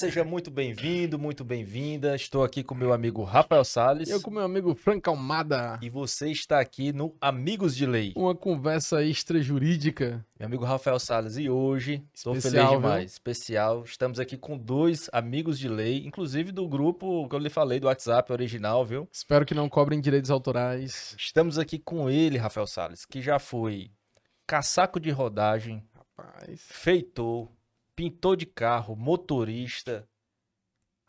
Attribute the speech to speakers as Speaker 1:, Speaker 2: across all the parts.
Speaker 1: seja muito bem-vindo, muito bem-vinda. Estou aqui com meu amigo Rafael Salles.
Speaker 2: Eu com meu amigo Frank Almada.
Speaker 1: E você está aqui no Amigos de Lei.
Speaker 2: Uma conversa extra-jurídica.
Speaker 1: Meu amigo Rafael Salles, e hoje estou feliz demais. Viu? Especial. Estamos aqui com dois amigos de lei, inclusive do grupo que eu lhe falei, do WhatsApp original, viu?
Speaker 2: Espero que não cobrem direitos autorais.
Speaker 1: Estamos aqui com ele, Rafael Salles, que já foi caçaco de rodagem,
Speaker 2: Rapaz.
Speaker 1: feitor, pintor de carro, motorista,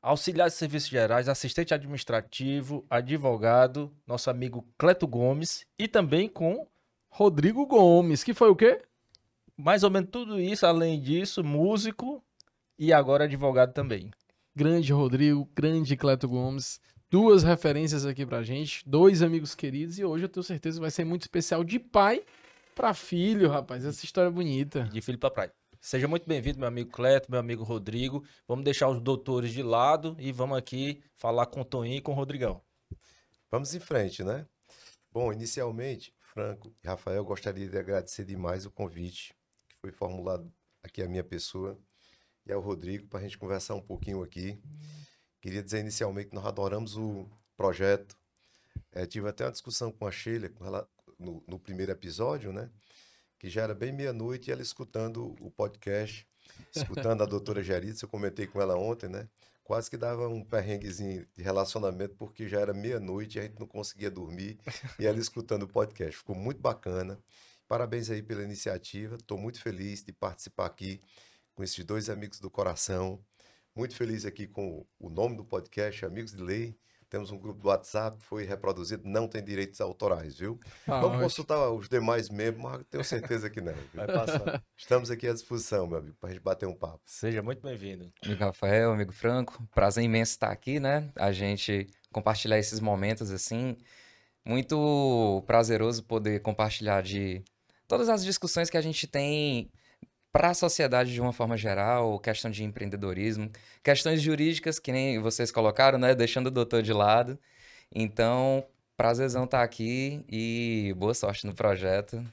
Speaker 1: auxiliar de serviços gerais, assistente administrativo, advogado, nosso amigo Cleto Gomes e também com
Speaker 2: Rodrigo Gomes, que foi o quê?
Speaker 1: Mais ou menos tudo isso, além disso, músico e agora advogado também.
Speaker 2: Grande Rodrigo, grande Cleto Gomes. Duas referências aqui pra gente, dois amigos queridos e hoje eu tenho certeza que vai ser muito especial de pai para filho, rapaz. Essa história é bonita.
Speaker 1: De filho para pai. Seja muito bem-vindo, meu amigo Cleto, meu amigo Rodrigo. Vamos deixar os doutores de lado e vamos aqui falar com o Toninho e com o Rodrigão.
Speaker 3: Vamos em frente, né? Bom, inicialmente, Franco e Rafael, gostaria de agradecer demais o convite que foi formulado aqui à minha pessoa e ao Rodrigo para a gente conversar um pouquinho aqui. Queria dizer inicialmente que nós adoramos o projeto. É, tive até uma discussão com a Sheila no, no primeiro episódio, né? Que já era bem meia-noite, e ela escutando o podcast, escutando a doutora Geritza, eu comentei com ela ontem, né? Quase que dava um perrenguezinho de relacionamento, porque já era meia-noite e a gente não conseguia dormir, e ela escutando o podcast. Ficou muito bacana. Parabéns aí pela iniciativa. Estou muito feliz de participar aqui com esses dois amigos do coração. Muito feliz aqui com o nome do podcast, Amigos de Lei. Temos um grupo do WhatsApp, foi reproduzido, não tem direitos autorais, viu? Ah, Vamos consultar os demais membros, mas tenho certeza que não. Viu? Vai passar. Estamos aqui à disposição, meu amigo, para a gente bater um papo.
Speaker 1: Seja muito bem-vindo.
Speaker 4: Amigo Rafael, amigo Franco, prazer imenso estar aqui, né? A gente compartilhar esses momentos assim. Muito prazeroso poder compartilhar de todas as discussões que a gente tem para a sociedade de uma forma geral, questão de empreendedorismo, questões jurídicas que nem vocês colocaram, né? Deixando o doutor de lado. Então, prazerzão estar tá aqui e boa sorte no projeto.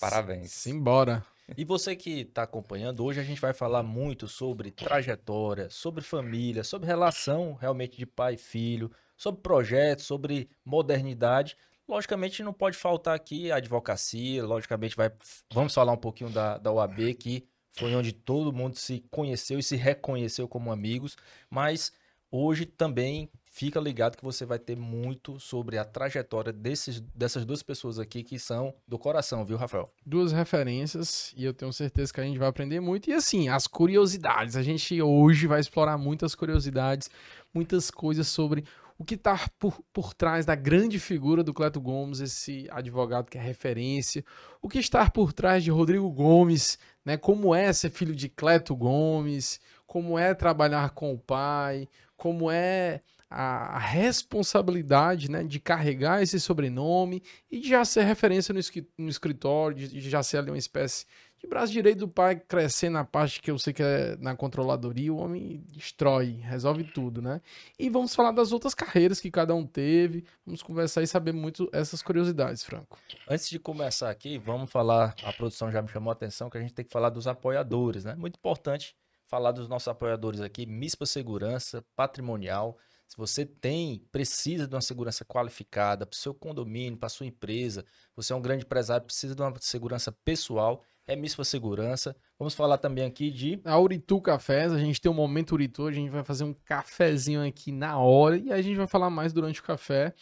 Speaker 4: Parabéns.
Speaker 2: Simbora.
Speaker 1: E você que está acompanhando, hoje a gente vai falar muito sobre trajetória, sobre família, sobre relação realmente de pai e filho, sobre projetos, sobre modernidade. Logicamente não pode faltar aqui a advocacia, logicamente vai, vamos falar um pouquinho da, da OAB, que foi onde todo mundo se conheceu e se reconheceu como amigos, mas hoje também fica ligado que você vai ter muito sobre a trajetória desses, dessas duas pessoas aqui que são do coração, viu, Rafael?
Speaker 2: Duas referências e eu tenho certeza que a gente vai aprender muito. E assim, as curiosidades. A gente hoje vai explorar muitas curiosidades, muitas coisas sobre o que está por, por trás da grande figura do Cleto Gomes, esse advogado que é referência, o que está por trás de Rodrigo Gomes, né? Como é ser filho de Cleto Gomes, como é trabalhar com o pai, como é a, a responsabilidade né, de carregar esse sobrenome e de já ser referência no, no escritório, de, de já ser ali uma espécie de braço direito do pai crescer na parte que eu sei que é na controladoria, o homem destrói, resolve tudo, né? E vamos falar das outras carreiras que cada um teve. Vamos conversar e saber muito essas curiosidades, Franco.
Speaker 1: Antes de começar aqui, vamos falar, a produção já me chamou a atenção que a gente tem que falar dos apoiadores, né? Muito importante falar dos nossos apoiadores aqui, MISPA Segurança, Patrimonial. Se você tem, precisa de uma segurança qualificada para o seu condomínio, para sua empresa, você é um grande empresário, precisa de uma segurança pessoal, é Mispa Segurança. Vamos falar também aqui de.
Speaker 2: A Uritu Cafés, a gente tem um momento Uritu, a gente vai fazer um cafezinho aqui na hora e a gente vai falar mais durante o café.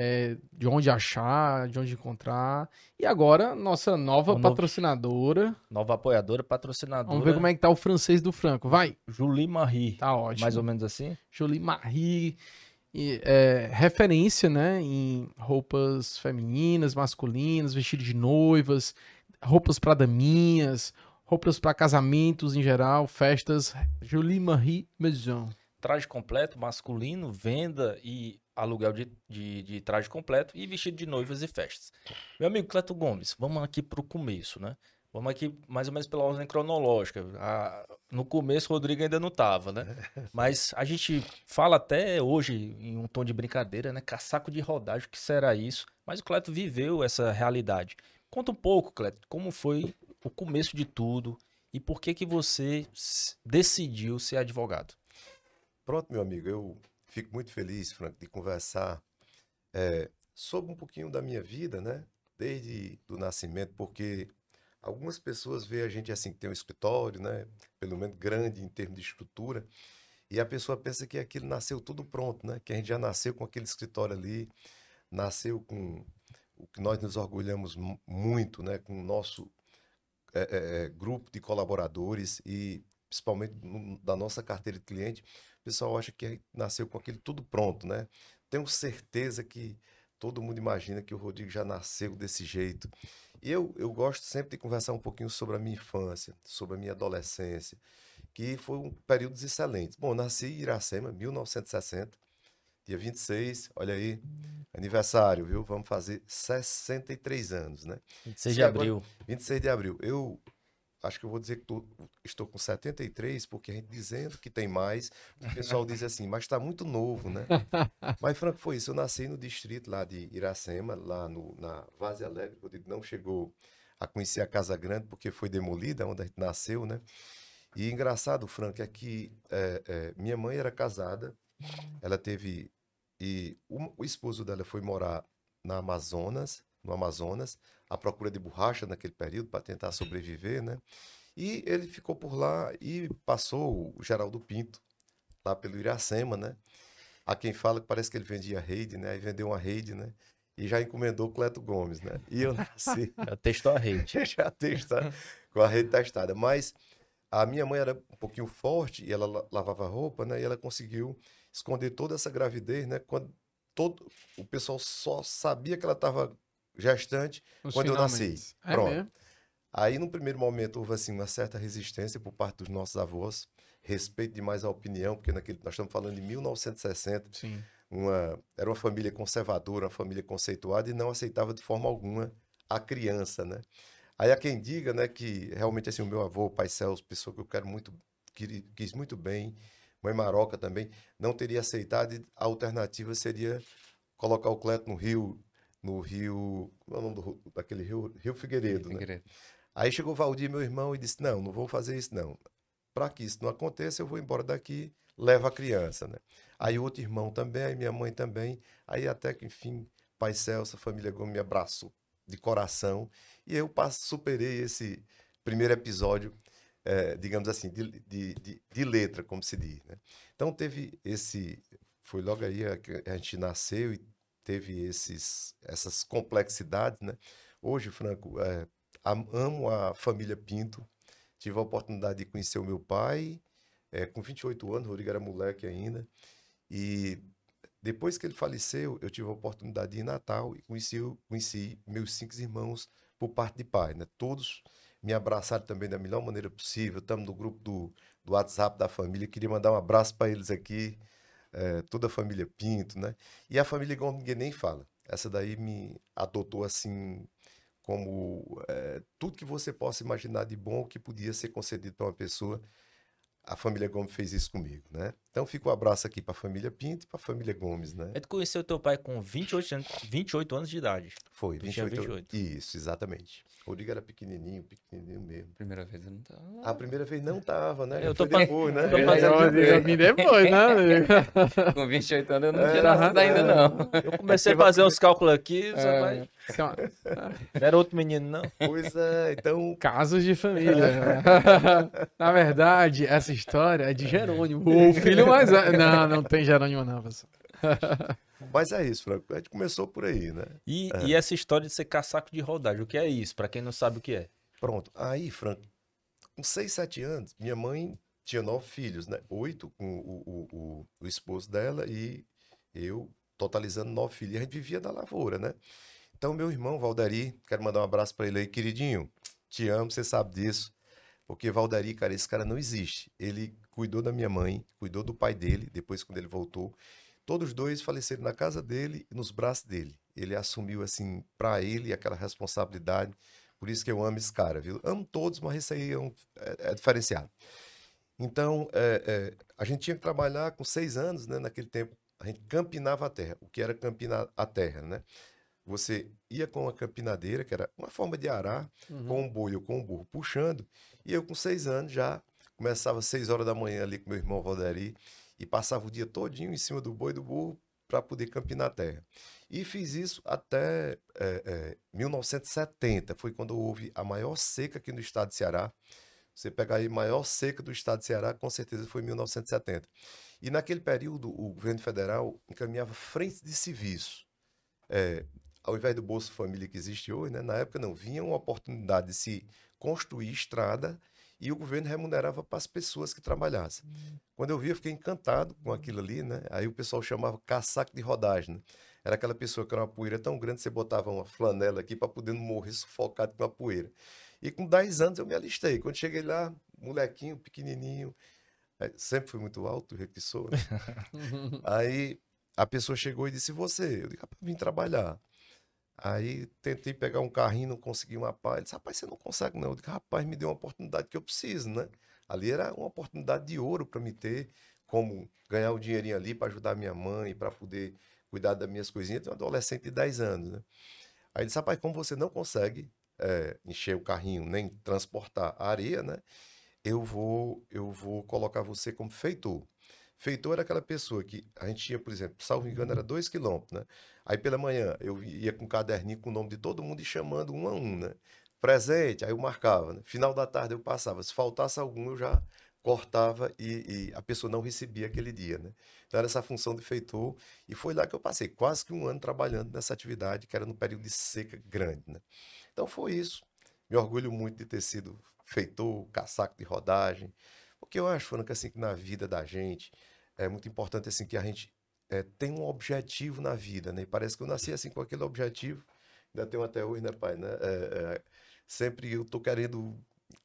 Speaker 2: É, de onde achar, de onde encontrar. E agora, nossa nova o patrocinadora. Novo,
Speaker 1: nova apoiadora, patrocinadora.
Speaker 2: Vamos ver como é que tá o francês do Franco. Vai!
Speaker 1: Julie Marie.
Speaker 2: Tá ótimo.
Speaker 1: Mais ou menos assim?
Speaker 2: Julie Marie. E, é, referência, né, em roupas femininas, masculinas, vestido de noivas, roupas para daminhas, roupas para casamentos em geral, festas. Julie Marie Maison.
Speaker 1: Traje completo, masculino, venda e aluguel de, de, de, traje completo e vestido de noivas e festas. Meu amigo Cleto Gomes, vamos aqui para o começo, né? Vamos aqui mais ou menos pela ordem cronológica. A, no começo o Rodrigo ainda não estava, né? Mas a gente fala até hoje em um tom de brincadeira, né? Caçaco de rodagem, o que será isso? Mas o Cleto viveu essa realidade. Conta um pouco, Cleto, como foi o começo de tudo e por que que você decidiu ser advogado?
Speaker 3: Pronto, meu amigo, eu fico muito feliz, Frank, de conversar é, sobre um pouquinho da minha vida, né? Desde do nascimento, porque algumas pessoas veem a gente assim que tem um escritório, né? Pelo menos grande em termos de estrutura, e a pessoa pensa que aquilo nasceu tudo pronto, né? Que a gente já nasceu com aquele escritório ali, nasceu com o que nós nos orgulhamos muito, né? Com o nosso é, é, grupo de colaboradores e principalmente no, da nossa carteira de cliente, o pessoal acha que nasceu com aquilo tudo pronto, né? Tenho certeza que todo mundo imagina que o Rodrigo já nasceu desse jeito. E eu, eu gosto sempre de conversar um pouquinho sobre a minha infância, sobre a minha adolescência, que foi um período excelente. Bom, nasci em Iracema, 1960, dia 26, olha aí, aniversário, viu? Vamos fazer 63 anos, né?
Speaker 1: 26 de abril.
Speaker 3: Agora, 26 de abril. Eu acho que eu vou dizer que tô, estou com 73, porque a gente dizendo que tem mais, o pessoal diz assim, mas está muito novo, né? mas, Franco, foi isso. Eu nasci no distrito lá de Iracema, lá no, na Vaze Alegre, eu digo, não chegou a conhecer a Casa Grande, porque foi demolida, onde a gente nasceu, né? E engraçado, Franco, é que é, é, minha mãe era casada, ela teve. E o, o esposo dela foi morar na Amazonas, no Amazonas, à procura de borracha naquele período para tentar sobreviver, né? E ele ficou por lá e passou o Geraldo Pinto, lá pelo Iracema, né? Há quem fala que parece que ele vendia rede, né? Aí vendeu uma rede, né? E já encomendou Cleto Gomes, né? E eu nasci.
Speaker 1: já testou a rede.
Speaker 3: já testou com a rede testada. Mas a minha mãe era um pouquinho forte e ela lavava roupa, né? E ela conseguiu esconder toda essa gravidez, né? Quando todo o pessoal só sabia que ela estava gestante Os quando finalmente. eu nasci. É Pronto. Mesmo? Aí, no primeiro momento, houve assim, uma certa resistência por parte dos nossos avós, respeito demais a opinião, porque naquele, nós estamos falando de 1960.
Speaker 2: Sim.
Speaker 3: Uma, era uma família conservadora, uma família conceituada, e não aceitava de forma alguma a criança, né? Aí há quem diga, né, que realmente assim, o meu avô, o pai Celso, pessoa que eu quero muito, que, quis muito bem, mãe Maroca também, não teria aceitado, a alternativa seria colocar o Cleto no Rio no Rio. Como é o nome do, daquele rio? Rio Figueiredo, Rio né? Aí chegou o Valdir, meu irmão, e disse: Não, não vou fazer isso, não. Para que isso não aconteça, eu vou embora daqui, leva a criança, né? Aí outro irmão também, aí minha mãe também. Aí até que, enfim, pai Celso, a família Gomes me abraçou de coração. E eu superei esse primeiro episódio, é, digamos assim, de, de, de, de, letra, como se diz. Né? Então teve esse. Foi logo aí que a gente nasceu e teve esses, essas complexidades, né? Hoje, Franco, é, amo a família Pinto. Tive a oportunidade de conhecer o meu pai, é, com 28 anos, Rodrigo era moleque ainda. E depois que ele faleceu, eu tive a oportunidade de ir em Natal e conheci, conheci meus cinco irmãos por parte de pai, né? Todos me abraçaram também da melhor maneira possível. Estamos no grupo do, do WhatsApp da família. Queria mandar um abraço para eles aqui é, toda a família Pinto, né? E a família Gomes ninguém nem fala. Essa daí me adotou assim como é, tudo que você possa imaginar de bom que podia ser concedido para uma pessoa a família Gomes fez isso comigo, né? Então fica um abraço aqui para a família Pinto e para a família Gomes, né?
Speaker 1: Você conheceu teu pai com 28 anos, 28 anos de idade.
Speaker 3: Foi, 28, 28. Isso, exatamente. O Rodrigo era pequenininho, pequenininho mesmo.
Speaker 4: Primeira vez eu não tava.
Speaker 3: A primeira vez não tava, né?
Speaker 1: Eu tô pra... depois,
Speaker 2: né? Eu tô fazendo depois,
Speaker 4: né? com 28 anos eu não é, tinha nascido ainda, não.
Speaker 1: Eu comecei a fazer uns cálculos aqui, é. vai... Não era outro menino, não.
Speaker 3: Pois é, então...
Speaker 2: Casos de família. Na verdade, essa história é de Jerônimo, o filho mais velho. Não, não tem Jerônimo não, pessoal.
Speaker 3: Mas é isso, Franco. A gente começou por aí, né?
Speaker 1: E,
Speaker 3: é.
Speaker 1: e essa história de ser caçaco de rodagem, o que é isso? Para quem não sabe o que é.
Speaker 3: Pronto. Aí, Franco, com 6, 7 anos, minha mãe tinha nove filhos, né? Oito com o, o, o, o esposo dela e eu, totalizando nove filhos. E a gente vivia da lavoura, né? Então, meu irmão, Valdari, quero mandar um abraço para ele aí, queridinho. Te amo, você sabe disso. Porque Valdari, cara, esse cara não existe. Ele cuidou da minha mãe, cuidou do pai dele, depois quando ele voltou. Todos dois faleceram na casa dele e nos braços dele. Ele assumiu, assim, para ele aquela responsabilidade. Por isso que eu amo esse cara, viu? Amo todos, mas esse aí é, um, é, é diferenciado. Então, é, é, a gente tinha que trabalhar com seis anos, né? Naquele tempo, a gente campinava a terra. O que era campinar a terra, né? Você ia com uma campinadeira, que era uma forma de arar, uhum. com um boi ou com um burro puxando. E eu, com seis anos, já começava às seis horas da manhã ali com meu irmão Valderi e passava o dia todinho em cima do boi do burro para poder campinar a terra. E fiz isso até é, é, 1970, foi quando houve a maior seca aqui no estado de Ceará. Você pegar aí a maior seca do estado de Ceará, com certeza foi em 1970. E naquele período, o governo federal encaminhava frentes de serviço. É, ao invés do Bolsa Família que existe hoje, né, na época não, vinha uma oportunidade de se construir estrada e o governo remunerava para as pessoas que trabalhassem. Uhum. Quando eu vi, eu fiquei encantado com aquilo ali, né? Aí o pessoal chamava casaco de rodagem. Né? Era aquela pessoa que era uma poeira tão grande, você botava uma flanela aqui para poder não morrer sufocado com a poeira. E com 10 anos eu me alistei. Quando cheguei lá, molequinho, pequenininho, sempre fui muito alto, o que sou, né? Aí a pessoa chegou e disse, você? Eu disse, rapaz, vim trabalhar. Aí tentei pegar um carrinho, não consegui uma pá. Ele disse, rapaz, você não consegue não. Eu disse, rapaz, me deu uma oportunidade que eu preciso, né? Ali era uma oportunidade de ouro para me ter, como ganhar um dinheirinho ali para ajudar minha mãe, para poder cuidar das minhas coisinhas. Tem um adolescente de 10 anos, né? Aí ele disse, rapaz, como você não consegue é, encher o carrinho, nem transportar a areia, né? Eu vou, eu vou colocar você como feitor. Feitor era aquela pessoa que a gente tinha, por exemplo, salvo engano, era dois quilômetros, né? Aí pela manhã eu ia com um caderninho com o nome de todo mundo e chamando um a um, né? Presente, aí eu marcava, né? Final da tarde eu passava. Se faltasse algum, eu já cortava e, e, a pessoa não recebia aquele dia, né? Então era essa função de feitor e foi lá que eu passei quase que um ano trabalhando nessa atividade que era no período de seca grande, né? Então foi isso. Me orgulho muito de ter sido feitor, caçaco de rodagem, porque eu acho, Franca, assim, que na vida da gente é muito importante assim que a gente é, tem um objetivo na vida, né? E parece que eu nasci assim com aquele objetivo, ainda tenho até hoje, né, pai? Né? É, é, sempre eu tô querendo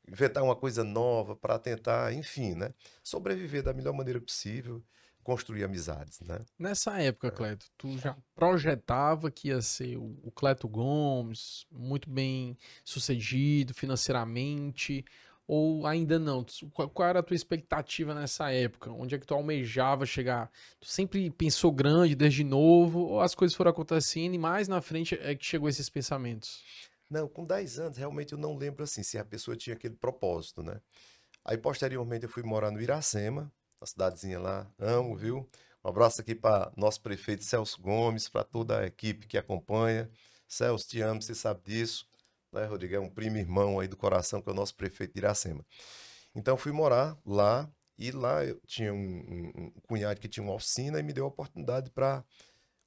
Speaker 3: inventar uma coisa nova para tentar, enfim, né? Sobreviver da melhor maneira possível, construir amizades, né?
Speaker 2: Nessa época, Cleto, tu já projetava que ia ser o Cleto Gomes, muito bem sucedido financeiramente, ou ainda não? Qual era a tua expectativa nessa época? Onde é que tu almejava chegar? Tu sempre pensou grande desde novo? Ou as coisas foram acontecendo e mais na frente é que chegou esses pensamentos?
Speaker 3: Não, com 10 anos realmente eu não lembro assim, se a pessoa tinha aquele propósito, né? Aí posteriormente eu fui morar no Iracema, uma cidadezinha lá, amo, viu? Um abraço aqui para nosso prefeito Celso Gomes, para toda a equipe que acompanha. Celso, te amo, você sabe disso né, Rodrigo? É um primo irmão aí do coração, que é o nosso prefeito de Iracema. Então fui morar lá e lá eu tinha um, um, um cunhado que tinha uma oficina e me deu a oportunidade para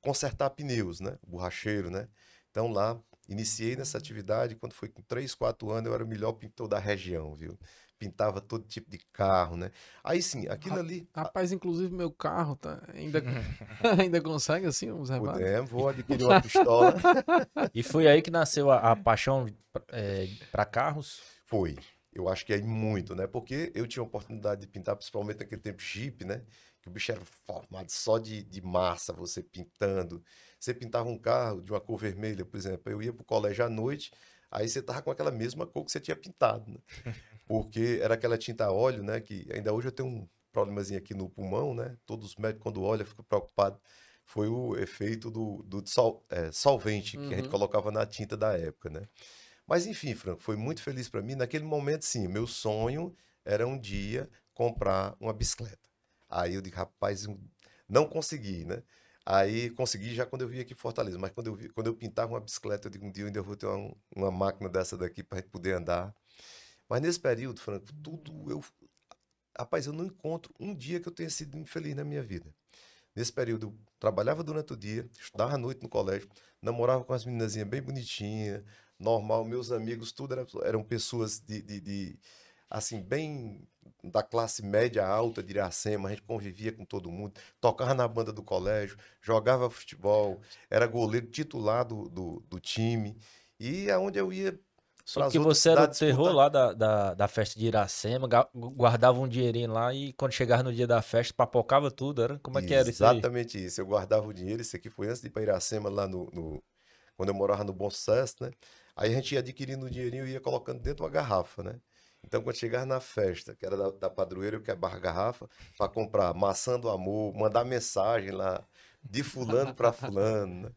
Speaker 3: consertar pneus, né? Borracheiro, né? Então lá iniciei nessa atividade. Quando foi com 3, 4 anos, eu era o melhor pintor da região, viu? Pintava todo tipo de carro, né? Aí sim, aquilo ali.
Speaker 2: Rapaz, inclusive meu carro tá ainda, ainda consegue assim uns rebates?
Speaker 3: Podemos, vou adquirir uma pistola.
Speaker 1: e foi aí que nasceu a, a paixão é, para carros?
Speaker 3: Foi. Eu acho que é muito, né? Porque eu tinha a oportunidade de pintar, principalmente naquele tempo Jeep, né? Que o bicho era formado só de, de massa, você pintando. Você pintava um carro de uma cor vermelha, por exemplo. Eu ia pro colégio à noite, aí você tava com aquela mesma cor que você tinha pintado, né? Porque era aquela tinta a óleo, né? Que ainda hoje eu tenho um problemazinho aqui no pulmão, né? Todos os médicos, quando olham, ficam preocupados. Foi o efeito do, do sol, é, solvente uhum. que a gente uhum. colocava na tinta da época, né? Mas enfim, Franco, foi muito feliz para mim. Naquele momento, sim, meu sonho era um dia comprar uma bicicleta. Aí eu digo, rapaz, não consegui, né? Aí consegui já quando eu vim aqui em Fortaleza, mas quando eu, vi, quando eu pintava uma bicicleta, eu digo, um dia eu ainda vou ter uma, uma máquina dessa daqui para poder andar. Mas nesse período, Franco, tudo eu. Rapaz, eu não encontro um dia que eu tenha sido infeliz na minha vida. Nesse período, eu trabalhava durante o dia, estudava à noite no colégio, namorava com as meninazinhas bem bonitinhas, normal. Meus amigos, tudo eram, eram pessoas de, de, de, assim, bem da classe média alta de Iracema. A gente convivia com todo mundo, tocava na banda do colégio, jogava futebol, era goleiro titular do, do, do time. E aonde eu ia,
Speaker 1: só que você era o terror lá da, da, da, festa de Iracema, guardava um dinheirinho lá e quando chegava no dia da festa, papocava tudo, era? Como é que era isso
Speaker 3: Exatamente isso, eu guardava o dinheiro, isso aqui foi antes de ir para Iracema, lá no, no, quando eu morava no Bom Sucesso, né? Aí a gente ia adquirindo o dinheirinho e ia colocando dentro de uma garrafa, né? Então, quando chegava na festa, que era da, da padroeira, eu quebrava a garrafa para comprar maçã do amor, mandar mensagem lá de fulano para fulano, né?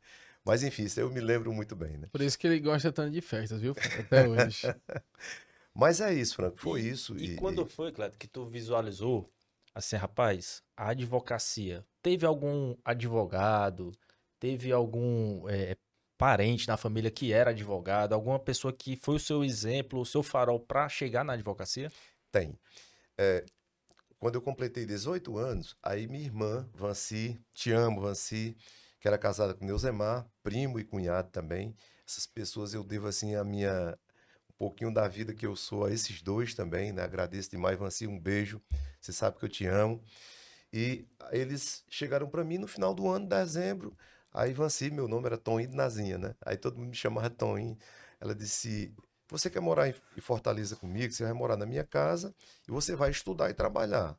Speaker 3: Mas enfim, isso eu me lembro muito bem, né?
Speaker 2: Por isso que ele gosta tanto de festas, viu? Até hoje.
Speaker 3: Mas é isso, Franco, foi
Speaker 1: e,
Speaker 3: isso.
Speaker 1: E, e quando e... foi, Cleto, que tu visualizou assim, rapaz, a advocacia, teve algum advogado, teve algum é, parente na família que era advogado, alguma pessoa que foi o seu exemplo, o seu farol para chegar na advocacia?
Speaker 3: Tem. É, quando eu completei 18 anos, aí minha irmã, Vanci, te amo, Vanci, que era casada com Neuzemar, primo e cunhado também. Essas pessoas eu devo assim a minha um pouquinho da vida que eu sou a esses dois também, né? Agradeço demais, Vanci, um beijo. Você sabe que eu te amo. E eles chegaram para mim no final do ano, dezembro. Aí Vanci, meu nome era Toninho Nazinha, né? Aí todo mundo me chamava Toninho. Ela disse: Você quer morar em Fortaleza comigo? Você vai morar na minha casa e você vai estudar e trabalhar.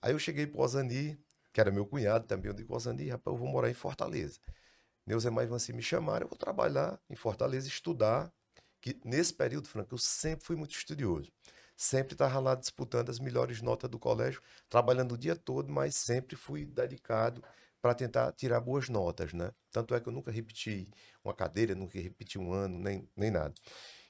Speaker 3: Aí eu cheguei para o Ozani, que era meu cunhado também. Eu digo: Ozani, rapaz, eu vou morar em Fortaleza. Neuzemar e Vanci me chamaram, eu vou trabalhar em Fortaleza, estudar. Que nesse período, Franco, eu sempre fui muito estudioso sempre estava lá disputando as melhores notas do colégio, trabalhando o dia todo, mas sempre fui dedicado para tentar tirar boas notas, né? Tanto é que eu nunca repeti uma cadeira, nunca repeti um ano, nem, nem nada.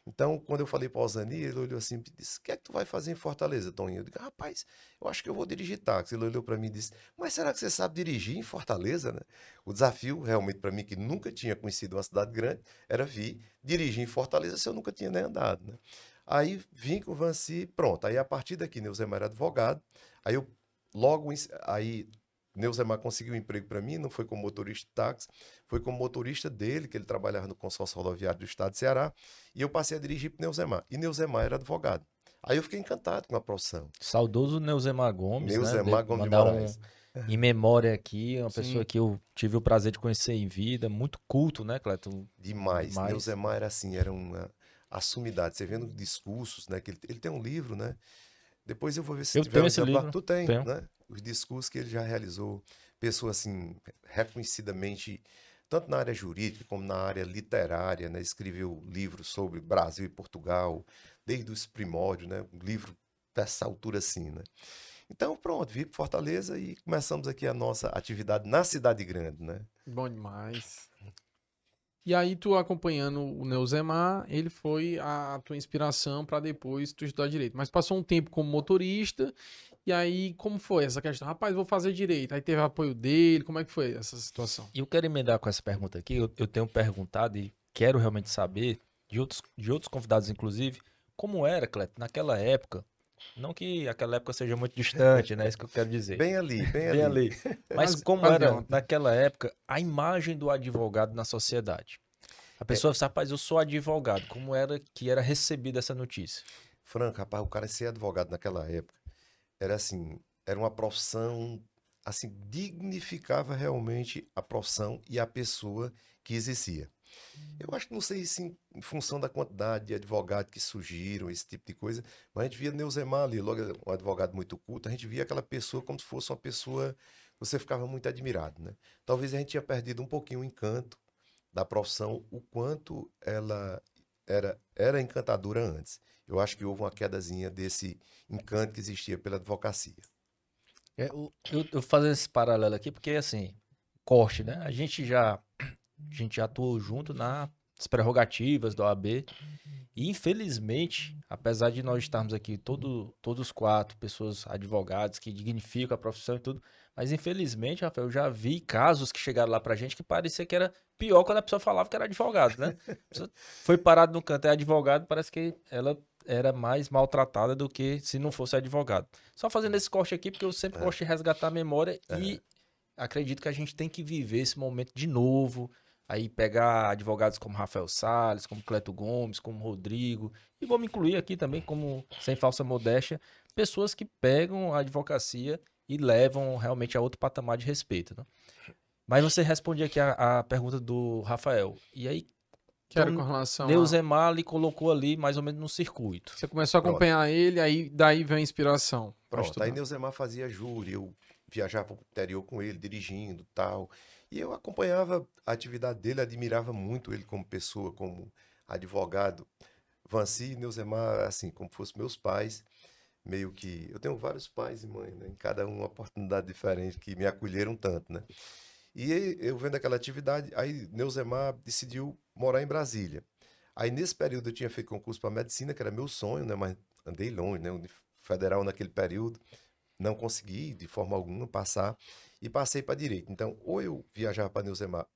Speaker 3: Então, quando eu falei para o Osani, ele olhou assim e disse: O que é que tu vai fazer em Fortaleza, Toninho? Eu disse: Rapaz, eu acho que eu vou dirigir táxi. Ele olhou para mim e disse: Mas será que você sabe dirigir em Fortaleza, né? O desafio, realmente, para mim, que nunca tinha conhecido uma cidade grande, era vir dirigir em Fortaleza se eu nunca tinha nem andado, né? Aí vim com o Vanci, pronto. Aí a partir daqui, Neuzemar era advogado. Aí eu logo, aí Neuzemar conseguiu um emprego para mim, não foi como motorista de táxi, foi como motorista dele, que ele trabalhava no consórcio rodoviário do estado de Ceará, e eu passei a dirigir para Neuzemar. E Neuzemar era advogado. Aí eu fiquei encantado com a profissão.
Speaker 1: Saudoso Neuzemar Gomes,
Speaker 3: Neuzemar
Speaker 1: né?
Speaker 3: Gomes de
Speaker 1: Mandar
Speaker 3: Moraes.
Speaker 1: um, em memória aqui, uma
Speaker 2: Sim.
Speaker 1: pessoa que eu tive o prazer de conhecer em vida, muito culto, né, Cleto?
Speaker 3: Demais.
Speaker 1: Demais.
Speaker 3: Neuzemar era assim, era uma assumidade. Você vendo discursos, né? Que ele, ele tem um livro, né? Depois eu vou ver se
Speaker 1: Eu
Speaker 3: tiver
Speaker 1: tenho
Speaker 3: um
Speaker 1: esse
Speaker 3: exemplar.
Speaker 1: livro,
Speaker 3: Tu tem,
Speaker 1: tenho.
Speaker 3: né? Os discursos que ele já realizou. Pessoa assim, reconhecidamente, tanto na área jurídica como na área literária, né? Escreveu livros sobre Brasil e Portugal, desde os primórdios, né? Um livro dessa altura assim, né? Então, pronto, vim para Fortaleza e começamos aqui a nossa atividade na cidade grande, né?
Speaker 2: Bom demais. E aí, tu acompanhando o Neuzemar, ele foi a tua inspiração para depois tu estudar direito. Mas passou um tempo como motorista, e aí, como foi essa questão? Rapaz, vou fazer direito. Aí teve apoio dele, como é que foi essa situação?
Speaker 1: E eu quero emendar com essa pergunta aqui. Eu, eu tenho perguntado e quero realmente saber, de outros, de outros convidados, inclusive, como era, Cleto, naquela época. Não que aquela época seja muito distante, né? É isso que eu quero dizer.
Speaker 3: Bem ali, bem,
Speaker 1: Bem
Speaker 3: ali.
Speaker 1: ali. Mas como
Speaker 2: quase
Speaker 1: era naquela época a imagem do advogado na sociedade? A pessoa fala, rapaz, eu sou advogado. Como era que era recebida essa notícia?
Speaker 3: Franco, rapaz, o cara ser advogado naquela época era assim, era uma profissão, assim, dignificava realmente a profissão e a pessoa que exercia. Eu acho que não sei se em, em função da quantidade de advogados que surgiram, esse tipo de coisa, mas a gente via Neuzemar ali, logo um advogado muito culto, a gente via aquela pessoa como se fosse uma pessoa, você ficava muito admirado, né? Talvez a gente tinha perdido um pouquinho o encanto da profissão, o quanto ela era, era encantadora antes. Eu acho que houve uma quedazinha desse encanto que existia pela advocacia.
Speaker 1: É, eu, eu, fazer esse paralelo aqui porque, assim, corte, né? A gente já, a gente já atuou junto nas prerrogativas do OAB e, infelizmente, apesar de nós estarmos aqui todo, todos os quatro pessoas advogados que dignificam a profissão e tudo, mas infelizmente, Rafael, eu já vi casos que chegaram lá pra gente que parecia que era pior quando a pessoa falava que era advogado, né? Foi parado no canto, é advogado, parece que ela era mais maltratada do que se não fosse advogado. Só fazendo esse corte aqui, porque eu sempre
Speaker 3: É.
Speaker 1: gosto de resgatar a memória e acredito que a gente tem que viver esse momento de novo. Aí pegar advogados como Rafael Salles, como Cleto Gomes, como Rodrigo, e vou me incluir aqui também como, sem falsa modéstia, pessoas que pegam a advocacia e levam realmente a outro patamar de respeito. Né? Mas você responde aqui a, a pergunta do Rafael. E aí,
Speaker 2: Que era
Speaker 1: Então,
Speaker 2: com relação a...
Speaker 1: Neuzemar lhe colocou ali mais ou menos no circuito.
Speaker 2: Você começou a acompanhar ele, aí daí vem a inspiração.
Speaker 3: Pronto,
Speaker 2: estudar.
Speaker 3: aí Neuzemar fazia júri, eu viajava para o interior com ele, dirigindo tal. E eu acompanhava a atividade dele, admirava muito ele como pessoa, como advogado. Vanci e Neuzemar, assim, como fossem meus pais, meio que... Eu tenho vários pais e mães, né? Em cada um uma oportunidade diferente, que me acolheram tanto, né? E eu vendo aquela atividade, aí Neuzemar decidiu morar em Brasília. Aí nesse período eu tinha feito concurso para medicina, que era meu sonho, né? Mas andei longe, né? Federal naquele período. não consegui, de forma alguma, passar e passei para direito. Então, ou eu viajava para Neuzemar,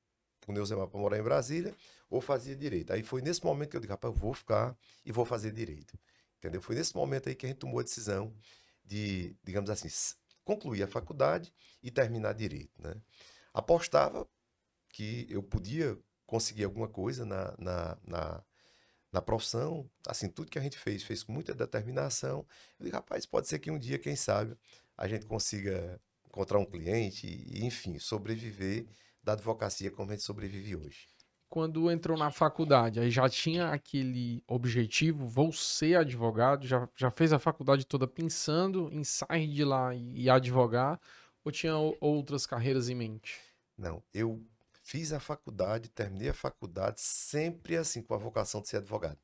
Speaker 3: para Neuzemar para morar em Brasília, ou fazia direito. Aí foi nesse momento que eu disse, rapaz, eu vou ficar e vou fazer direito. Entendeu? Foi nesse momento aí que a gente tomou a decisão de, digamos assim, concluir a faculdade e terminar direito, né? Apostava que eu podia conseguir alguma coisa na, na, na, na profissão, assim, tudo que a gente fez, fez com muita determinação. Eu digo, rapaz, pode ser que um dia, quem sabe, a gente consiga encontrar um cliente e, enfim, sobreviver da advocacia como a gente sobrevive hoje.
Speaker 2: Quando entrou na faculdade, aí já tinha aquele objetivo, vou ser advogado, já, já fez a faculdade toda pensando em sair de lá e, e advogar, ou tinha outras carreiras em mente?
Speaker 3: Não, eu fiz a faculdade, terminei a faculdade sempre assim, com a vocação de ser advogado.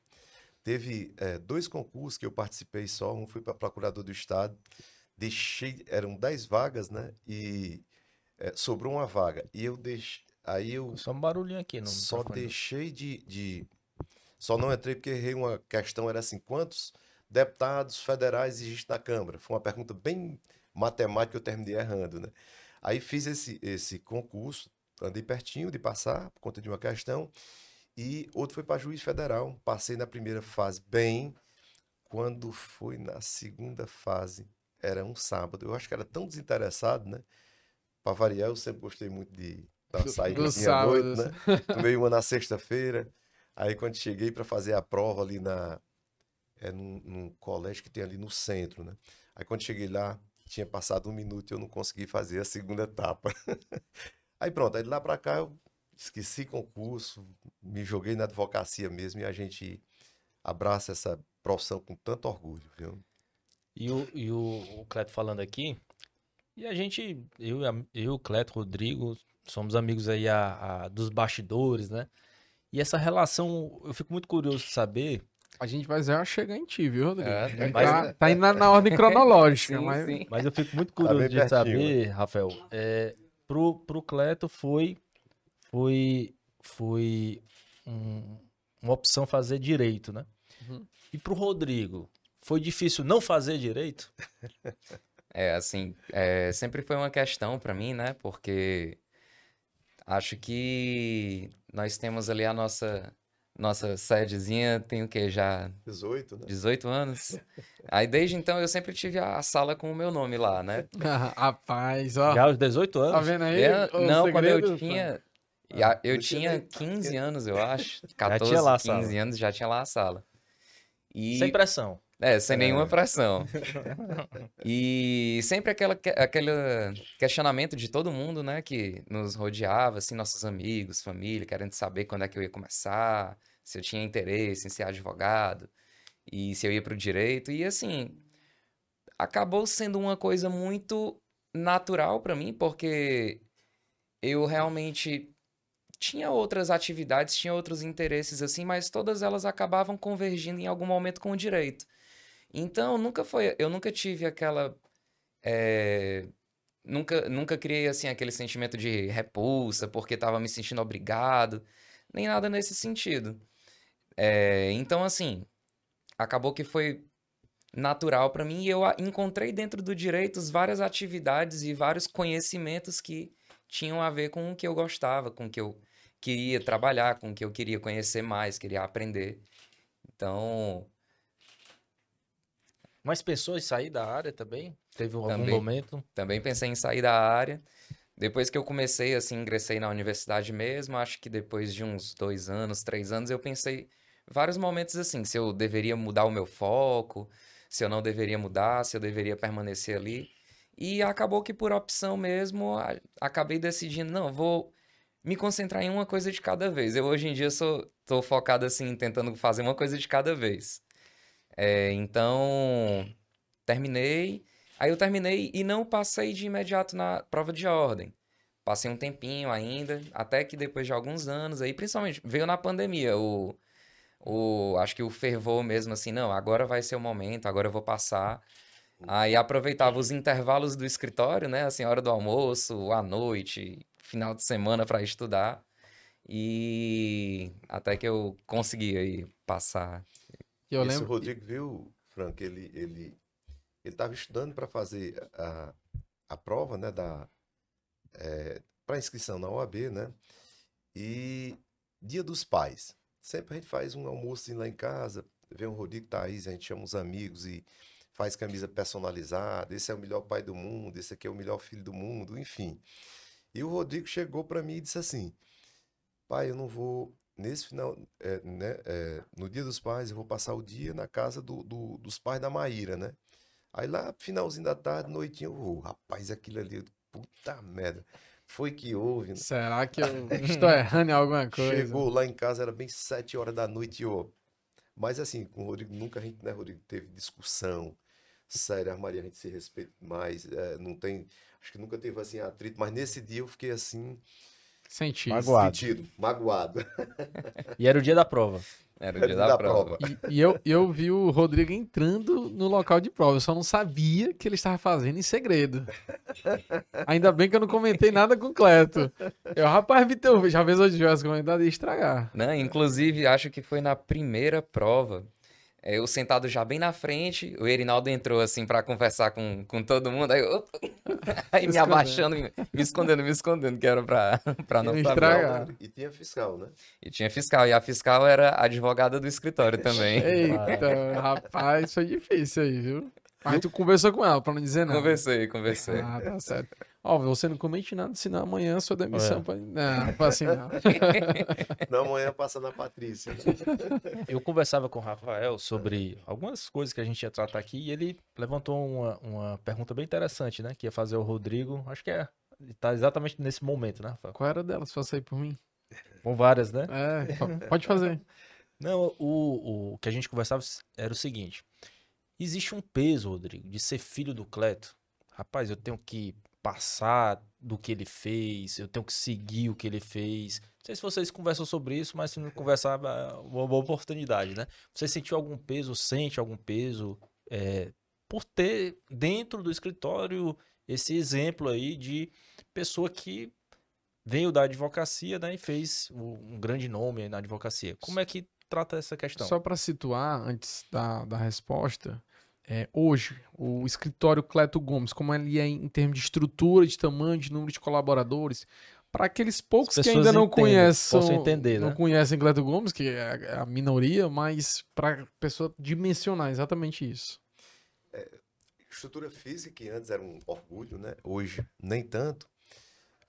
Speaker 3: Teve é, dois concursos que eu participei só, um fui para procurador do Estado deixei, eram 10 vagas, né? E é, sobrou uma vaga. E eu deixei, aí eu...
Speaker 1: Só um barulhinho aqui. Não
Speaker 3: só deixei de, de... Só não entrei porque errei uma questão, era assim, quantos deputados federais existem na Câmara? Foi uma pergunta bem matemática, eu terminei errando, né? Aí fiz esse, esse concurso, andei pertinho de passar, por conta de uma questão, e outro foi para juiz federal. Passei na primeira fase bem, quando foi na segunda fase, era um sábado. Eu acho que era tão desinteressado, né? Para variar, eu sempre gostei muito de dar saída à noite, né? Tomei uma na sexta-feira. Aí quando cheguei para fazer a prova ali na é num, num, colégio que tem ali no centro, né? Aí quando cheguei lá, tinha passado um minuto e eu não consegui fazer a segunda etapa. aí pronto, aí de lá para cá eu esqueci concurso, me joguei na advocacia mesmo e a gente abraça essa profissão com tanto orgulho, viu?
Speaker 1: E o, e o, o Cleto falando aqui, e a gente, eu, eu Cleto, Rodrigo, somos amigos aí a, a, dos bastidores, né? E essa relação, eu fico muito curioso de saber.
Speaker 2: A gente vai já chegar em ti, viu, Rodrigo? É, mas, tá, tá indo na, na ordem cronológica. sim,
Speaker 1: mas... Sim. mas eu fico muito tá curioso tá de saber? Rafael. É, pro, pro Cleto foi, foi, foi um, uma opção fazer direito, né? Uhum. E pro Rodrigo, foi difícil não fazer direito?
Speaker 4: É, assim, é, sempre foi uma questão para mim, né? Porque acho que nós temos ali a nossa nossa sedezinha, tem o que já?
Speaker 3: 18, né?
Speaker 4: 18 anos. Aí desde então eu sempre tive a sala com o meu nome lá, né?
Speaker 2: Rapaz, ó.
Speaker 1: Já aos 18 anos?
Speaker 2: Tá vendo aí?
Speaker 4: Eu, não, segredo, quando eu tinha. Ah, eu tinha 15 anos, eu acho. 14, já tinha lá 15 anos, já tinha lá a sala.
Speaker 1: E... Sem pressão.
Speaker 4: É, sem nenhuma é. pressão. e sempre aquela, aquele questionamento de todo mundo, né, que nos rodeava, assim, nossos amigos, família, querendo saber quando é que eu ia começar, se eu tinha interesse em ser advogado e se eu ia para o direito. E assim, acabou sendo uma coisa muito natural para mim, porque eu realmente tinha outras atividades, tinha outros interesses assim, mas todas elas acabavam convergindo em algum momento com o direito. Então, nunca foi. Eu nunca tive aquela. É, nunca, nunca criei assim aquele sentimento de repulsa porque estava me sentindo obrigado, nem nada nesse sentido. É, então, assim, acabou que foi natural para mim e eu encontrei dentro do direitos várias atividades e vários conhecimentos que tinham a ver com o que eu gostava, com o que eu queria trabalhar, com o que eu queria conhecer mais, queria aprender. Então,
Speaker 1: mas pensou em sair da área também? Teve algum também, momento?
Speaker 4: Também pensei em sair da área. Depois que eu comecei, assim, ingressei na universidade mesmo, acho que depois de uns dois anos, três anos, eu pensei vários momentos assim, se eu deveria mudar o meu foco, se eu não deveria mudar, se eu deveria permanecer ali. E acabou que por opção mesmo, acabei decidindo, não, vou me concentrar em uma coisa de cada vez. Eu hoje em dia sou tô focado assim, tentando fazer uma coisa de cada vez. É, então, terminei. Aí eu terminei e não passei de imediato na prova de ordem. Passei um tempinho ainda, até que depois de alguns anos aí, principalmente, veio na pandemia o, o acho que o fervor mesmo assim, não, agora vai ser o momento, agora eu vou passar. Aí aproveitava os intervalos do escritório, né, assim, hora do almoço, à noite, final de semana para estudar. E até que eu consegui aí passar
Speaker 3: eu Esse lembro... Rodrigo viu, Frank, ele, ele ele estava estudando para fazer a, a prova, né, da é, para inscrição na OAB, né? E Dia dos Pais. Sempre a gente faz um almoço lá em casa, vem o Rodrigo Thaís, a gente chama os amigos e faz camisa personalizada. Esse é o melhor pai do mundo, esse aqui é o melhor filho do mundo, enfim. E o Rodrigo chegou para mim e disse assim: Pai, eu não vou. Nesse final, é, né, é, no dia dos pais, eu vou passar o dia na casa do, do, dos pais da Maíra, né? Aí lá, finalzinho da tarde, noitinho, eu vou. Rapaz, aquilo ali, puta merda. Foi que houve. Né?
Speaker 2: Será que eu estou errando em alguma coisa?
Speaker 3: Chegou lá em casa, era bem sete horas da noite, ó. Mas assim, com o Rodrigo, nunca a gente, né, Rodrigo, teve discussão. Sério, a Maria, a gente se respeita mais. É, não tem. Acho que nunca teve assim atrito, mas nesse dia eu fiquei assim.
Speaker 2: Sentido.
Speaker 1: Magoado.
Speaker 3: Sentido, magoado.
Speaker 1: E era o dia da prova.
Speaker 4: Era o dia da, prova.
Speaker 2: E, e eu, eu vi o Rodrigo entrando no local de prova. Eu só não sabia que ele estava fazendo em segredo. Ainda bem que eu não comentei nada com o Cleto. Eu, rapaz, Vitor, já fez hoje tivesse comentado ia estragar.
Speaker 4: Né? Inclusive, acho que foi na primeira prova. É, Eu sentado já bem na frente, o Erinaldo entrou assim pra conversar com, com todo mundo, aí, eu, aí me abaixando, me, me escondendo, me escondendo, que era pra, pra não
Speaker 2: estragar.
Speaker 3: E tinha fiscal, né?
Speaker 4: E tinha fiscal, e a fiscal era a advogada do escritório também.
Speaker 2: Eita, rapaz, foi difícil aí, viu? Mas tu conversou com ela, pra não dizer nada.
Speaker 4: Conversei, conversei.
Speaker 2: Ah, tá certo. Ó, você não comente nada, senão amanhã a sua demissão
Speaker 1: É.
Speaker 2: pode... Não, foi assim não.
Speaker 3: Na manhã passa na Patrícia.
Speaker 1: Eu conversava com o Rafael sobre algumas coisas que a gente ia tratar aqui e ele levantou uma, uma pergunta bem interessante, né? Que ia fazer o Rodrigo. Acho que é. Tá exatamente nesse momento, né, Rafael?
Speaker 2: Qual era delas? Faça aí por mim.
Speaker 1: Com várias, né?
Speaker 2: É, po- pode fazer.
Speaker 1: Não, o, o que a gente conversava era o seguinte: existe um peso, Rodrigo, de ser filho do Cleto. Rapaz, eu tenho que passar do que ele fez, eu tenho que seguir o que ele fez. Não sei se vocês conversam sobre isso, mas se não conversar, é uma boa oportunidade, né? Você sentiu algum peso, sente algum peso é, por ter dentro do escritório esse exemplo aí de pessoa que veio da advocacia, né, e fez um grande nome na advocacia. Como é que trata essa questão?
Speaker 2: Só para situar, antes da, da resposta, é, hoje, o escritório Cleto Gomes, como ele é em termos de estrutura, de tamanho, de número de colaboradores, para aqueles poucos que ainda não conhecem,
Speaker 1: entender,
Speaker 2: não
Speaker 1: né?
Speaker 2: conhecem Cleto Gomes, que é a minoria, mas para pessoa dimensionar exatamente isso.
Speaker 3: Estrutura física, que antes era um orgulho, né? Hoje, nem tanto.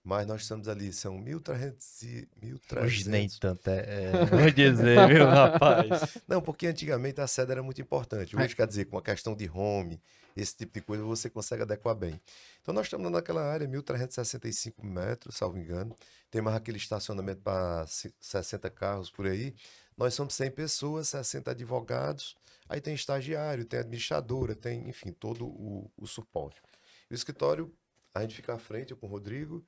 Speaker 3: Mas nós estamos ali, são 1.300 e 1.300.
Speaker 1: Hoje nem tanto, é, é vou dizer, viu, rapaz?
Speaker 3: Não, porque antigamente a sede era muito importante. Hoje, quer dizer, com a questão de home, esse tipo de coisa, você consegue adequar bem. Então, nós estamos naquela área, 1.365 metros, salvo engano. Tem mais aquele estacionamento para 60 carros por aí. Nós somos 100 pessoas, 60 advogados. Aí tem estagiário, tem administradora, tem, enfim, todo o, o suporte. E o escritório, a gente fica à frente com o Rodrigo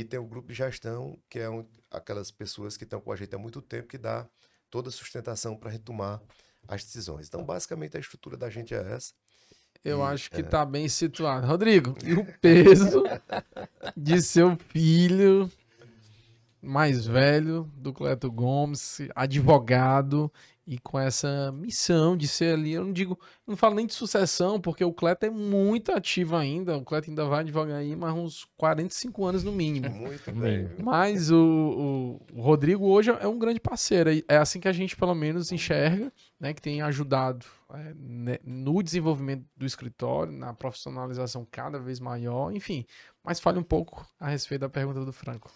Speaker 3: e tem o grupo de gestão, que é um- aquelas pessoas que estão com a gente há muito tempo, que dá toda a sustentação para a gente tomar as decisões. Então, basicamente, a estrutura da gente é essa.
Speaker 2: Eu
Speaker 3: E,
Speaker 2: acho que tá bem situado. Rodrigo, e o peso de seu filho mais velho do Cleto Gomes, advogado, e com essa missão de ser ali, eu não digo, não falo nem de sucessão, porque o Cleto é muito ativo ainda, o Cleto ainda vai advogar aí mais uns 45 anos no mínimo.
Speaker 3: Muito bem.
Speaker 2: Mas o, o- o Rodrigo hoje é um grande parceiro. É assim que a gente, pelo menos, enxerga, né? Que tem ajudado é, né, no desenvolvimento do escritório, na profissionalização cada vez maior, enfim. Mas fale um pouco a respeito da pergunta do Franco.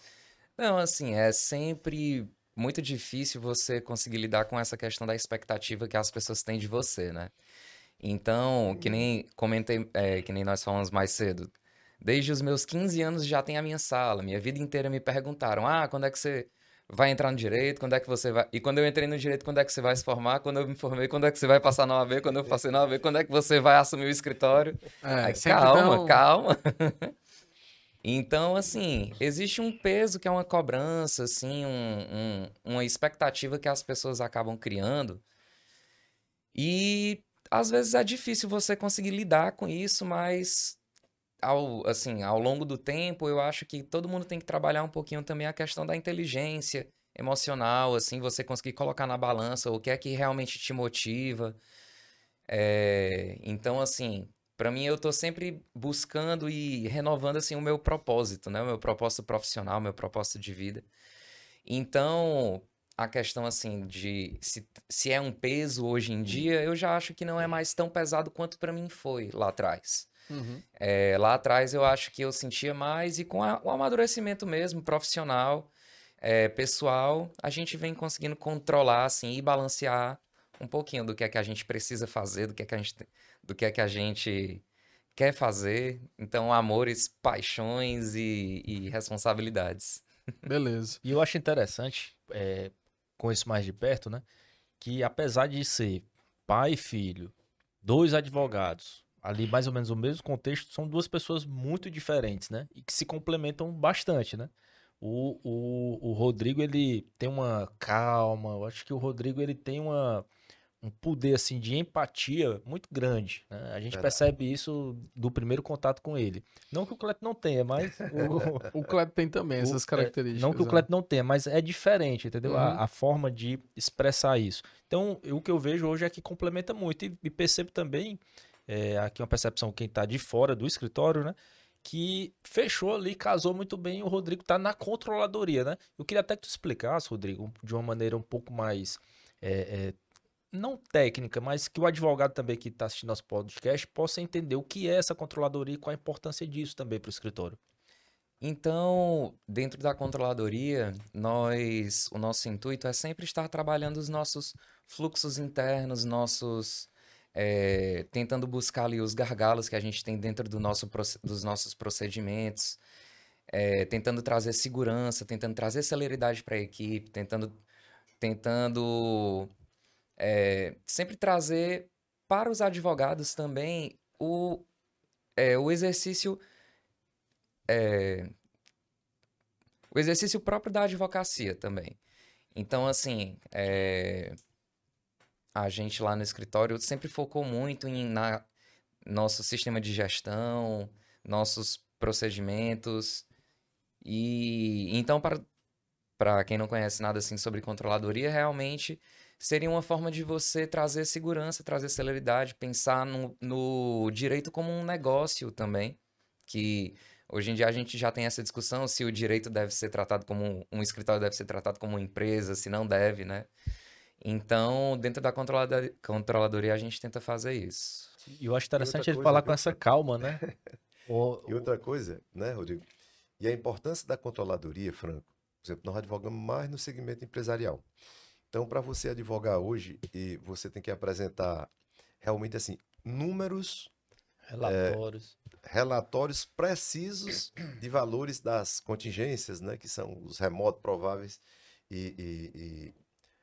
Speaker 4: Não, assim, é sempre muito difícil você conseguir lidar com essa questão da expectativa que as pessoas têm de você, né? Então, que nem comentei, é, que nem nós falamos mais cedo. Desde os meus 15 anos já tem a minha sala. Minha vida inteira me perguntaram: ah, quando é que você vai entrar no direito? Quando é que você vai. E quando eu entrei no direito, quando é que você vai se formar? Quando eu me formei, quando é que você vai passar na OAB? Quando eu passei na OAB, quando é que você vai assumir o escritório?
Speaker 2: É, sempre
Speaker 4: calma, calma. Então, assim, existe um peso que é uma cobrança, assim, um- um- uma expectativa que as pessoas acabam criando. E às vezes é difícil você conseguir lidar com isso, mas ao, assim, ao longo do tempo, eu acho que todo mundo tem que trabalhar um pouquinho também a questão da inteligência emocional, assim, você conseguir colocar na balança o que é que realmente te motiva. É, então, assim, Para mim, eu estou sempre buscando e renovando assim o meu propósito, né? O meu propósito profissional, meu propósito de vida. Então, a questão assim de se, se é um peso hoje em dia, eu já acho que não é mais tão pesado quanto para mim foi lá atrás.
Speaker 2: Uhum.
Speaker 4: É, lá atrás eu acho que eu sentia mais e com a, o amadurecimento mesmo, profissional, é, pessoal, a gente vem conseguindo controlar assim e balancear um pouquinho do que é que a gente precisa fazer, do que é que a gente, do que é que a gente quer fazer. Então, amores, paixões e, e responsabilidades.
Speaker 2: Beleza.
Speaker 1: E eu acho interessante, é, com isso mais de perto, né? Que apesar de ser pai e filho, dois advogados, ali mais ou menos o mesmo contexto, são duas pessoas muito diferentes, né? E que se complementam bastante, né? O, o, o Rodrigo, ele tem uma calma, eu acho que o Rodrigo, ele tem uma, um poder, assim, de empatia muito grande, né? A gente
Speaker 3: Verdade.
Speaker 1: percebe isso do primeiro contato com ele. Não que o Cleto não tenha, mas... o,
Speaker 2: O Kleber tem também
Speaker 1: o-
Speaker 2: essas
Speaker 1: é,
Speaker 2: características.
Speaker 1: Não que o
Speaker 2: né?
Speaker 1: Cleto não tenha, mas é diferente, entendeu? A-
Speaker 2: Uhum.
Speaker 1: A, forma de expressar isso. Então, eu- o que eu vejo hoje é que complementa muito. E, e percebo também, é, aqui uma percepção quem está de fora do escritório, né? Que fechou ali, casou muito bem. O Rodrigo está na controladoria, né? Eu queria até que tu explicasse, Rodrigo, de uma maneira um pouco mais. é, é, não técnica, mas que o advogado também que está assistindo nosso podcast possa entender o que é essa controladoria e qual a importância disso também para o escritório.
Speaker 4: Então, dentro da controladoria, nós, o nosso intuito é sempre estar trabalhando os nossos fluxos internos, nossos, eh, tentando buscar ali os gargalos que a gente tem dentro do nosso, dos nossos procedimentos, eh, tentando trazer segurança, tentando trazer celeridade para a equipe, tentando, tentando eh, sempre trazer para os advogados também o, eh, o exercício é, o exercício próprio da advocacia também. Então, assim, é, a gente lá no escritório sempre focou muito em na, nosso sistema de gestão, nossos procedimentos. E então, para, para quem não conhece nada assim sobre controladoria, realmente seria uma forma de você trazer segurança, trazer celeridade, pensar no, no direito como um negócio também, que Hoje em dia a gente já tem essa discussão se o direito deve ser tratado como um, escritório deve ser tratado como uma empresa, se não deve, né? Então, dentro da controlada- controladoria a gente tenta fazer isso.
Speaker 1: E eu acho interessante ele
Speaker 3: coisa,
Speaker 1: falar com essa calma, né? O-
Speaker 3: E outra coisa, né, Rodrigo? E a importância da controladoria, Franco. Por exemplo, nós advogamos mais no segmento empresarial. Então, para você advogar hoje, e você tem que apresentar realmente assim números,
Speaker 1: relatórios.
Speaker 3: relatórios precisos de valores das contingências, né, que são os remoto prováveis e, e- e-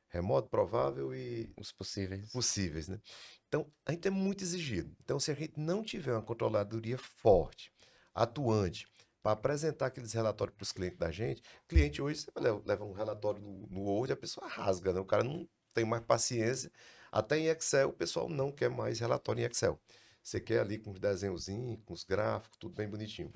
Speaker 3: remoto provável e
Speaker 4: Os possíveis.
Speaker 3: possíveis, né? Então, a gente é muito exigido. Então, se a gente não tiver uma controladoria forte, atuante, para apresentar aqueles relatórios para os clientes da gente, cliente hoje você leva, um relatório no, no Word, a pessoa rasga, né? O cara não tem mais paciência. Até em Excel, o pessoal não quer mais relatório em Excel. Você quer ali com os desenhozinhos, com os gráficos, tudo bem bonitinho.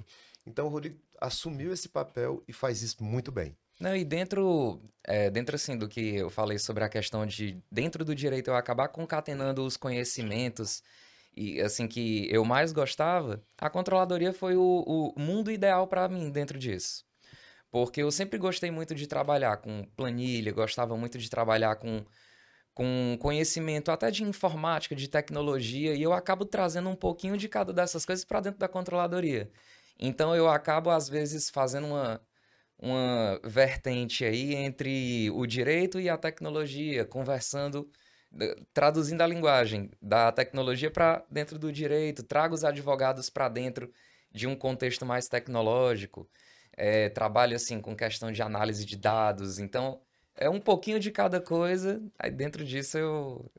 Speaker 3: Então, o Rodrigo assumiu esse papel e faz isso muito bem.
Speaker 4: Não, e dentro, é, dentro assim do que eu falei sobre a questão de dentro do direito eu acabar concatenando os conhecimentos e assim que eu mais gostava, a controladoria foi o, o mundo ideal para mim dentro disso. Porque eu sempre gostei muito de trabalhar com planilha, gostava muito de trabalhar com, com conhecimento até de informática, de tecnologia, e eu acabo trazendo um pouquinho de cada dessas coisas para dentro da controladoria. Então eu acabo, às vezes, fazendo uma, uma vertente aí entre o direito e a tecnologia, conversando, traduzindo a linguagem da tecnologia para dentro do direito, trago os advogados para dentro de um contexto mais tecnológico, eh, trabalho assim com questão de análise de dados, então é um pouquinho de cada coisa, aí dentro disso eu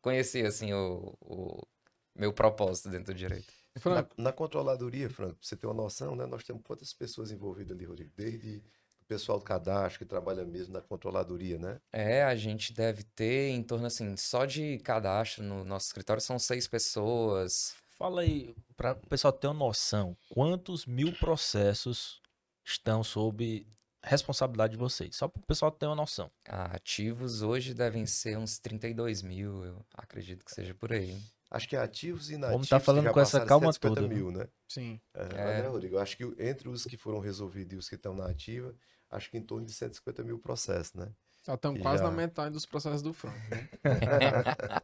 Speaker 4: conheci assim o, o meu propósito dentro do direito.
Speaker 3: Na, na controladoria, Franco, pra você ter uma noção, né? Nós temos quantas pessoas envolvidas ali, Rodrigo? Desde pessoal do cadastro que trabalha mesmo na controladoria, né?
Speaker 4: É, a gente deve ter em torno assim, só de cadastro no nosso escritório são seis pessoas.
Speaker 1: Fala aí, para o pessoal ter uma noção, quantos mil processos estão sob responsabilidade de vocês, só para o pessoal ter uma noção.
Speaker 4: Ah, ativos hoje devem ser uns 32 mil, eu acredito que seja por aí.
Speaker 3: Acho que ativos e inativos.
Speaker 1: Vamos tá
Speaker 3: que
Speaker 1: falando com essa calma
Speaker 3: 150
Speaker 1: toda,
Speaker 3: mil, né?
Speaker 2: Sim.
Speaker 3: É, mas,
Speaker 4: É.
Speaker 3: né, Rodrigo? Acho que entre os que foram resolvidos e os que estão na ativa, acho que em torno de 150 mil processos, né?
Speaker 2: Já estamos
Speaker 3: E
Speaker 2: quase
Speaker 3: já-
Speaker 2: na metade dos processos do Franco. né?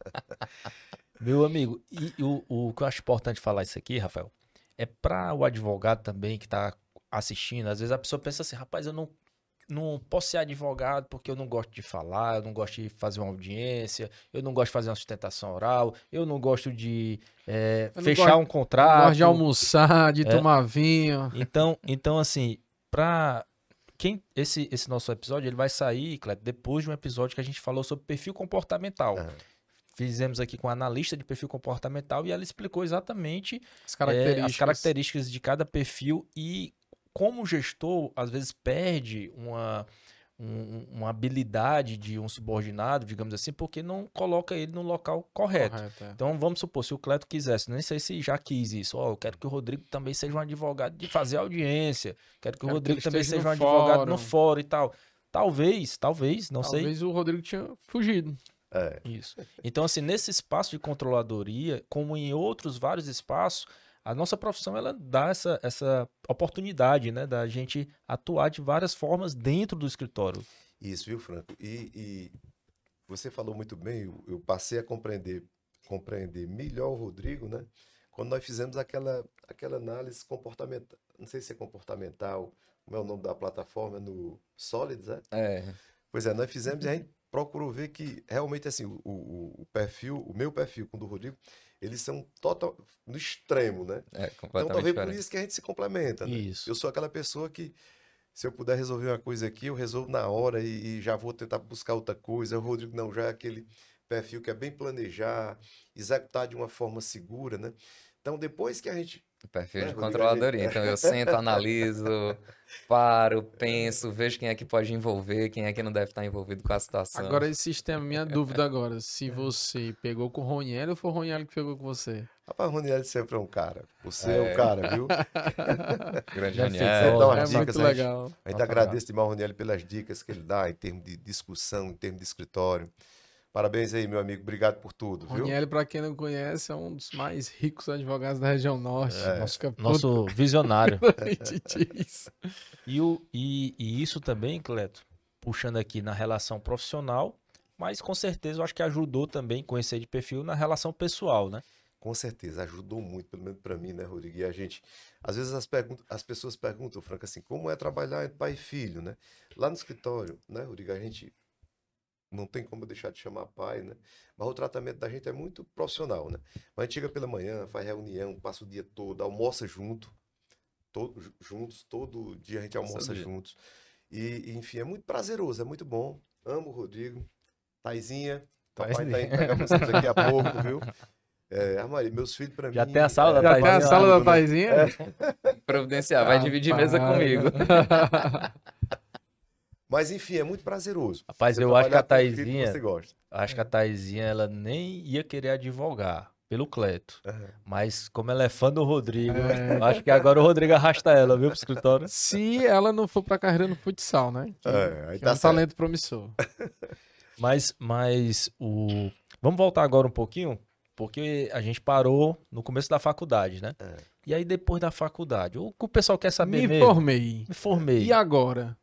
Speaker 1: Meu amigo, e o, o que eu acho importante falar isso aqui, Rafael, é para o advogado também que está assistindo. Às vezes a pessoa pensa assim, rapaz, eu não, não posso ser advogado porque eu não gosto de falar, eu não gosto de fazer uma audiência, eu não gosto de fazer uma sustentação oral, eu não gosto de é,
Speaker 2: não
Speaker 1: fechar
Speaker 2: gosto-
Speaker 1: um contrato.
Speaker 2: Gosto de almoçar, de
Speaker 1: É.
Speaker 2: tomar vinho.
Speaker 1: Então, então assim, para quem esse esse nosso episódio ele vai sair, Cleto, depois de um episódio que a gente falou sobre perfil comportamental.
Speaker 3: Aham.
Speaker 1: Fizemos aqui com a analista de perfil comportamental e ela explicou exatamente
Speaker 2: As
Speaker 1: é,
Speaker 2: características.
Speaker 1: as características de cada perfil e como o gestor às vezes perde uma um- uma habilidade de um subordinado, digamos assim, porque não coloca ele no local correto.
Speaker 2: Correto, é.
Speaker 1: Então vamos supor, se o Cleto quisesse, nem sei se já quis isso, ó, eu quero que o Rodrigo também seja um advogado de fazer audiência, quero que o
Speaker 2: Quero que
Speaker 1: Rodrigo
Speaker 2: ele
Speaker 1: também seja um advogado
Speaker 2: fórum.
Speaker 1: no fórum e tal. Talvez, talvez, não sei.
Speaker 2: Talvez o Rodrigo tinha fugido.
Speaker 3: É.
Speaker 1: Isso. Então, assim, nesse espaço de controladoria, como em outros vários espaços, a nossa profissão ela dá essa, essa oportunidade, né, da gente atuar de várias formas dentro do escritório.
Speaker 3: Isso, viu, Franco? E, e você falou muito bem, eu, eu passei a compreender, compreender melhor o Rodrigo, né? Quando nós fizemos aquela, aquela análise comportamental, não sei se é comportamental, como é o nome da plataforma, no Solids, né?
Speaker 4: É,
Speaker 3: Pois é, nós fizemos e a gente procurou ver que realmente assim, o, o, o perfil, o meu perfil com o do Rodrigo, eles são total, no extremo, né?
Speaker 4: é
Speaker 3: Então talvez por
Speaker 4: diferente.
Speaker 3: isso que a gente se complementa, né?
Speaker 1: Isso.
Speaker 3: Eu sou aquela pessoa que, se eu puder resolver uma coisa aqui, eu resolvo na hora e, e já vou tentar buscar outra coisa. O Rodrigo não, já é aquele perfil que é bem planejar, executar de uma forma segura, né? Então, depois que a gente.
Speaker 4: Perfil
Speaker 3: É,
Speaker 4: de controladoria. Então eu sento, analiso, paro, penso, vejo quem é que pode envolver, quem é que não deve estar envolvido com a situação.
Speaker 2: Agora esse sistema, minha dúvida agora, se você pegou com o Roniel ou foi o Roniel que pegou com você?
Speaker 3: Rapaz, o Roniel sempre é um cara. Você é,
Speaker 4: É.
Speaker 3: o cara, viu?
Speaker 4: Grande
Speaker 3: dá uma
Speaker 2: é
Speaker 3: dicas,
Speaker 2: muito
Speaker 3: né?
Speaker 2: legal.
Speaker 3: A gente
Speaker 1: Obrigado.
Speaker 3: agradece demais ao Roniel pelas dicas que ele dá em termos de discussão, em termos de escritório. Parabéns aí, meu amigo. Obrigado por tudo, viu?
Speaker 2: Roniel, pra quem não conhece, é um dos mais ricos advogados da região norte.
Speaker 3: É.
Speaker 2: Fica
Speaker 1: Nosso visionário. E, o, e, e isso também, Cleto, puxando aqui na relação profissional, mas com certeza eu acho que ajudou também conhecer de perfil na relação pessoal, né?
Speaker 3: Com certeza, ajudou muito, pelo menos para mim, né, Rodrigo? E a gente, às vezes as, as pessoas perguntam, Franca, assim, como é trabalhar entre pai e filho, né? Lá no escritório, né, Rodrigo, a gente não tem como deixar de chamar pai, né? Mas o tratamento da gente é muito profissional, né? Mas a gente chega pela manhã, faz reunião, passa o dia todo, almoça junto, todo, ju- juntos, todo dia a gente almoça
Speaker 4: Sabia.
Speaker 3: juntos. E, e, enfim, é muito prazeroso, é muito bom. Amo o Rodrigo. Taizinha, papai tá
Speaker 1: Taizinha.
Speaker 3: indo pegar vocês daqui a pouco, viu? É, ah, Maria, meus filhos para mim.
Speaker 1: Já tem a sala
Speaker 3: é,
Speaker 1: da
Speaker 2: Já tem a sala da
Speaker 3: né?
Speaker 2: Taizinha?
Speaker 4: Providenciar, vai dividir mesa comigo.
Speaker 3: Mas enfim, é muito prazeroso.
Speaker 1: Rapaz, eu acho que a
Speaker 3: que
Speaker 1: Taizinha,
Speaker 3: Você gosta.
Speaker 1: acho que a Taizinha, ela nem ia querer advogar pelo Cleto.
Speaker 3: Aham.
Speaker 1: Mas como ela é fã do Rodrigo,
Speaker 2: É.
Speaker 1: acho que agora o Rodrigo arrasta ela, viu, pro escritório.
Speaker 2: Se ela não for pra carreira no futsal, né? Que,
Speaker 3: É, aí
Speaker 2: que
Speaker 3: tá
Speaker 2: é um
Speaker 3: certo.
Speaker 2: talento promissor.
Speaker 1: Mas, mas o. Vamos voltar agora um pouquinho, porque a gente parou no começo da faculdade, né?
Speaker 3: É.
Speaker 1: E aí, depois da faculdade, o que o pessoal quer saber
Speaker 2: Me
Speaker 1: mesmo?
Speaker 2: formei.
Speaker 1: Me formei.
Speaker 2: E agora?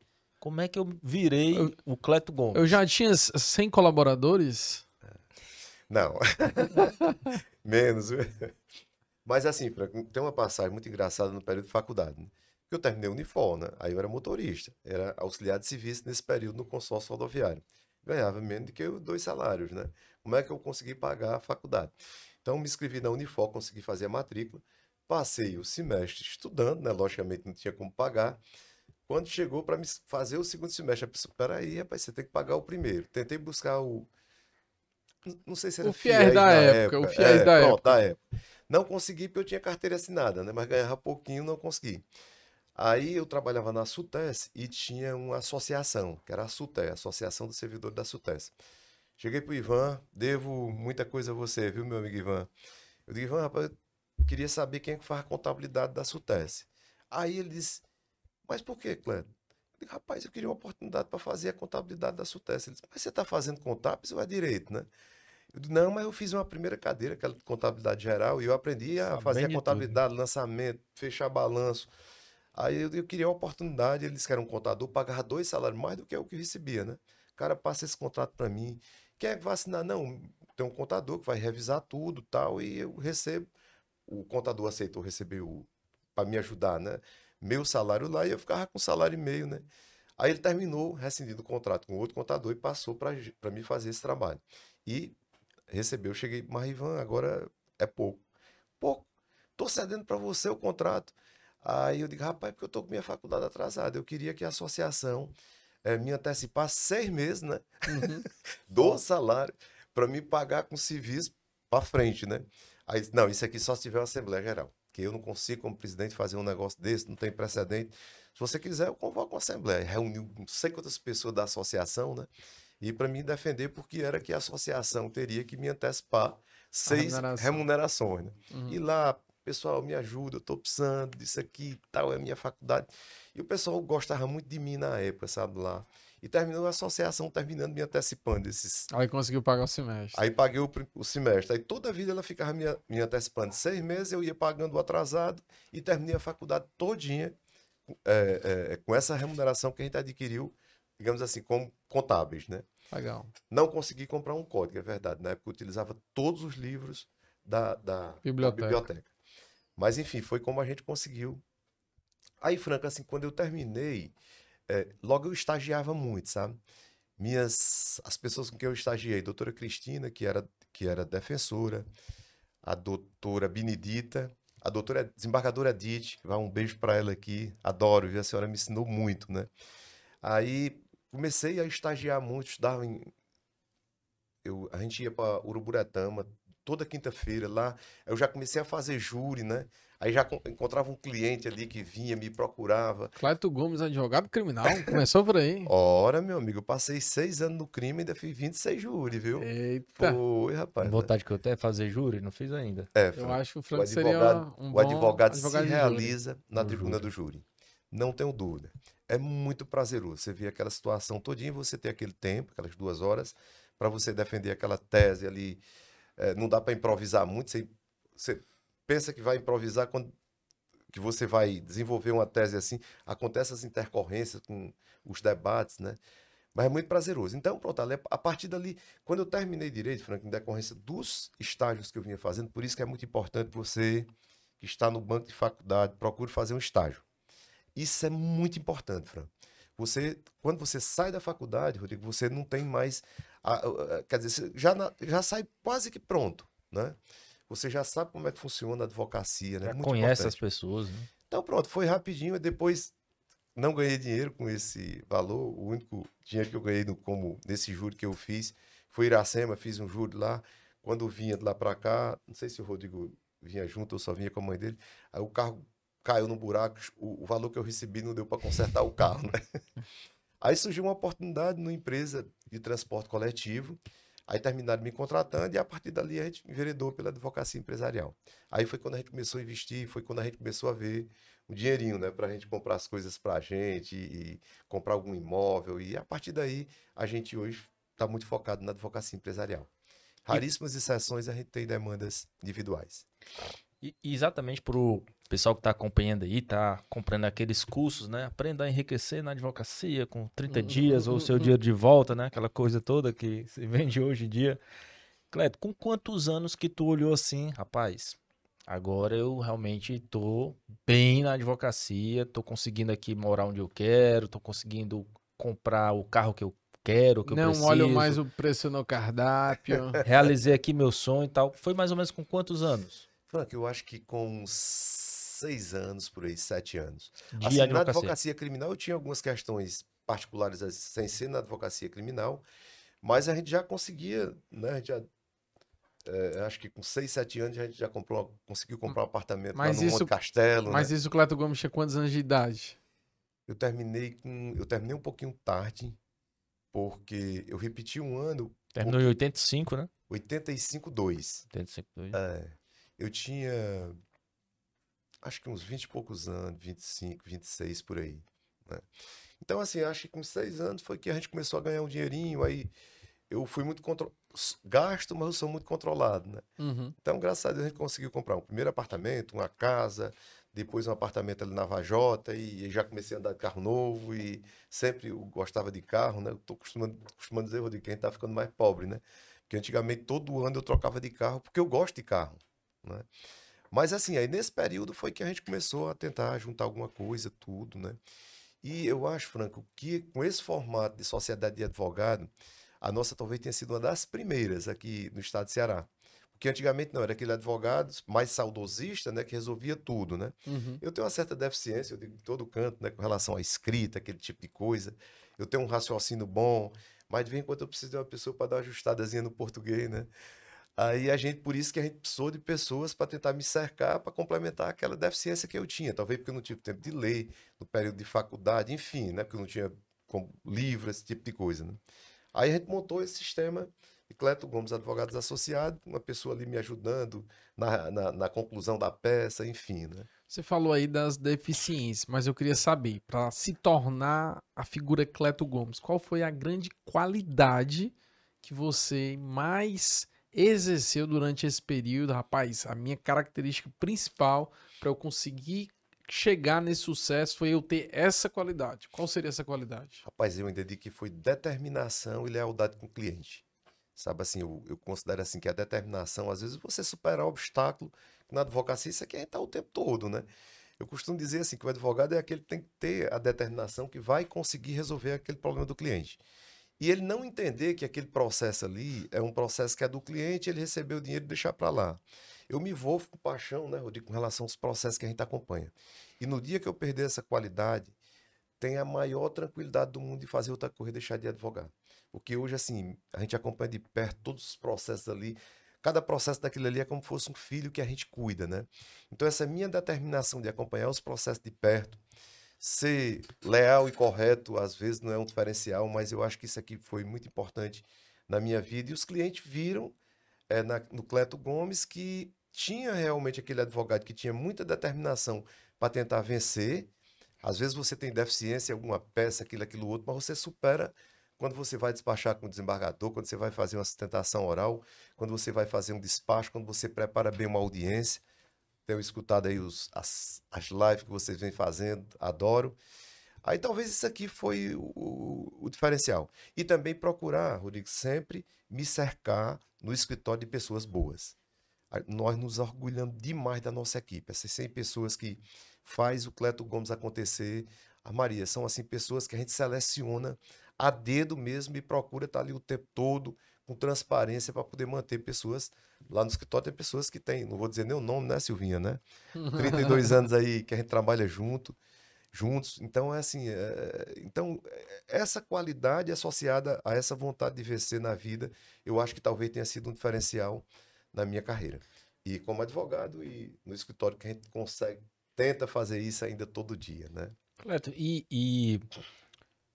Speaker 1: Como é que eu virei
Speaker 2: Eu-
Speaker 1: o Cleto Gomes?
Speaker 2: Eu já tinha 100 colaboradores?
Speaker 3: Não. Menos. Mas assim, Franco, tem uma passagem muito engraçada no período de faculdade. Né? Eu terminei Unifor, né? Aí eu era motorista, era auxiliar de serviço nesse período no consórcio rodoviário. Ganhava menos do que dois salários, né? Como é que eu consegui pagar a faculdade? Então, me inscrevi na Unifor, consegui fazer a matrícula, passei o semestre estudando, né? Logicamente não tinha como pagar. Quando chegou para me fazer o segundo semestre, a pessoa, peraí, rapaz, você tem que pagar o primeiro. Tentei buscar o. Não sei se era
Speaker 2: O fiéis da
Speaker 3: na
Speaker 2: época, o fiéis
Speaker 3: É,
Speaker 2: da
Speaker 3: pronto,
Speaker 2: época.
Speaker 3: da época. Não consegui porque eu tinha carteira assinada, né? Mas ganhava pouquinho, não consegui. Aí eu trabalhava na SUTES e tinha uma associação, que era a SUTES, Associação dos Servidores da SUTES. Cheguei pro Ivan, devo muita coisa a você, viu, meu amigo Ivan? Eu digo, Ivan, rapaz, eu queria saber quem é que faz a contabilidade da SUTES. Aí ele disse, mas por que? Eu digo, rapaz, eu queria uma oportunidade para fazer a contabilidade da SUTES. Ele disse, mas você está fazendo contábil, isso é direito, né? Eu disse, não, mas eu fiz uma primeira cadeira, aquela de contabilidade geral, e eu aprendi a
Speaker 1: Sabe
Speaker 3: fazer a
Speaker 1: de
Speaker 3: contabilidade, lançamento, fechar balanço. Aí eu, eu queria uma oportunidade, ele disse que era um contador, pagava dois salários mais do que eu que recebia, né? O cara passa esse contrato para mim. Quem é que vai assinar? Não, tem um contador que vai revisar tudo tal, e eu recebo. O contador aceitou receber o para me ajudar, né? Meu salário lá e eu ficava com salário e meio, né? Aí ele terminou rescindindo o contrato com outro contador e passou para me fazer esse trabalho. E recebeu, eu cheguei, mas Ivan, agora é pouco. Pouco. Tô cedendo para você o contrato. Aí eu digo, rapaz, porque eu tô com minha faculdade atrasada. Eu queria que a associação eh, me antecipasse seis meses, né? Do salário, para me pagar com serviço para frente, né? Aí, não, isso aqui só se tiver uma Assembleia Geral. Que eu não consigo, como presidente, fazer um negócio desse, não tem precedente. Se você quiser, eu convoco uma Assembleia. Reuniu não sei quantas pessoas da associação, né? E para me defender, porque era que a associação teria que me antecipar seis
Speaker 2: remuneração.
Speaker 3: remunerações, né?
Speaker 2: Uhum.
Speaker 3: E lá, pessoal, me ajuda, eu tô precisando disso aqui tal, é minha faculdade. E o pessoal gostava muito de mim na época, sabe, lá. E terminou a associação terminando me antecipando esses.
Speaker 2: Aí conseguiu pagar o semestre.
Speaker 3: Aí paguei o, o semestre. Aí toda a vida ela ficava me, me antecipando. Seis meses eu ia pagando o atrasado e terminei a faculdade todinha é, é, com essa remuneração que a gente adquiriu, digamos assim, como contábeis, né?
Speaker 2: Legal.
Speaker 3: Não consegui comprar um código, é verdade. Na época eu utilizava todos os livros da, da, da
Speaker 2: Biblioteca.
Speaker 3: biblioteca. Mas enfim, foi como a gente conseguiu. Aí, Franca, assim, quando eu terminei, eh, logo eu estagiava muito, sabe? Minhas, as pessoas com quem eu estagiei, doutora Cristina, que era, que era defensora, a doutora Benedita, a doutora desembargadora Edith, vai um beijo para ela aqui, adoro, viu? A senhora me ensinou muito, né? Aí comecei a estagiar muito, estudava em. Eu, a gente ia para Uruburetama toda quinta-feira lá. Eu já comecei a fazer júri, né? Aí já con- encontrava um cliente ali que vinha, me procurava.
Speaker 2: Cleto Gomes, advogado criminal. Começou por aí.
Speaker 3: Ora, meu amigo, eu passei seis anos no crime e ainda fiz 26 júri, viu?
Speaker 2: Eita.
Speaker 3: Foi, rapaz. né?
Speaker 1: Vontade que eu tenho é fazer júri, não fiz ainda.
Speaker 3: É,
Speaker 2: Eu acho que o
Speaker 3: o
Speaker 2: Franco seria
Speaker 3: advogado,
Speaker 2: um
Speaker 3: o
Speaker 2: bom
Speaker 3: advogado,
Speaker 2: advogado
Speaker 3: se
Speaker 2: de júri.
Speaker 3: realiza na tribuna
Speaker 1: júri.
Speaker 3: do júri. Não tenho dúvida. É muito prazeroso. Você vê aquela situação todinha, você ter aquele tempo, aquelas duas horas, para você defender aquela tese ali. É, não dá para improvisar muito. Você, você pensa que vai improvisar quando que você vai desenvolver uma tese assim, acontece as intercorrências com os debates, né? Mas é muito prazeroso. Então, pronto, a partir dali, quando eu terminei direito, Franco, em decorrência dos estágios que eu vinha fazendo, por isso que é muito importante você que está no banco de faculdade, procure fazer um estágio. Isso é muito importante, Fran. Você, quando você sai da faculdade, Rodrigo, você não tem mais, a- a- a- quer dizer, já, na- já sai quase que pronto, né? Você já sabe como é que funciona a advocacia, né?
Speaker 1: Já
Speaker 3: Muito
Speaker 1: conhece
Speaker 3: importante.
Speaker 1: as pessoas, né?
Speaker 3: Então pronto, foi rapidinho, e depois não ganhei dinheiro com esse valor, o único dinheiro que eu ganhei no, como nesse júri que eu fiz foi Iracema, fiz um júri lá, quando vinha de lá para cá, não sei se o Rodrigo vinha junto ou só vinha com a mãe dele, aí o carro caiu no buraco, o, o valor que eu recebi não deu para consertar o carro, né? Aí surgiu uma oportunidade numa empresa de transporte coletivo, aí terminaram me contratando e a partir dali a gente enveredou pela advocacia empresarial. Aí foi quando a gente começou a investir, foi quando a gente começou a ver um dinheirinho, né, para a gente comprar as coisas para a gente e comprar algum imóvel. E a partir daí, a gente hoje está muito focado na advocacia empresarial. Raríssimas exceções a gente tem demandas individuais.
Speaker 1: E exatamente pessoal que tá acompanhando aí, tá comprando aqueles cursos, né? Aprenda a enriquecer na advocacia com 30 dias ou o seu dinheiro de volta, né? Aquela coisa toda que se vende hoje em dia. Cleto, com quantos anos que tu olhou assim, rapaz? Agora eu realmente tô bem na advocacia, tô conseguindo aqui morar onde eu quero, tô conseguindo comprar o carro que eu quero, que eu
Speaker 2: Não
Speaker 1: preciso.
Speaker 2: olho mais o preço no cardápio.
Speaker 1: Realizei aqui meu sonho e tal. Foi mais ou menos com quantos anos?
Speaker 3: Frank, eu acho que com uns seis anos, por aí, sete anos.
Speaker 1: De
Speaker 3: Assim, na
Speaker 1: advocacia.
Speaker 3: advocacia criminal eu tinha algumas questões particulares sem ser na advocacia criminal, mas a gente já conseguia, né? A gente já, é, acho que com seis, sete anos a gente já comprou, conseguiu comprar um apartamento
Speaker 2: Mas
Speaker 3: lá no
Speaker 2: isso-
Speaker 3: Monte Castelo,
Speaker 2: Mas
Speaker 3: né?
Speaker 2: isso o Cleto Gomes tinha quantos anos de idade?
Speaker 3: Eu terminei com, eu terminei um pouquinho tarde, porque eu repeti um ano,
Speaker 1: Terminou em 85, né?
Speaker 3: 85,2.
Speaker 1: 85. dois.
Speaker 3: É, eu tinha acho que uns 20 e poucos anos, 25, 26 por aí. né? Então, assim, acho que com seis anos foi que a gente começou a ganhar um dinheirinho, aí eu fui muito contro... gasto, mas eu sou muito controlado, né?
Speaker 2: Uhum.
Speaker 3: Então, graças a Deus, a gente conseguiu comprar um primeiro apartamento, uma casa, depois um apartamento ali na Vajota, e já comecei a andar de carro novo, e sempre eu gostava de carro, né? Eu tô costumando, costumando dizer, Rodrigo, que a gente tá ficando mais pobre, né? Porque antigamente todo ano eu trocava de carro, porque eu gosto de carro, né? Mas assim, aí nesse período foi que a gente começou a tentar juntar alguma coisa, tudo, né? E eu acho, Franco, que com esse formato de sociedade de advogado, a nossa talvez tenha sido uma das primeiras aqui no estado de Ceará. Porque antigamente não, era aquele advogado mais saudosista, né, que resolvia tudo, né?
Speaker 2: Uhum.
Speaker 3: Eu tenho uma certa deficiência, eu digo em todo canto, né, com relação à escrita, aquele tipo de coisa. Eu tenho um raciocínio bom, mas de vez em quando eu preciso de uma pessoa para dar uma ajustadazinha no português, né? Aí a gente, por isso que a gente precisou de pessoas para tentar me cercar, para complementar aquela deficiência que eu tinha. Talvez porque eu não tive tempo de ler, no período de faculdade, enfim, né? Porque eu não tinha livro, esse tipo de coisa, né? Aí a gente montou esse sistema de Cleto Gomes Advogados Associados, uma pessoa ali me ajudando na, na, na, conclusão da peça, enfim, né?
Speaker 2: Você falou aí das deficiências, mas eu queria saber, para se tornar a figura Cleto Gomes, qual foi a grande qualidade que você mais exerceu durante esse período, rapaz, a minha característica principal para eu conseguir chegar nesse sucesso foi eu ter essa qualidade. Qual seria essa qualidade?
Speaker 3: Rapaz, eu entendi que foi determinação e lealdade com o cliente. Sabe assim, eu, eu considero assim que a determinação, às vezes você superar obstáculo, na advocacia isso aqui a gente tá o tempo todo, né? Eu costumo dizer assim que o advogado é aquele que tem que ter a determinação que vai conseguir resolver aquele problema do cliente. E ele não entender que aquele processo ali é um processo que é do cliente, ele recebeu o dinheiro e deixar para lá. Eu me envolvo com paixão, né, Rodrigo, com relação aos processos que a gente acompanha. E no dia que eu perder essa qualidade, tem a maior tranquilidade do mundo de fazer outra coisa e deixar de advogar. Porque hoje, assim, a gente acompanha de perto todos os processos ali. Cada processo daquilo ali é como se fosse um filho que a gente cuida, né? Então, essa minha determinação de acompanhar os processos de perto, ser leal e correto, às vezes não é um diferencial, mas eu acho que isso aqui foi muito importante na minha vida. E os clientes viram é, na, no Cleto Gomes que tinha realmente aquele advogado que tinha muita determinação para tentar vencer. Às vezes você tem deficiência em alguma peça, aquilo, aquilo outro, mas você supera quando você vai despachar com o desembargador, quando você vai fazer uma sustentação oral, quando você vai fazer um despacho, quando você prepara bem uma audiência tenho escutado aí os, as, as lives que vocês vêm fazendo, adoro. Aí talvez isso aqui foi o, o, diferencial. E também procurar, Rodrigo, sempre me cercar no escritório de pessoas boas. Nós nos orgulhamos demais da nossa equipe. Essas 100 pessoas que faz o Cleto Gomes acontecer. A Maria, são assim pessoas que a gente seleciona a dedo mesmo e procura estar ali o tempo todo com transparência para poder manter pessoas. Lá no escritório tem pessoas que têm, não vou dizer nem o nome, né, Silvinha, né? 32 anos aí que a gente trabalha junto, juntos. Então, é assim, é... então essa qualidade associada a essa vontade de vencer na vida, eu acho que talvez tenha sido um diferencial na minha carreira. E como advogado e no escritório que a gente consegue, tenta fazer isso ainda todo dia, né?
Speaker 1: Cleto, e, e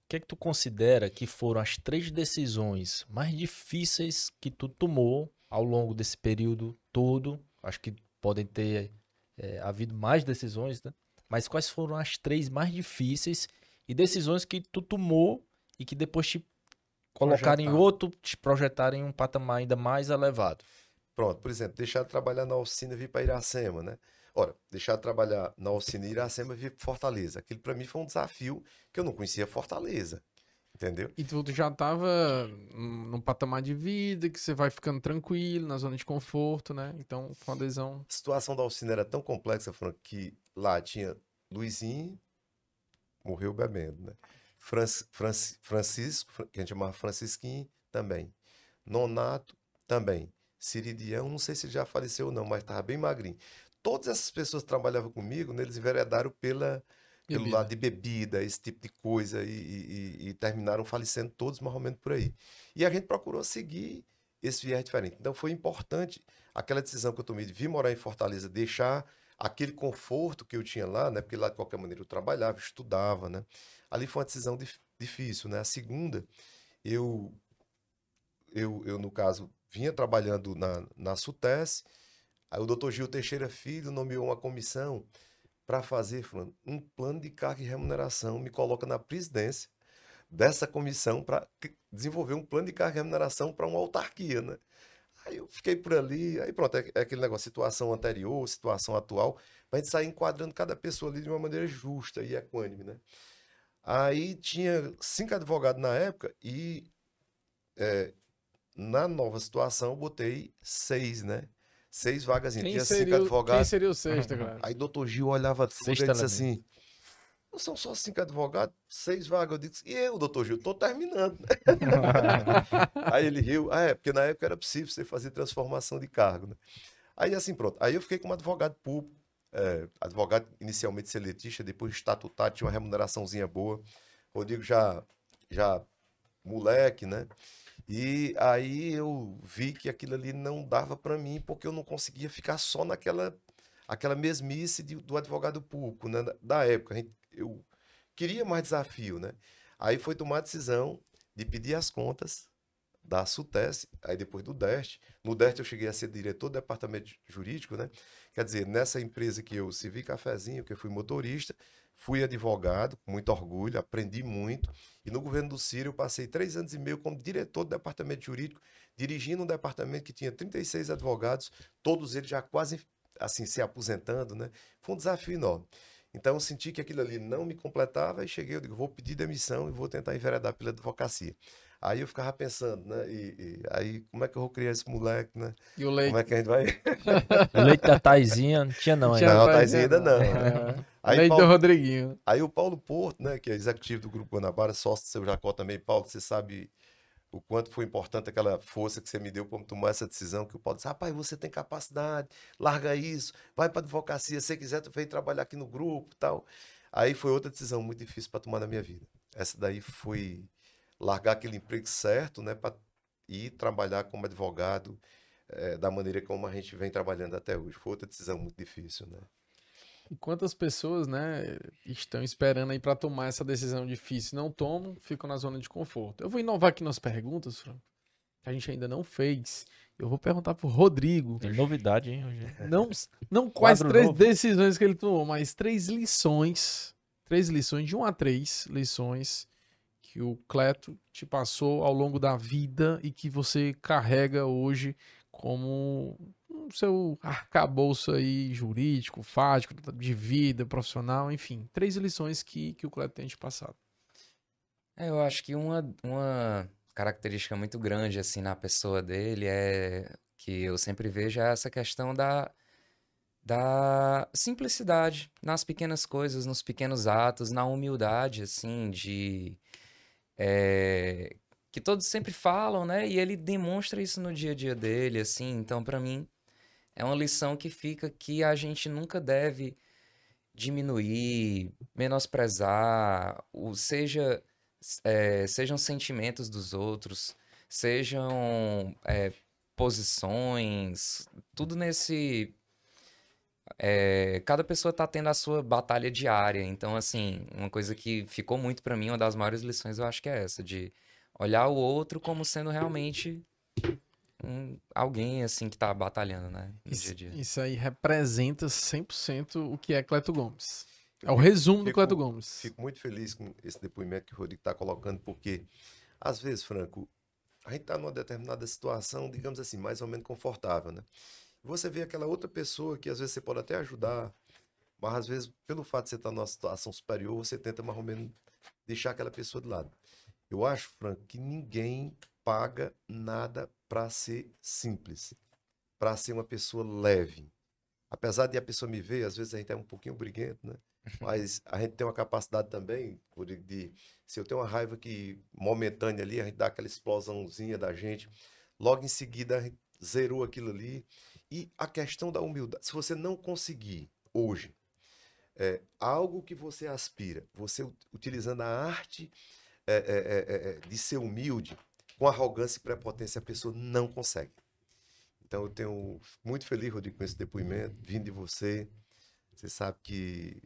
Speaker 1: que é que tu considera que foram as três decisões mais difíceis que tu tomou ao longo desse período todo? Acho que podem ter é, havido mais decisões, né? Mas quais foram as três mais difíceis e decisões que tu tomou e que depois te colocaram em outro, te projetaram em um patamar ainda mais elevado?
Speaker 3: Pronto, por exemplo, deixar de trabalhar na oficina e vir para Iracema, né? Ora, deixar de trabalhar na oficina Iracema e vir para Fortaleza. Aquilo para mim foi um desafio que eu não conhecia Fortaleza. Entendeu?
Speaker 2: E tu já estava num patamar de vida que você vai ficando tranquilo, na zona de conforto, né? Então, foi uma adesão.
Speaker 3: A situação da oficina era tão complexa, Frank, que lá tinha Luizinho, morreu bebendo, né? Francisco, que a gente chamava Francisquinho, também. Nonato, também. Siridião, não sei se já faleceu ou não, mas estava bem magrinho todas essas pessoas que trabalhavam comigo, né, eles enveredaram pela, pelo bebida. lado de bebida, esse tipo de coisa, e, e, e, terminaram falecendo todos mais ou menos por aí. E a gente procurou seguir esse viés diferente. Então foi importante aquela decisão que eu tomei de vir morar em Fortaleza, deixar aquele conforto que eu tinha lá, né? Porque lá de qualquer maneira eu trabalhava, estudava, né? Ali foi uma decisão dif difícil, né? A segunda, eu, eu, eu no caso, vinha trabalhando na, na SUTES, Aí o doutor Gil Teixeira Filho nomeou uma comissão para fazer, Fulano, um plano de carga e remuneração, me coloca na presidência dessa comissão para desenvolver um plano de carga e remuneração para uma autarquia, né? Aí eu fiquei por ali, aí pronto, é, é aquele negócio, situação anterior, situação atual, para a gente sair enquadrando cada pessoa ali de uma maneira justa e equânime, né? Aí tinha cinco advogados na época e é, na nova situação eu botei seis, né? Seis vagas. Tinha
Speaker 2: seria,
Speaker 3: cinco advogados.
Speaker 2: quem seria o sexto, cara?
Speaker 3: Aí doutor Gil olhava tudo e disse assim: não são só cinco advogados, seis vagas. Eu disse, e eu, doutor Gil, tô terminando. né?" Aí ele riu, ah, é, porque na época era possível você fazer transformação de cargo, né? Aí assim, pronto. Aí eu fiquei como advogado público, é, advogado inicialmente seletista, depois estatutário, tinha uma remuneraçãozinha boa. Rodrigo já, já moleque, né? E aí eu vi que aquilo ali não dava para mim, porque eu não conseguia ficar só naquela aquela mesmice de- do advogado público, né? Da- época. Eu queria mais desafio, né? Aí foi tomar a decisão de pedir as contas da SUTES, aí depois do DEST. No DEST eu cheguei a ser diretor do departamento jurídico, né? Quer dizer, nessa empresa que eu servi cafezinho, que eu fui motorista, fui advogado, com muito orgulho, aprendi muito. E no governo do Ciro eu passei três anos e meio como diretor do departamento jurídico, dirigindo um departamento que tinha 36 advogados, todos eles já quase assim se aposentando, né? Foi um desafio enorme. Então eu senti que aquilo ali não me completava e cheguei, eu digo, vou pedir demissão e vou tentar enveredar pela advocacia. Aí eu ficava pensando, né? E, e aí como é que eu vou criar esse moleque, né?
Speaker 2: E o leite.
Speaker 3: Como é que a gente vai?
Speaker 1: O leite da Taizinha não tinha não
Speaker 2: Tinha
Speaker 1: ainda.
Speaker 3: Não,
Speaker 2: pra
Speaker 3: Taizinha ainda não.
Speaker 2: É.
Speaker 3: Aí,
Speaker 2: leite do
Speaker 3: Paulo-
Speaker 2: Rodriguinho.
Speaker 3: Aí o Paulo Porto, né, que é executivo do Grupo Guanabara, sócio do seu Jacó também, Paulo, você sabe o quanto foi importante aquela força que você me deu para tomar essa decisão, que o Paulo disse, rapaz, você tem capacidade, larga isso, vai para advocacia, se você quiser, tu vem trabalhar aqui no grupo e tal. Aí foi outra decisão muito difícil para tomar na minha vida. Essa daí foi largar aquele emprego certo, né, para ir trabalhar como advogado eh, da maneira como a gente vem trabalhando até hoje. Foi outra decisão muito difícil, né?
Speaker 2: E quantas pessoas, né, estão esperando aí pra tomar essa decisão difícil, não tomam, ficam na zona de conforto. Eu vou inovar aqui nas perguntas, Franco, que a gente ainda não fez. Eu vou perguntar pro Rodrigo,
Speaker 1: Tem novidade, hein? Hoje.
Speaker 2: não, não quais três
Speaker 1: novo.
Speaker 2: decisões que ele tomou, mas três lições, três lições, de um a três lições que o Cleto te passou ao longo da vida e que você carrega hoje como seu arcabouço aí jurídico, fático, de vida, profissional, enfim. Três lições que, que o Cleto tem te passado.
Speaker 4: É, eu acho que uma, uma característica muito grande, assim, na pessoa dele é que eu sempre vejo é essa questão da, da simplicidade nas pequenas coisas, nos pequenos atos, na humildade, assim, de... é, que todos sempre falam, né? E ele demonstra isso no dia a dia dele, assim. Então, pra mim, é uma lição que fica que a gente nunca deve diminuir, menosprezar, o, seja é, sejam sentimentos dos outros, sejam é, posições, tudo nesse. É, cada pessoa tá tendo a sua batalha diária. Então, assim, uma coisa que ficou muito pra mim, uma das maiores lições, eu acho que é essa, de olhar o outro como sendo realmente um- alguém, assim, que tá batalhando, né? No dia a dia.
Speaker 2: Isso aí representa 100% o que é Cleto Gomes. É o resumo do
Speaker 3: Fico-
Speaker 2: Cleto Gomes.
Speaker 3: Fico muito feliz com esse depoimento que o Rodrigo está colocando, porque, às vezes, Franco, a gente está numa determinada situação, digamos assim, mais ou menos confortável, né? Você vê aquela outra pessoa que, às vezes, você pode até ajudar, mas, às vezes, pelo fato de você estar numa situação superior, você tenta, mais ou menos, deixar aquela pessoa de lado. Eu acho, Franco, que ninguém paga nada para ser simples, para ser uma pessoa leve. Apesar de a pessoa me ver, às vezes a gente é um pouquinho briguento, né? Mas a gente tem uma capacidade também, Rodrigo, de se eu tenho uma raiva que momentânea ali, a gente dá aquela explosãozinha da gente, logo em seguida a gente zerou aquilo ali. E a questão da humildade, se você não conseguir hoje é, algo que você aspira, você utilizando a arte é, é, é, é, é, de ser humilde, com arrogância e prepotência, a pessoa não consegue. Então eu tenho muito feliz, Rodrigo, com esse depoimento, vindo de você. Você sabe que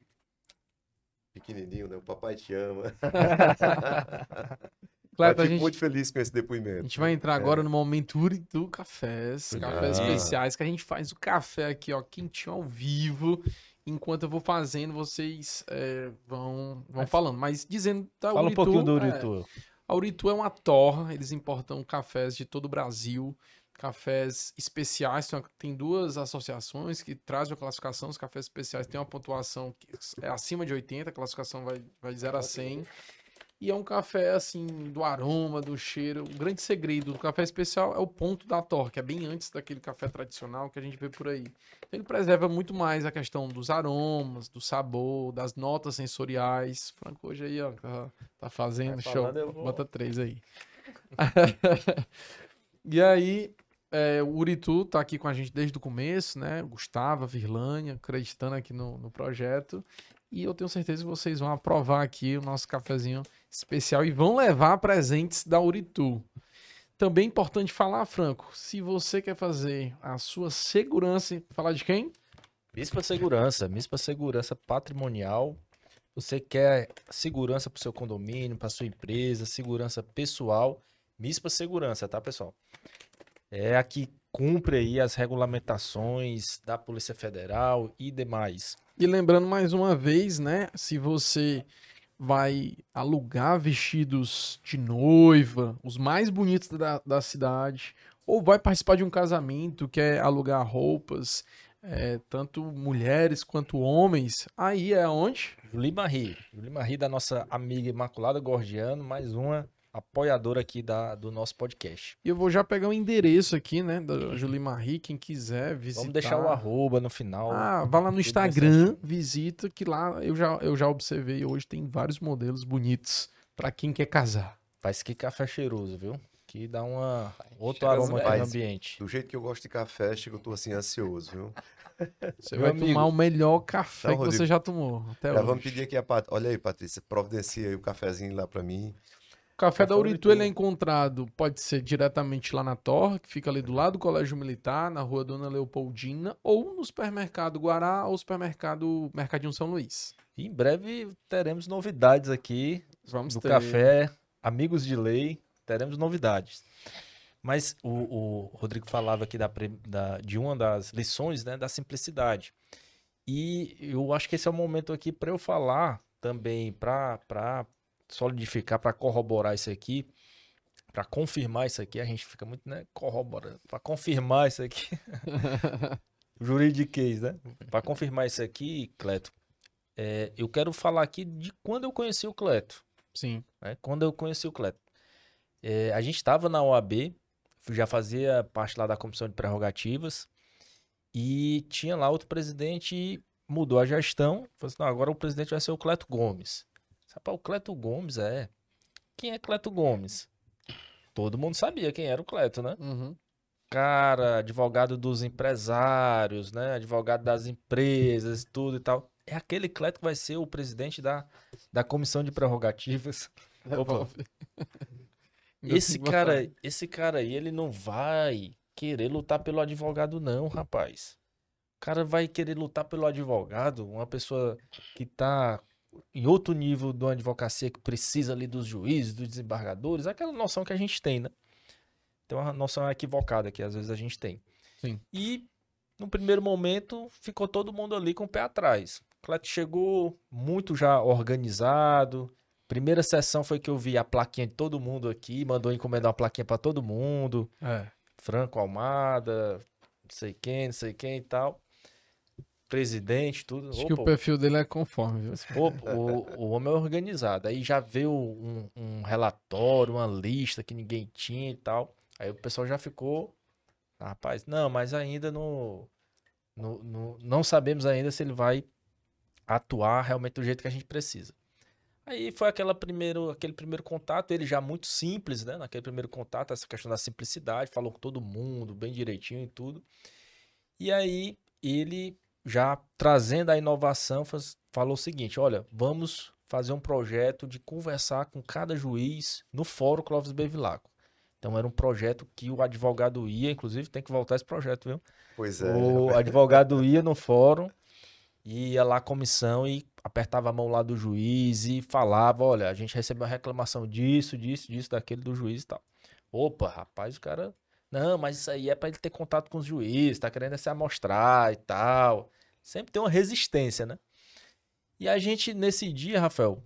Speaker 3: pequenininho, né? O papai te ama.
Speaker 2: Cleto, a
Speaker 3: fico
Speaker 2: gente,
Speaker 3: muito feliz com esse
Speaker 2: a
Speaker 3: depoimento.
Speaker 2: gente vai entrar agora no momento do Cafés. Cafés
Speaker 3: Ah.
Speaker 2: especiais, que a gente faz o café aqui, ó, quentinho ao vivo. Enquanto eu vou fazendo, vocês é, vão, vão falando. Mas dizendo da
Speaker 1: Fala um
Speaker 2: Uritu,
Speaker 1: pouquinho do
Speaker 2: é,
Speaker 1: Uritu.
Speaker 2: a Uritu é uma torra, eles importam cafés de todo o Brasil, cafés especiais. Tem duas associações que trazem a classificação. Os cafés especiais têm uma pontuação que é acima de 80, a classificação vai, vai de 0 a 100. E é um café, assim, do aroma, do cheiro. O grande segredo do café especial é o ponto da torre, que é bem antes daquele café tradicional que a gente vê por aí. Então, ele preserva muito mais a questão dos aromas, do sabor, das notas sensoriais. Franco hoje aí, ó, tá, tá fazendo
Speaker 1: Vai
Speaker 2: show.
Speaker 1: falando,
Speaker 2: Bota três aí. e aí, é, o Uritu tá aqui com a gente desde o começo, né? Gustavo, Virlânia, acreditando aqui no, no projeto. E eu tenho certeza que vocês vão aprovar aqui o nosso cafezinho especial e vão levar presentes da Uritu. Também é importante falar, Franco, se você quer fazer a sua segurança, falar de quem?
Speaker 1: Mispa Segurança, Mispa Segurança Patrimonial. Você quer segurança para o seu condomínio, para sua empresa, segurança pessoal, Mispa Segurança, tá, pessoal? É a que cumpre aí as regulamentações da Polícia Federal e demais.
Speaker 2: E lembrando mais uma vez, né? Se você vai alugar vestidos de noiva, os mais bonitos da, da cidade, ou vai participar de um casamento, quer alugar roupas, é, tanto mulheres quanto homens, aí é onde?
Speaker 1: Julie Marie, Julie Marie da nossa amiga Imaculada Gordiano, mais uma apoiadora aqui da, do nosso podcast.
Speaker 2: E eu vou já pegar o endereço aqui, né, da Julie Marie, quem quiser visitar.
Speaker 1: Vamos deixar o arroba no final.
Speaker 2: Ah, vá lá no Instagram, visita, que lá eu já, eu já observei, hoje tem vários modelos bonitos pra quem quer casar.
Speaker 1: Faz que café cheiroso, viu? Que dá uma outro
Speaker 4: cheiroso
Speaker 1: aroma aqui no ambiente.
Speaker 3: Do jeito que eu gosto de café, chega, eu tô assim ansioso, viu?
Speaker 2: Você
Speaker 3: Meu
Speaker 2: vai
Speaker 3: amigo.
Speaker 2: tomar o melhor café
Speaker 3: Não,
Speaker 2: que você
Speaker 3: Rodrigo.
Speaker 2: já tomou até
Speaker 3: Já
Speaker 2: hoje.
Speaker 3: vamos pedir aqui a Pat... Olha aí, Patrícia, providencia aí o cafezinho lá pra mim.
Speaker 2: O café da
Speaker 1: Café
Speaker 2: Uritu ele é encontrado, pode ser diretamente lá na Torre, que fica ali do lado do Colégio Militar, na rua Dona Leopoldina, ou no supermercado Guará ou supermercado Mercadinho São Luís.
Speaker 1: E em breve teremos novidades aqui
Speaker 2: Vamos
Speaker 1: do
Speaker 2: ter.
Speaker 1: café, amigos de lei, teremos novidades. Mas o, o Rodrigo falava aqui da, da- de uma das lições, né, da simplicidade. E eu acho que esse é o momento aqui para eu falar também, para solidificar, para corroborar isso aqui, para confirmar isso aqui. A gente fica muito, né, corroborando, para confirmar isso aqui. Juridiquês, né? Para confirmar isso aqui, Cleto, é, eu quero falar aqui de quando eu conheci o Cleto
Speaker 2: Sim.
Speaker 1: né? Quando eu conheci o Cleto. É, a gente estava na OAB, já fazia parte lá da comissão de prerrogativas, e tinha lá outro presidente e mudou a gestão. Falou assim, não, agora o presidente vai ser o Cleto Gomes. Rapaz, o Cleto Gomes é. Quem é Cleto Gomes? Todo mundo sabia quem era o Cleto, né?
Speaker 2: Uhum.
Speaker 1: Cara, advogado dos empresários, né? Advogado das empresas, tudo e tal. É aquele Cleto que vai ser o presidente da, da comissão de prerrogativas. Opa. Esse cara, esse cara aí, ele não vai querer lutar pelo advogado, não, rapaz. O cara vai querer lutar pelo advogado, uma pessoa que tá em outro nível de uma advocacia que precisa ali dos juízes, dos desembargadores, aquela noção que a gente tem, né? Tem uma noção equivocada que às vezes a gente tem.
Speaker 2: Sim.
Speaker 1: E no primeiro momento ficou todo mundo ali com o pé atrás. O Cleto chegou muito já organizado, Primeira sessão foi que eu vi a plaquinha de todo mundo aqui, mandou encomendar uma plaquinha pra todo mundo.
Speaker 2: É.
Speaker 1: Franco Almada, não sei quem, não sei quem e tal. Presidente, tudo.
Speaker 2: Acho
Speaker 1: Ô,
Speaker 2: que o perfil dele é conforme, viu?
Speaker 1: pô, o, o homem é organizado. Aí já veio um, um relatório, uma lista que ninguém tinha e tal. Aí o pessoal já ficou. "Ah, Rapaz, não, mas ainda no, no, no- não sabemos ainda se ele vai atuar realmente do jeito que a gente precisa. Aí foi aquela primeiro, aquele primeiro contato, ele já muito simples, né? Naquele primeiro contato, essa questão da simplicidade, falou com todo mundo, bem direitinho e tudo. E aí ele já trazendo a inovação, falou o seguinte: olha, vamos fazer um projeto de conversar com cada juiz no Fórum Clóvis Bevilacqua. Então era um projeto que o advogado ia, inclusive tem que voltar esse projeto, viu?
Speaker 3: Pois é.
Speaker 1: O advogado ia no fórum, ia lá à comissão e apertava a mão lá do juiz e falava, olha, a gente recebeu uma reclamação disso, disso, disso, daquele do juiz e tal. Opa, rapaz, o cara... Não, mas isso aí é pra ele ter contato com os juízes, tá querendo se amostrar e tal. sempre tem uma resistência, né? E a gente, nesse dia, Rafael,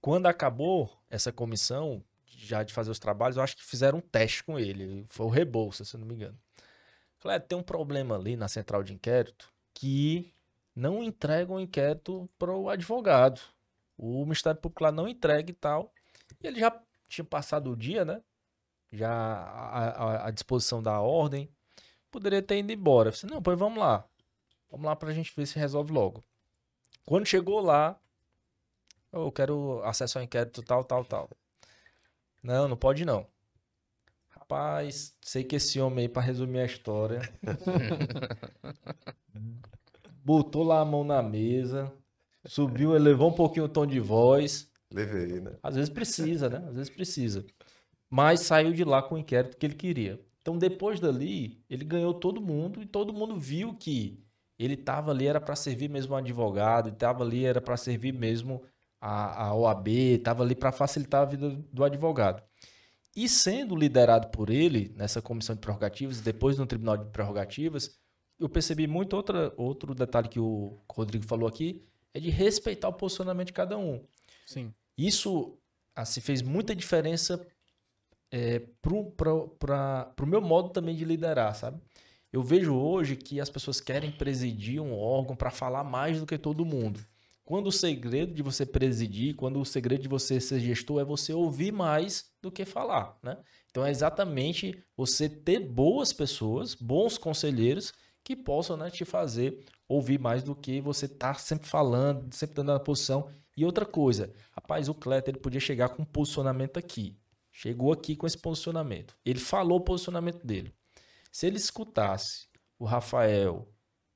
Speaker 1: quando acabou essa comissão, já de fazer os trabalhos, eu acho que fizeram um teste com ele. Foi o Rebouça, se não me engano. Falei, é, tem um problema ali na central de inquérito que não entrega o inquérito para o advogado. O Ministério Público lá não entrega e tal. E ele já tinha passado o dia, né? Já à, disposição da ordem. Poderia ter ido embora. Eu falei, não, pois vamos lá. Vamos lá para a gente ver se resolve logo. Quando chegou lá, eu quero acesso ao inquérito tal, tal, tal. Não, não pode não. Rapaz, sei que esse homem aí, pra resumir a história, botou lá a mão na mesa, subiu, elevou um pouquinho o tom de voz.
Speaker 3: Levei, né?
Speaker 1: Às vezes precisa, né? Às vezes precisa. Mas saiu de lá com o inquérito que ele queria. Então, depois dali, ele ganhou todo mundo e todo mundo viu que ele estava ali, era para servir mesmo um advogado, estava ali, era para servir mesmo a, a OAB, estava ali para facilitar a vida do advogado. E sendo liderado por ele nessa comissão de prerrogativas, depois no tribunal de prerrogativas, eu percebi muito outra, outro detalhe que o Rodrigo falou aqui, é de respeitar o posicionamento de cada um.
Speaker 2: Sim.
Speaker 1: Isso assim, fez muita diferença é, para o meu modo também de liderar, sabe? Eu vejo hoje que as pessoas querem presidir um órgão para falar mais do que todo mundo. Quando o segredo de você presidir, quando o segredo de você ser gestor é você ouvir mais do que falar, né? Então é exatamente você ter boas pessoas, bons conselheiros que possam né, te fazer ouvir mais do que você estar tá sempre falando, sempre dando a posição. E outra coisa, rapaz, o Cleto ele podia chegar com um posicionamento aqui. Chegou aqui com esse posicionamento. Ele falou o posicionamento dele. Se ele escutasse o Rafael,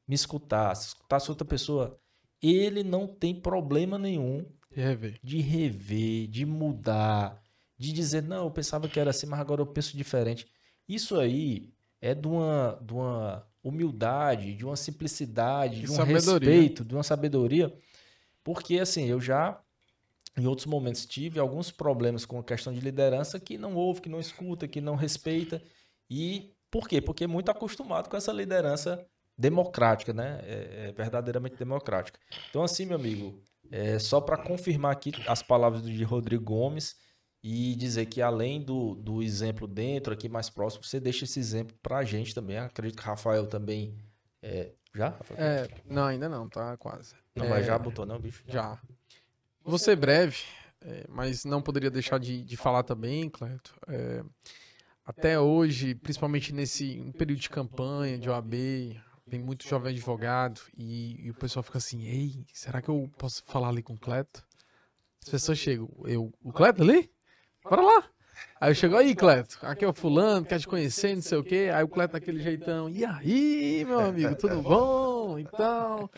Speaker 1: me escutasse, escutasse outra pessoa, ele não tem problema nenhum
Speaker 2: de rever.
Speaker 1: de rever, de mudar, de dizer, não, eu pensava que era assim, mas agora eu penso diferente. Isso aí é de uma, de uma humildade, de uma simplicidade, de, de um sabedoria. respeito, de uma sabedoria. Porque, assim, eu já, em outros momentos, tive alguns problemas com a questão de liderança que não ouve, que não escuta, que não respeita. E por quê? Porque é muito acostumado com essa liderança democrática, né? É, é verdadeiramente democrática. Então, assim, meu amigo, é só para confirmar aqui as palavras de Rodrigo Gomes e dizer que além do, do exemplo dentro, aqui mais próximo, você deixa esse exemplo para a gente também. Acredito que Rafael também. É... Já?
Speaker 2: É, não, ainda não, tá quase.
Speaker 1: Não,
Speaker 2: é,
Speaker 1: mas já botou, não, bicho?
Speaker 2: Já. Vou ser breve, é, mas não poderia deixar de, de falar também, Cleto. É, até hoje, principalmente nesse período de campanha, de OAB, vem muito jovem advogado e, e, o pessoal fica assim, ei, será que eu posso falar ali com o Cleto? As pessoas chegam, eu, o Cleto ali? Bora lá. Aí eu chego, aí, Cleto, aqui é o fulano, quer te conhecer, não sei o quê. Aí o Cleto daquele jeitão, e aí, meu amigo, tudo bom? Então...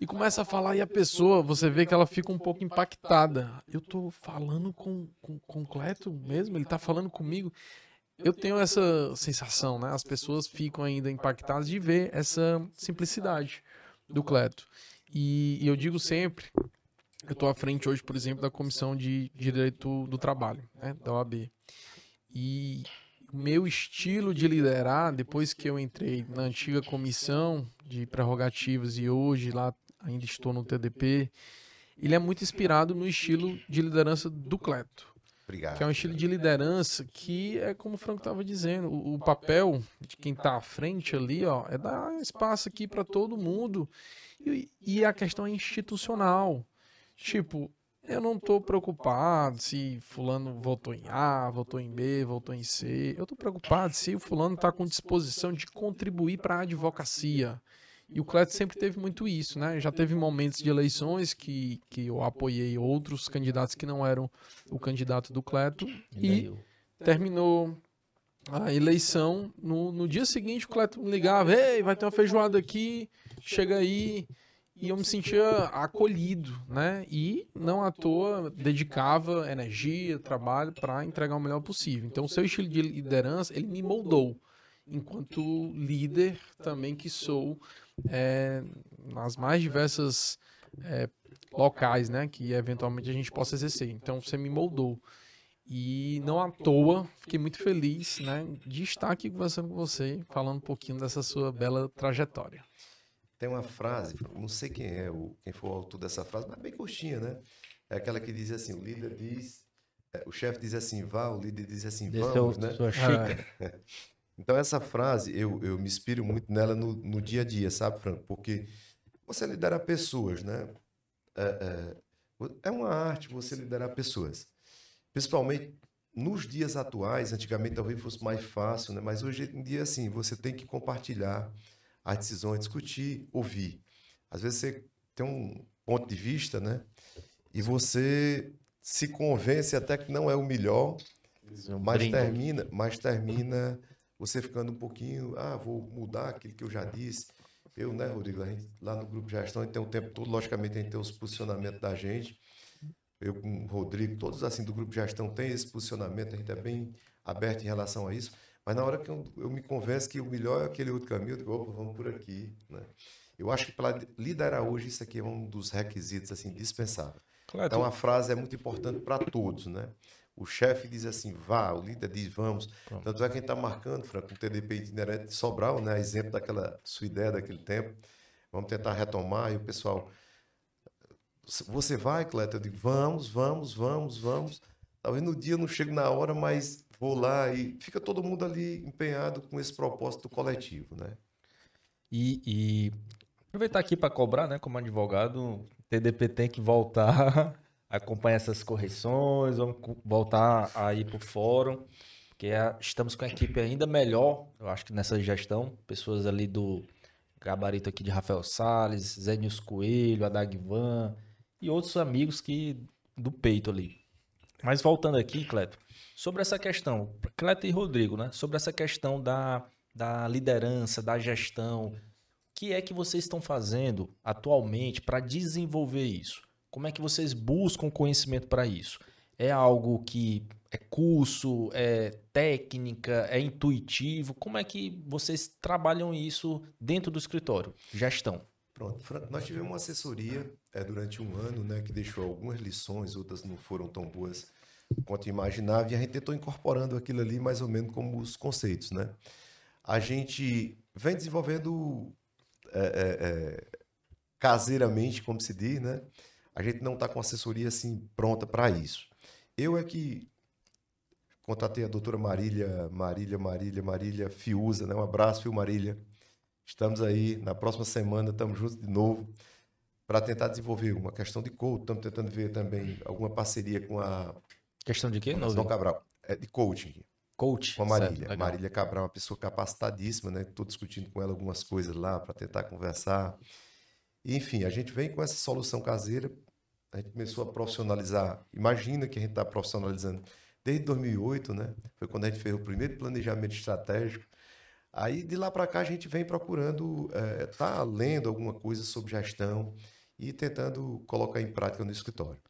Speaker 2: E começa a falar, e a pessoa, você vê que ela fica um pouco impactada. Eu tô falando com, com, com o Cleto mesmo? Ele tá falando comigo? eu tenho essa sensação, né? As pessoas ficam ainda impactadas de ver essa simplicidade do Cleto. E, e eu digo sempre, eu estou à frente hoje, por exemplo, da Comissão de Direito do Trabalho, né, da OAB. E o meu estilo de liderar, depois que eu entrei na antiga comissão de prerrogativas e hoje lá ainda estou no TDP, ele é muito inspirado no estilo de liderança do Cleto.
Speaker 3: Obrigado.
Speaker 2: Que é um estilo de liderança que é como o Franco estava dizendo, o, o, papel de quem está à frente ali, ó, é dar espaço aqui para todo mundo. E, e, a questão é institucional. Tipo, eu não estou preocupado se fulano votou em A, votou em B, votou em C. Eu estou preocupado se o fulano está com disposição de contribuir para a advocacia. E o Cleto sempre teve muito isso, né? Já teve momentos de eleições que, que eu apoiei outros candidatos que não eram o candidato do Cleto. E terminou a eleição. No, no dia seguinte, o Cleto me ligava: Ei, vai ter uma feijoada aqui, chega aí. E eu me sentia acolhido, né? E não à toa dedicava energia, trabalho para entregar o melhor possível. Então, o seu estilo de liderança, ele me moldou enquanto líder também que sou é, nas mais diversas é, locais, né, que eventualmente a gente possa exercer. Então você me moldou. E não à toa, fiquei muito feliz, né, de estar aqui conversando com você, falando um pouquinho dessa sua bela trajetória.
Speaker 3: Tem uma frase, não sei quem é, o, quem foi o autor dessa frase, mas bem curtinha, né? É aquela que diz assim, o líder diz, é, o chefe diz assim, vá, o líder diz assim, vamos, né?
Speaker 1: Sua xícara.
Speaker 3: Então essa frase, eu, eu me inspiro muito nela no, no dia a dia, sabe, Franco? Porque você lidera pessoas, né? É, é, é uma arte você liderar pessoas. Principalmente nos dias atuais, antigamente talvez fosse mais fácil, né? mas hoje em dia, assim, você tem que compartilhar as decisões, discutir, ouvir. Às vezes você tem um ponto de vista, né? E você se convence até que não é o melhor, mas
Speaker 1: Brinco.
Speaker 3: termina, mas termina você ficando um pouquinho, ah, vou mudar aquilo que eu já disse. Eu, né, Rodrigo, a gente, lá no grupo de gestão, a gente tem o tempo todo, logicamente, a gente tem os posicionamentos da gente. Eu com o Rodrigo, todos assim do grupo de gestão tem esse posicionamento, a gente é bem aberto em relação a isso. Mas na hora que eu, eu me convenço que o melhor é aquele outro caminho, eu digo, opa, vamos por aqui, né? Eu acho que para liderar hoje, isso aqui é um dos requisitos, assim, dispensáveis.
Speaker 1: Claro,
Speaker 3: Então a frase é muito importante para todos, né? O chefe diz assim, vá, o líder diz vamos.
Speaker 1: Pronto.
Speaker 3: Tanto é que a gente está marcando, Franco, um TDP itinerante de Sobral, né? Exemplo daquela sua ideia daquele tempo. Vamos tentar retomar e o pessoal. Você vai, Cleto? Eu digo, vamos, vamos, vamos, vamos. Talvez no dia eu não chegue na hora, mas vou lá e fica todo mundo ali empenhado com esse propósito coletivo, né?
Speaker 1: E, e aproveitar aqui para cobrar, né? Como advogado, TDP tem que voltar a acompanhar essas correções, vamos voltar a ir para o fórum, porque é- estamos com a equipe ainda melhor, eu acho que nessa gestão, pessoas ali do gabarito aqui de Rafael Salles, Zé Nilson Coelho, Adagvan e outros amigos que do peito ali. Mas voltando aqui, Cleto, sobre essa questão, Cleto e Rodrigo, né? Sobre essa questão da, da liderança, da gestão, o que é que vocês estão fazendo atualmente para desenvolver isso? Como é que vocês buscam conhecimento para isso? É algo que é curso, é técnica, é intuitivo? Como é que vocês trabalham isso dentro do escritório? Gestão.
Speaker 3: Pronto, nós tivemos uma assessoria é, durante um ano, né, que deixou algumas lições, outras não foram tão boas quanto imaginava, e a gente tentou incorporando aquilo ali mais ou menos como os conceitos, né? A gente vem desenvolvendo é, é, é, caseiramente, como se diz, né? A gente não está com assessoria assim pronta para isso. Eu é que contatei a doutora Marília, Marília, Marília, Marília Fiuza, né? Um abraço, viu, Marília? Estamos aí, na próxima semana, estamos juntos de novo para tentar desenvolver uma questão de coaching. Estamos tentando ver também alguma parceria com a
Speaker 1: Questão de quê?
Speaker 3: Não, Cabral, é de coaching,
Speaker 1: Coach.
Speaker 3: com a
Speaker 1: Certo,
Speaker 3: Marília.
Speaker 1: legal.
Speaker 3: Marília Cabral é uma pessoa capacitadíssima, né? Estou discutindo com ela algumas coisas lá para tentar conversar. Enfim, a gente vem com essa solução caseira. A gente começou a profissionalizar. Imagina que a gente está profissionalizando desde 2008, né? Foi quando a gente fez o primeiro planejamento estratégico. Aí de lá para cá a gente vem procurando estar tá lendo alguma coisa sobre gestão e tentando colocar em prática no escritório.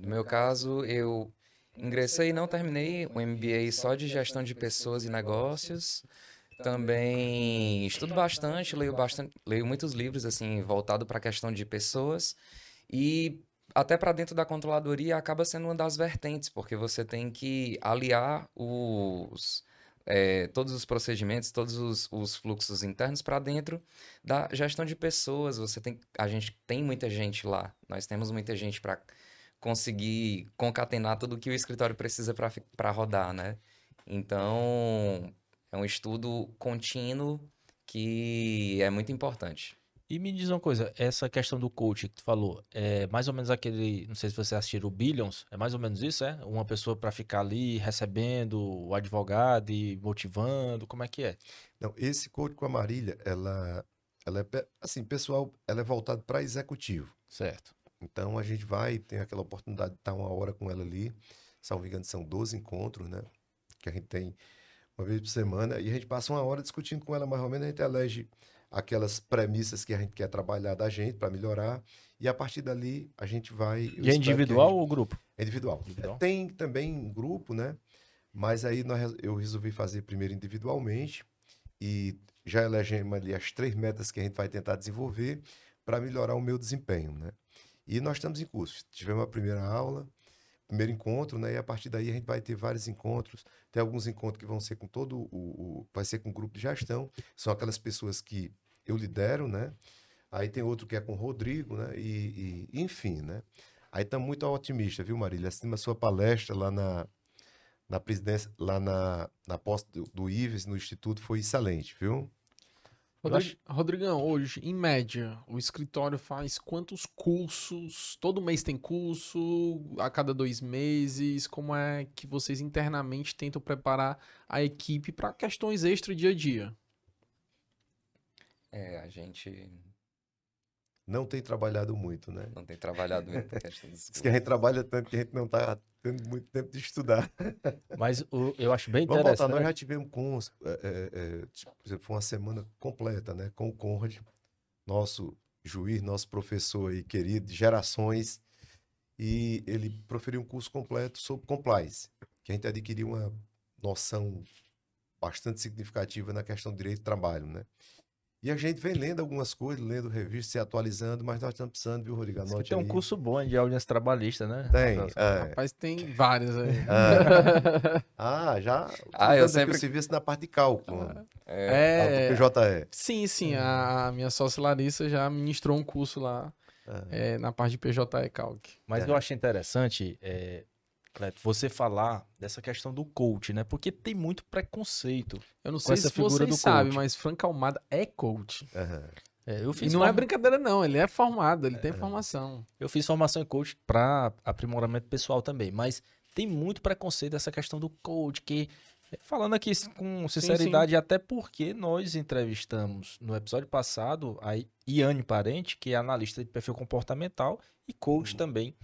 Speaker 4: No meu caso, eu ingressei e não terminei o MBA só de gestão de pessoas e negócios. Também estudo bastante, leio bastante, leio muitos livros assim voltado para a questão de pessoas e até para dentro da controladoria acaba sendo uma das vertentes, porque você tem que aliar os é, todos os procedimentos, todos os, os fluxos internos para dentro da gestão de pessoas. Você tem, a gente tem muita gente lá, nós temos muita gente para conseguir concatenar tudo que o escritório precisa para rodar, né? Então, é um estudo contínuo que é muito importante.
Speaker 1: E me diz uma coisa, essa questão do coach que tu falou, é mais ou menos aquele, não sei se você assistiu o Billions, é mais ou menos isso, é? Uma pessoa para ficar ali recebendo o advogado e motivando, como é que é?
Speaker 3: Não, esse coach com a Marília, ela, ela é, assim, pessoal, ela é voltada para executivo.
Speaker 1: Certo.
Speaker 3: Então a gente vai, tem aquela oportunidade de estar uma hora com ela ali. Salvo engano, são 12 encontros, né? Que a gente tem uma vez por semana. E a gente passa uma hora discutindo com ela, mais ou menos, a gente elege aquelas premissas que a gente quer trabalhar da gente para melhorar. E a partir dali a gente vai.
Speaker 1: E é individual
Speaker 3: gente-
Speaker 1: ou grupo?
Speaker 3: é individual.
Speaker 1: Individual.
Speaker 3: Tem também um grupo, né? Mas aí nós, eu resolvi fazer primeiro individualmente e já elegemos ali as três metas que a gente vai tentar desenvolver para melhorar o meu desempenho, né? E nós estamos em curso. Tivemos a primeira aula, primeiro encontro, né? E a partir daí a gente vai ter vários encontros. Tem alguns encontros que vão ser com todo o, o vai ser com o grupo de gestão. São aquelas pessoas que eu lidero, né? Aí tem outro que é com o Rodrigo, né? E, e enfim, né? Aí tá muito otimista, viu, Marília? Acima sua palestra lá na, na presidência, lá na, na posse do, do Ives, no Instituto, foi excelente, viu?
Speaker 2: Rodrig... Rodrigão, hoje, em média, o escritório faz quantos cursos? Todo mês tem curso? A cada dois meses? Como é que vocês internamente tentam preparar a equipe para questões extra dia a dia?
Speaker 4: É, a gente
Speaker 3: não tem trabalhado muito, né?
Speaker 4: Não tem trabalhado muito.
Speaker 3: Diz que a gente trabalha tanto que a gente não está tendo muito tempo de estudar.
Speaker 1: Mas o, eu acho bem
Speaker 3: Vamos
Speaker 1: interessante.
Speaker 3: voltar, nós já tivemos com, é, é, tipo, por exemplo, foi uma semana completa, né? Com o Conrad, nosso juiz, nosso professor aí querido, de gerações, e ele proferiu um curso completo sobre compliance, que a gente adquiriu uma noção bastante significativa na questão do direito do trabalho, né? E a gente vem lendo algumas coisas, lendo revistas, se atualizando, mas nós estamos precisando, viu, Rodrigo? Anote
Speaker 1: tem um
Speaker 3: aí.
Speaker 1: curso bom de audiência trabalhista, né?
Speaker 3: Tem.
Speaker 2: É. Rapaz, tem várias aí.
Speaker 3: É. ah, já.
Speaker 4: Ah, eu sempre.
Speaker 3: serviço na parte de cálculo.
Speaker 2: É.
Speaker 3: é... PJE.
Speaker 2: Sim, sim. A minha sócia Larissa já ministrou um curso lá é. na parte de PJE Calc.
Speaker 1: Mas eu achei interessante Cleto, você falar dessa questão do coach, né? Porque tem muito preconceito.
Speaker 2: Eu não sei se vocês sabem, mas Franca Almada é coach.
Speaker 3: Uhum.
Speaker 1: É, eu fiz
Speaker 2: e não
Speaker 1: form...
Speaker 2: é brincadeira, não. Ele é formado, ele é. tem formação.
Speaker 1: Eu fiz formação em coach para aprimoramento pessoal também, mas tem muito preconceito dessa questão do coach, que Falando aqui com sinceridade, sim, sim. até porque nós entrevistamos no episódio passado a Iane Parente, que é analista de perfil comportamental e coach uhum. também.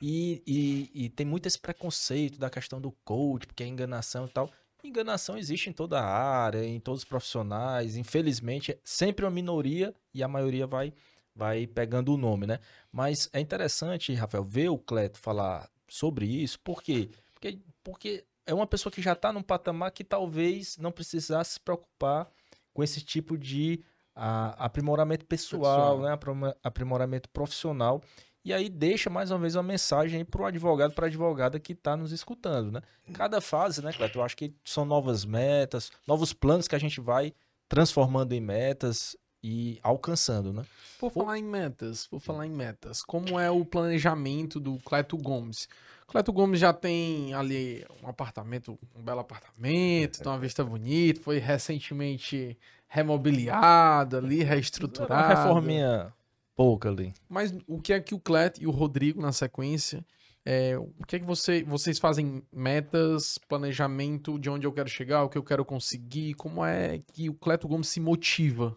Speaker 1: E, e, e, tem muito esse preconceito da questão do coach, porque é enganação e tal. Enganação existe em toda a área, em todos os profissionais. Infelizmente, é sempre uma minoria e a maioria vai, vai pegando o nome, né? Mas é interessante, Rafael, ver o Cleto falar sobre isso, por quê? Porque, porque é uma pessoa que já está num patamar que talvez não precisasse se preocupar com esse tipo de a, aprimoramento pessoal, pessoal. né? aprimoramento profissional. E aí deixa mais uma vez uma mensagem para o advogado, para a advogada que está nos escutando, né? Cada fase, né, Cleto? Eu acho que são novas metas, novos planos que a gente vai transformando em metas e alcançando, né?
Speaker 2: Por falar em metas, por falar em metas, como é o planejamento do Cleto Gomes? Cleto Gomes já tem ali um apartamento, um belo apartamento, tem uma vista bonita, foi recentemente remobiliado ali, reestruturado. Uma
Speaker 1: reforminha pouca ali.
Speaker 2: Mas o que é que o Cleto e o Rodrigo na sequência, é, o que é que você, vocês fazem metas, planejamento de onde eu quero chegar, o que eu quero conseguir, como é que o Cleto Gomes se motiva?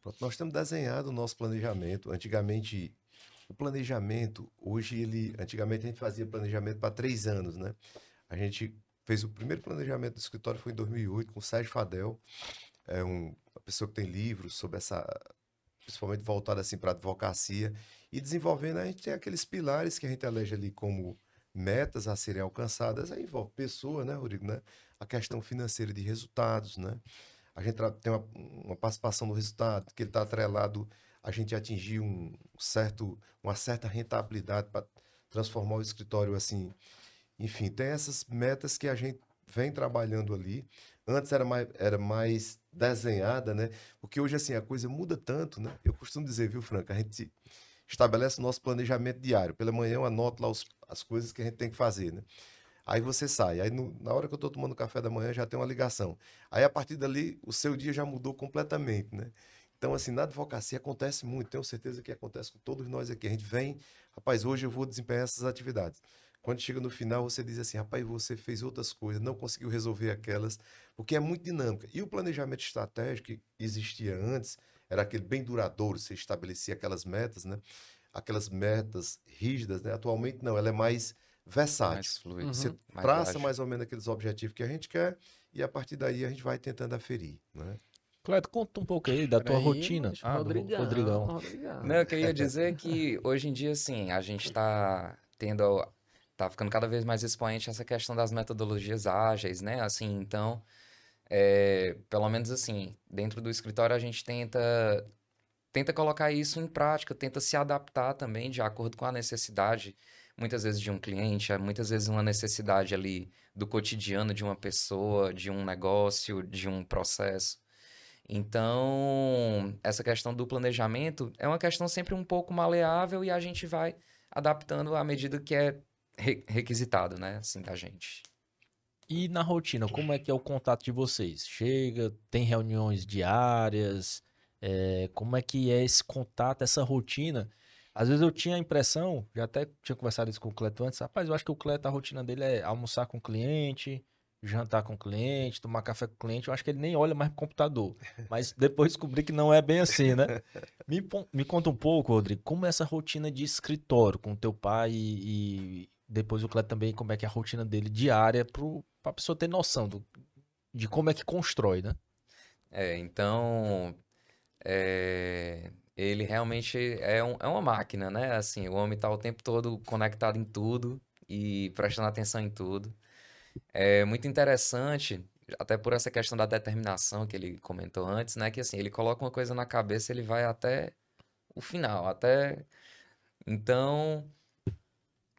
Speaker 3: Pronto, nós temos desenhado o nosso planejamento. Antigamente o planejamento, hoje ele. Antigamente a gente fazia planejamento para três anos, né? A gente fez o primeiro planejamento do escritório foi em 2008 com o Sérgio Fadel, é um, uma pessoa que tem livros sobre essa, principalmente voltado assim para advocacia e desenvolvendo a gente tem aqueles pilares que a gente elege ali como metas a serem alcançadas, aí envolve pessoa, né, Rodrigo, né? A questão financeira de resultados, né? A gente tem uma, uma participação no resultado que ele está atrelado a gente atingir um certo, uma certa rentabilidade para transformar o escritório assim. Enfim, tem essas metas que a gente vem trabalhando ali. Antes era mais, era mais desenhada, né? Porque hoje, assim, a coisa muda tanto, né? Eu costumo dizer, viu, Franca, a gente estabelece o nosso planejamento diário. Pela manhã eu anoto lá os, as coisas que a gente tem que fazer, né? Aí você sai. Aí no, na hora que eu estou tomando café da manhã já tem uma ligação. Aí a partir dali o seu dia já mudou completamente, né? Então, assim, na advocacia acontece muito, tenho certeza que acontece com todos nós aqui. A gente vem, rapaz, hoje eu vou desempenhar essas atividades. Quando chega no final, você diz assim, rapaz, você fez outras coisas, não conseguiu resolver aquelas, porque é muito dinâmica. E o planejamento estratégico que existia antes, era aquele bem duradouro, você estabelecia aquelas metas, né? Aquelas metas rígidas, né? Atualmente não, ela é mais versátil. Mais
Speaker 4: fluido.
Speaker 3: Você
Speaker 4: uhum.
Speaker 3: traça mais, mais ou menos aqueles objetivos que a gente quer e a partir daí a gente vai tentando aferir, né?
Speaker 1: Cleto, conta um pouco aí da tua
Speaker 2: aí,
Speaker 1: rotina.
Speaker 2: Ah, Rodrigão,
Speaker 1: Rodrigão.
Speaker 2: Rodrigão.
Speaker 4: Não, eu queria dizer que hoje em dia, assim, a gente tá tendo. Tá ficando cada vez mais expoente essa questão das metodologias ágeis, né? Assim, então. É, pelo menos assim, dentro do escritório a gente tenta tenta colocar isso em prática, tenta se adaptar também de acordo com a necessidade, muitas vezes de um cliente, muitas vezes uma necessidade ali do cotidiano de uma pessoa, de um negócio, de um processo. Então, essa questão do planejamento é uma questão sempre um pouco maleável e a gente vai adaptando à medida que é requisitado, né, assim, da gente.
Speaker 1: E na rotina, como é que é o contato de vocês? Chega, tem reuniões diárias? É, como é que é esse contato, essa rotina? Às vezes eu tinha a impressão, já até tinha conversado isso com o Cleto antes, rapaz, eu acho que o Cleto, a rotina dele é almoçar com o cliente, jantar com o cliente, tomar café com o cliente, eu acho que ele nem olha mais pro computador. Mas depois descobri que não é bem assim, né? Me, me conta um pouco, Rodrigo, como é essa rotina de escritório com teu pai e depois o Cleto também, como é que é a rotina dele diária pro, pra pessoa ter noção do, de como é que constrói, né?
Speaker 4: É, então, é, ele realmente é, um- é uma máquina, né? Assim, o homem tá o tempo todo conectado em tudo e prestando atenção em tudo. É muito interessante, até por essa questão da determinação que ele comentou antes, né? Que assim, ele coloca uma coisa na cabeça, ele vai até o final, até. Então,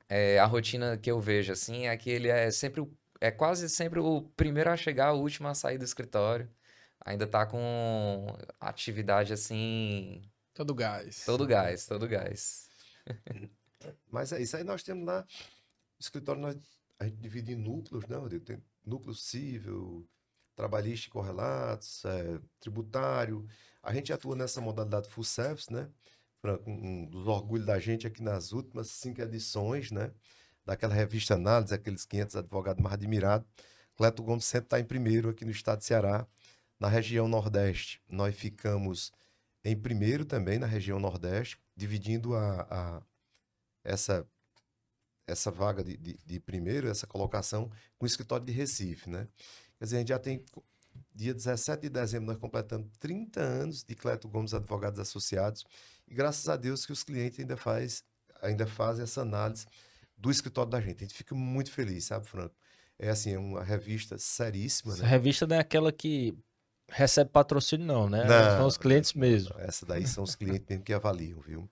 Speaker 4: é, a rotina que eu vejo, assim, é que ele é sempre, o- é quase sempre o primeiro a chegar, o último a sair do escritório. Ainda tá com atividade assim,
Speaker 2: Todo gás.
Speaker 4: todo gás, todo gás.
Speaker 3: Mas é isso aí, nós temos lá, o escritório nós, a gente divide em núcleos, né, Rodrigo? Tem núcleo civil, trabalhista e correlatos, é, tributário. A gente atua nessa modalidade full service, né? Um dos orgulhos da gente aqui nas últimas cinco edições, né? Daquela revista Análise, aqueles 500 advogados mais admirados. Cleto Gomes sempre está em primeiro aqui no estado de Ceará. Na região Nordeste, nós ficamos em primeiro também na região Nordeste, dividindo a, a- essa, essa vaga de, de, de primeiro, essa colocação, com o escritório de Recife, né? Quer dizer, a gente já tem, dia 17 de dezembro, nós completamos 30 anos de Cleto Gomes Advogados Associados, e graças a Deus que os clientes ainda, faz, ainda fazem essa análise do escritório da gente. A gente fica muito feliz, sabe, Franco? É assim, é uma revista seríssima,
Speaker 1: Essa
Speaker 3: né?
Speaker 1: revista não é aquela que recebe patrocínio, não, né?
Speaker 3: Não,
Speaker 1: São os clientes mesmo.
Speaker 3: Essa daí são os clientes mesmo que avaliam, viu?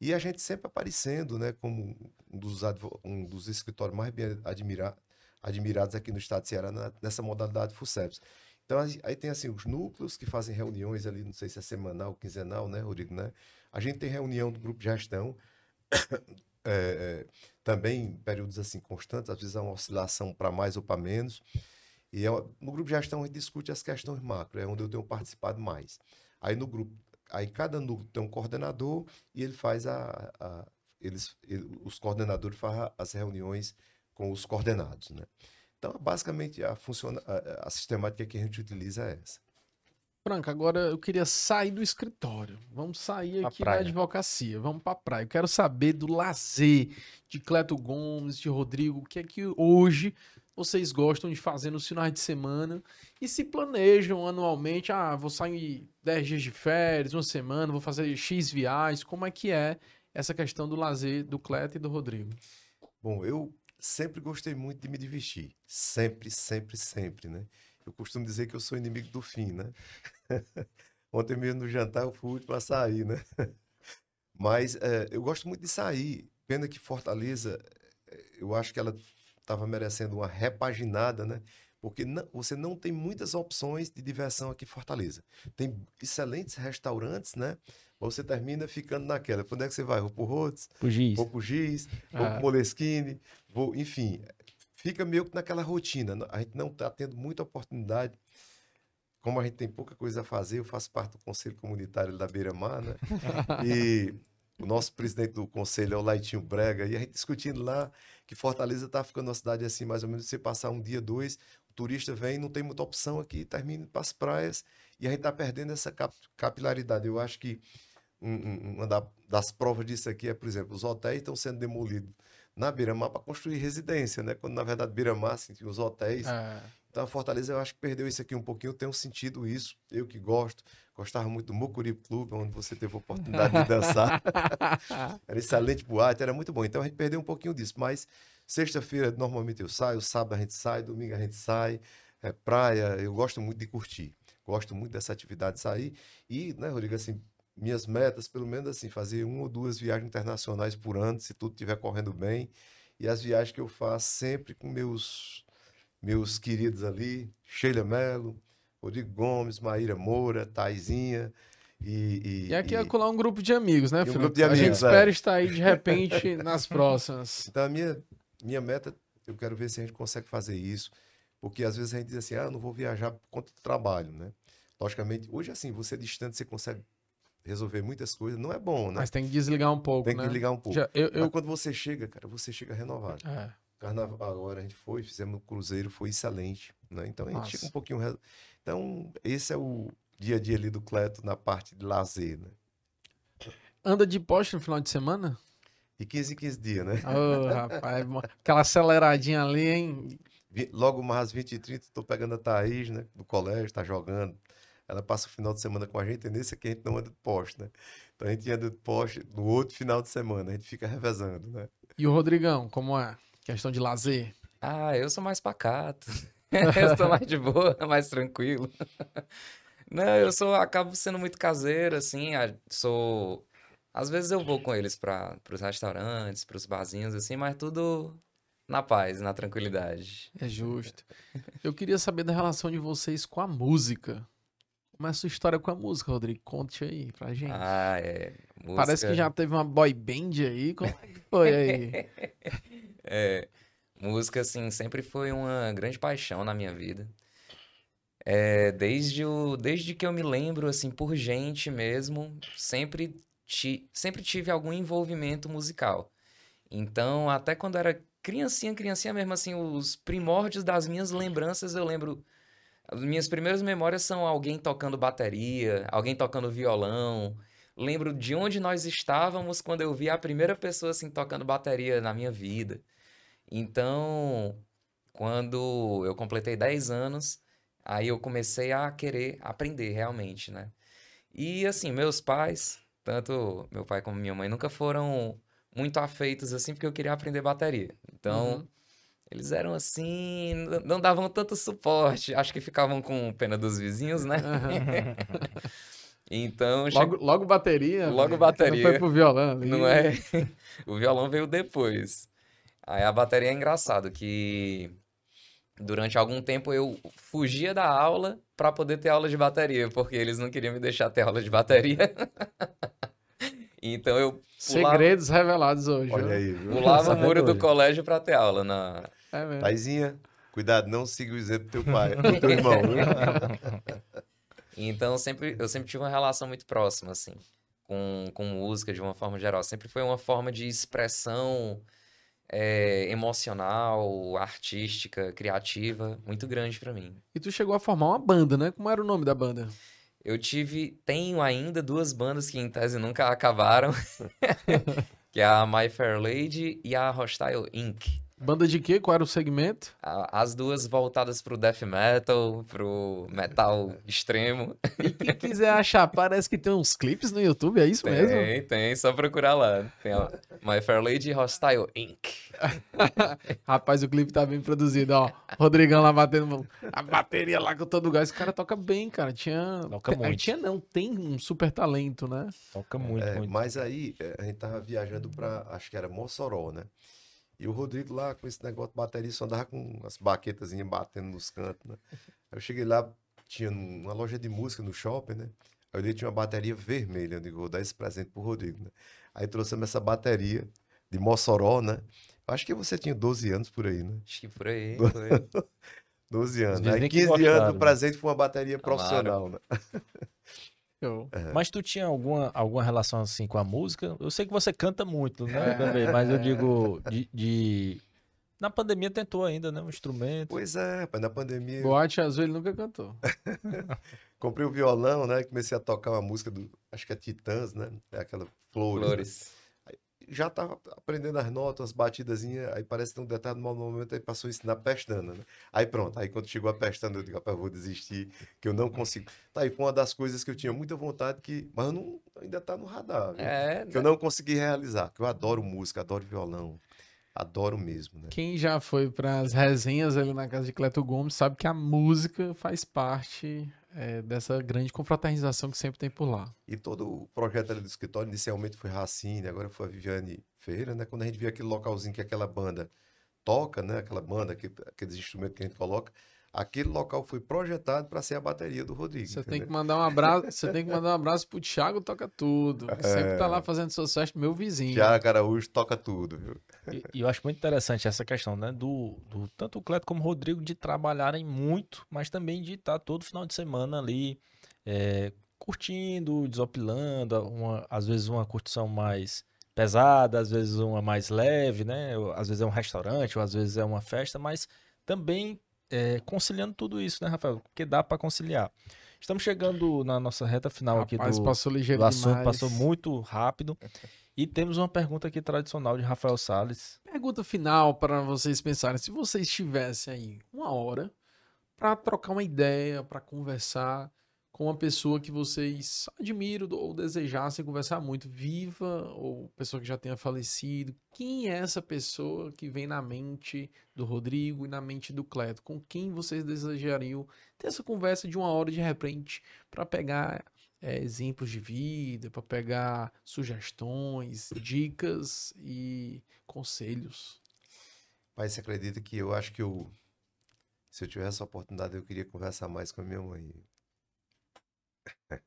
Speaker 3: E a gente sempre aparecendo, né, como um dos, um dos escritórios mais bem admira- admirados aqui no estado de Ceará na- nessa modalidade full service. Então, aí tem assim os núcleos que fazem reuniões ali, não sei se é semanal, quinzenal, né, Rodrigo, né? A gente tem reunião do grupo de gestão, é, também em períodos assim constantes, às vezes há uma oscilação para mais ou para menos. E é, no grupo de gestão a gente discute as questões macro, é onde eu tenho participado mais. Aí no grupo, aí cada núcleo tem um coordenador e ele faz a, a- eles, ele- os coordenadores fazem as reuniões com os coordenados, né? Então, basicamente, a, funciona, a, a sistemática que a gente utiliza é essa.
Speaker 2: Franca, agora eu queria sair do escritório. Vamos sair aqui da advocacia. Vamos pra praia. Eu quero saber do lazer de Cleto Gomes, de Rodrigo. O que é que hoje vocês gostam de fazer nos finais de semana? E se planejam anualmente? Ah, vou sair 10 dias de férias, uma semana, vou fazer X viagens. Como é que é essa questão do lazer do Cleto e do Rodrigo?
Speaker 3: Bom, eu sempre gostei muito de me divertir. Sempre, sempre, sempre, né? Eu costumo dizer que eu sou inimigo do fim, né? Ontem mesmo no jantar eu fui para sair, né? Mas eh, eu gosto muito de sair. Pena que Fortaleza, eh, eu acho que ela estava merecendo uma repaginada, né? Porque não- você não tem muitas opções de diversão aqui em Fortaleza. Tem excelentes restaurantes, né? Mas você termina ficando naquela. Onde é que você vai? Vou pro Rhodes?
Speaker 1: Pro giz.
Speaker 3: vou pro Giz, vou
Speaker 2: Ah.
Speaker 3: pro Moleskine, vou, enfim, fica meio que naquela rotina. A gente não está tendo muita oportunidade. Como a gente tem pouca coisa a fazer, eu faço parte do Conselho Comunitário da Beira-Mar, né? E o nosso presidente do conselho é o Laitinho Brega, e a gente discutindo lá que Fortaleza está ficando uma cidade assim, mais ou menos, você passar um dia, dois, o turista vem, não tem muita opção aqui, termina para as praias, e a gente está perdendo essa cap- capilaridade. Eu acho que uma da- das provas disso aqui é, por exemplo, os hotéis estão sendo demolidos na Beira-Mar para construir residência, né? Quando, na verdade, Beira-Mar, assim, tinha os hotéis.
Speaker 2: É,
Speaker 3: Então, a Fortaleza, eu acho que perdeu isso aqui um pouquinho. Eu tenho sentido isso. Eu que gosto. Gostava muito do Mucuri Clube, onde você teve a oportunidade de dançar. Era excelente boate, era muito bom. Então, a gente perdeu um pouquinho disso. Mas, sexta-feira, normalmente eu saio. Sábado a gente sai. Domingo a gente sai. É, praia, eu gosto muito de curtir. Gosto muito dessa atividade de sair. E, né, Rodrigo, assim, minhas metas, pelo menos assim, fazer uma ou duas viagens internacionais por ano, se tudo estiver correndo bem. E as viagens que eu faço sempre com meus meus queridos ali, Sheila Mello, Rodrigo Gomes, Maíra Moura, Taizinha e...
Speaker 2: E aqui é colar um grupo de amigos, né,
Speaker 3: um
Speaker 2: Felipe?
Speaker 3: grupo de
Speaker 2: a gente
Speaker 3: amigos, é.
Speaker 2: espera estar aí de repente nas próximas.
Speaker 3: Então, a minha, minha meta, eu quero ver se a gente consegue fazer isso, porque às vezes a gente diz assim, ah, não vou viajar por conta do trabalho, né? Logicamente, hoje assim, você é distante, você consegue resolver muitas coisas, não é bom, né?
Speaker 2: Mas tem que desligar um pouco,
Speaker 3: Tem que
Speaker 2: né?
Speaker 3: ligar um pouco.
Speaker 2: Já- eu, eu-
Speaker 3: Mas quando você chega, cara, você chega renovado.
Speaker 2: é.
Speaker 3: Carnaval agora a gente foi, fizemos um cruzeiro, foi excelente, né? Então a gente
Speaker 2: Nossa.
Speaker 3: chega um pouquinho... re- Então, esse é o dia a dia ali do Cleto na parte de lazer, né?
Speaker 2: Anda de poste no final de semana?
Speaker 3: E 15 em 15 dias, né?
Speaker 2: Ô, rapaz, mo- aquela aceleradinha ali, hein?
Speaker 3: Logo mais às 20 e 30 tô pegando a Thaís, né? Do colégio, tá jogando. Ela passa o final de semana com a gente, e nesse aqui a gente não anda de poste, né? Então a gente anda de poste no outro final de semana, a gente fica revezando, né?
Speaker 2: E o Rodrigão, como é? Questão de lazer.
Speaker 4: Ah, eu sou mais pacato. eu sou mais de boa, mais tranquilo. Não, eu sou, acabo sendo muito caseiro, assim, sou... Às vezes eu vou com eles para os restaurantes, para os barzinhos, assim, mas tudo na paz, na tranquilidade.
Speaker 2: É justo. Eu queria saber da relação de vocês com a música. Como é a sua história com a música, Rodrigo? Conte aí pra gente.
Speaker 4: Ah, é.
Speaker 2: Parece que
Speaker 4: música-
Speaker 2: já teve uma boy band aí. Como é que foi aí?
Speaker 4: É, música, assim, sempre foi uma grande paixão na minha vida. É, desde, o, desde que eu me lembro, assim, por gente mesmo, sempre, ti, sempre tive algum envolvimento musical. Então, até quando era criancinha, criancinha mesmo, assim, os primórdios das minhas lembranças, eu lembro... As minhas primeiras memórias são alguém tocando bateria, alguém tocando violão. Lembro de onde nós estávamos quando eu vi a primeira pessoa, assim, tocando bateria na minha vida. Então, quando eu completei 10 anos, aí eu comecei a querer aprender realmente, né? E assim, meus pais, tanto meu pai como minha mãe, nunca foram muito afeitos assim, porque eu queria aprender bateria. Então,
Speaker 2: Uhum.
Speaker 4: Eles eram assim, não davam tanto suporte. Acho que ficavam com pena dos vizinhos, né? Então, che-
Speaker 2: Logo, logo bateria.
Speaker 4: Logo
Speaker 2: velho.
Speaker 4: bateria.
Speaker 2: Não foi pro violão. ali.
Speaker 4: não é? O violão veio depois. Aí a bateria é engraçado que durante algum tempo eu fugia da aula para poder ter aula de bateria, porque eles não queriam me deixar ter aula de bateria. Então eu pulava,
Speaker 2: Segredos revelados hoje.
Speaker 3: Olha aí, viu?
Speaker 4: pulava o muro do colégio para ter aula na
Speaker 2: É mesmo.
Speaker 3: Taizinha, cuidado, não siga o exemplo do teu pai, do teu irmão?
Speaker 4: Então sempre, eu sempre tive uma relação muito próxima, assim, com, com música de uma forma geral. Sempre foi uma forma de expressão eh, emocional, artística, criativa, muito grande pra mim.
Speaker 2: E tu chegou a formar uma banda, né? Como era o nome da banda?
Speaker 4: Eu tive, tenho ainda duas bandas que em tese nunca acabaram, que é a My Fair Lady e a Hostile Inc.
Speaker 2: Banda de quê? Qual era o segmento?
Speaker 4: As duas voltadas pro death metal, pro metal extremo.
Speaker 2: E quem quiser achar, parece que tem uns clipes no YouTube, é isso mesmo?
Speaker 4: Tem, tem, só procurar lá. Tem a My Fair Lady Hostile Inc.
Speaker 2: Rapaz, o clipe tá bem produzido, ó. Rodrigão lá batendo a bateria lá com todo o gás. Esse cara toca bem, cara. Tinha.
Speaker 1: Toca
Speaker 2: tem-
Speaker 1: muito.
Speaker 2: Tinha não, tem um super talento, né?
Speaker 1: Toca muito,
Speaker 3: É,
Speaker 1: muito.
Speaker 3: mas aí é, a gente tava viajando pra, acho que era Mossoró, né? E o Rodrigo lá com esse negócio de bateria só andava com as baquetazinhas batendo nos cantos, né? Aí eu cheguei lá, tinha uma loja de música no shopping, né? Aí eu olhei, tinha uma bateria vermelha. Eu digo, vou dar esse presente pro Rodrigo, né? Aí trouxemos essa bateria de Mossoró, né? Eu acho que você tinha 12 anos por aí, né?
Speaker 4: Acho que por aí, por aí.
Speaker 3: 12 anos. Aí
Speaker 1: que
Speaker 3: 15 anos, o
Speaker 1: né?
Speaker 3: presente foi uma bateria profissional, né?
Speaker 2: Eu-
Speaker 1: Mas tu tinha alguma, alguma relação assim com a música? Eu sei que você canta muito, né?
Speaker 2: É.
Speaker 1: Também, mas eu digo de, de- Na pandemia tentou ainda, né? Um instrumento.
Speaker 3: Pois é, rapaz, na pandemia.
Speaker 2: Boate Azul ele nunca cantou.
Speaker 3: Comprei o violão, né? Comecei a tocar uma música do. Acho que é Titãs, né? É aquela Flores. né?
Speaker 4: Flores.
Speaker 3: Já tava aprendendo as notas, as batidazinhas. Aí parece que tem um determinado momento aí passou a ensinar pestana, né? Aí pronto. Aí quando chegou a pestana, eu digo, rapaz, vou desistir, que eu não consigo. Tá aí, foi uma das coisas que eu tinha muita vontade, que, mas eu não, ainda tá no radar, viu?
Speaker 4: É,
Speaker 3: Que eu não consegui realizar. Que eu adoro música, adoro violão. Adoro mesmo, né?
Speaker 2: Quem já foi pras resenhas ali na casa de Cleto Gomes sabe que a música faz parte é, dessa grande confraternização que sempre tem por lá.
Speaker 3: E todo o projeto ali do escritório, inicialmente foi Racine, agora foi a Viviane Ferreira, né? Quando a gente viu aquele localzinho que aquela banda toca, né? Aquela banda, aquele- aqueles instrumentos que a gente coloca, aquele local foi projetado para ser a bateria do Rodrigo.
Speaker 2: Você tem que mandar um abraço, você tem que mandar um abraço pro Thiago Toca Tudo. Que sempre tá lá fazendo festas, meu vizinho.
Speaker 3: Tiago Araújo toca tudo, viu?
Speaker 1: E, e eu acho muito interessante essa questão, né? Do, do tanto o Cleto como o Rodrigo de trabalharem muito, mas também de estar todo final de semana ali é, curtindo, desopilando, uma, às vezes uma curtição mais pesada, às vezes uma mais leve, né? Às vezes é um restaurante, ou às vezes é uma festa, mas também é, conciliando tudo isso, né, Rafael? Porque dá para conciliar. Estamos chegando na nossa reta final aqui
Speaker 2: Rapaz,
Speaker 1: do,
Speaker 2: passou ligeiro
Speaker 1: do assunto,
Speaker 2: demais.
Speaker 1: passou muito rápido. E temos uma pergunta aqui tradicional de Rafael Salles.
Speaker 2: Pergunta final para vocês pensarem. Se vocês tivessem aí uma hora para trocar uma ideia, para conversar com uma pessoa que vocês admiram ou desejassem conversar muito, viva ou pessoa que já tenha falecido, quem é essa pessoa que vem na mente do Rodrigo e na mente do Cleto? Com quem vocês desejariam ter essa conversa de uma hora de repente para pegar é, exemplos de vida, para pegar sugestões, dicas e conselhos?
Speaker 3: Mas você acredita que eu acho que eu, se eu tivesse a oportunidade, eu queria conversar mais com a minha mãe.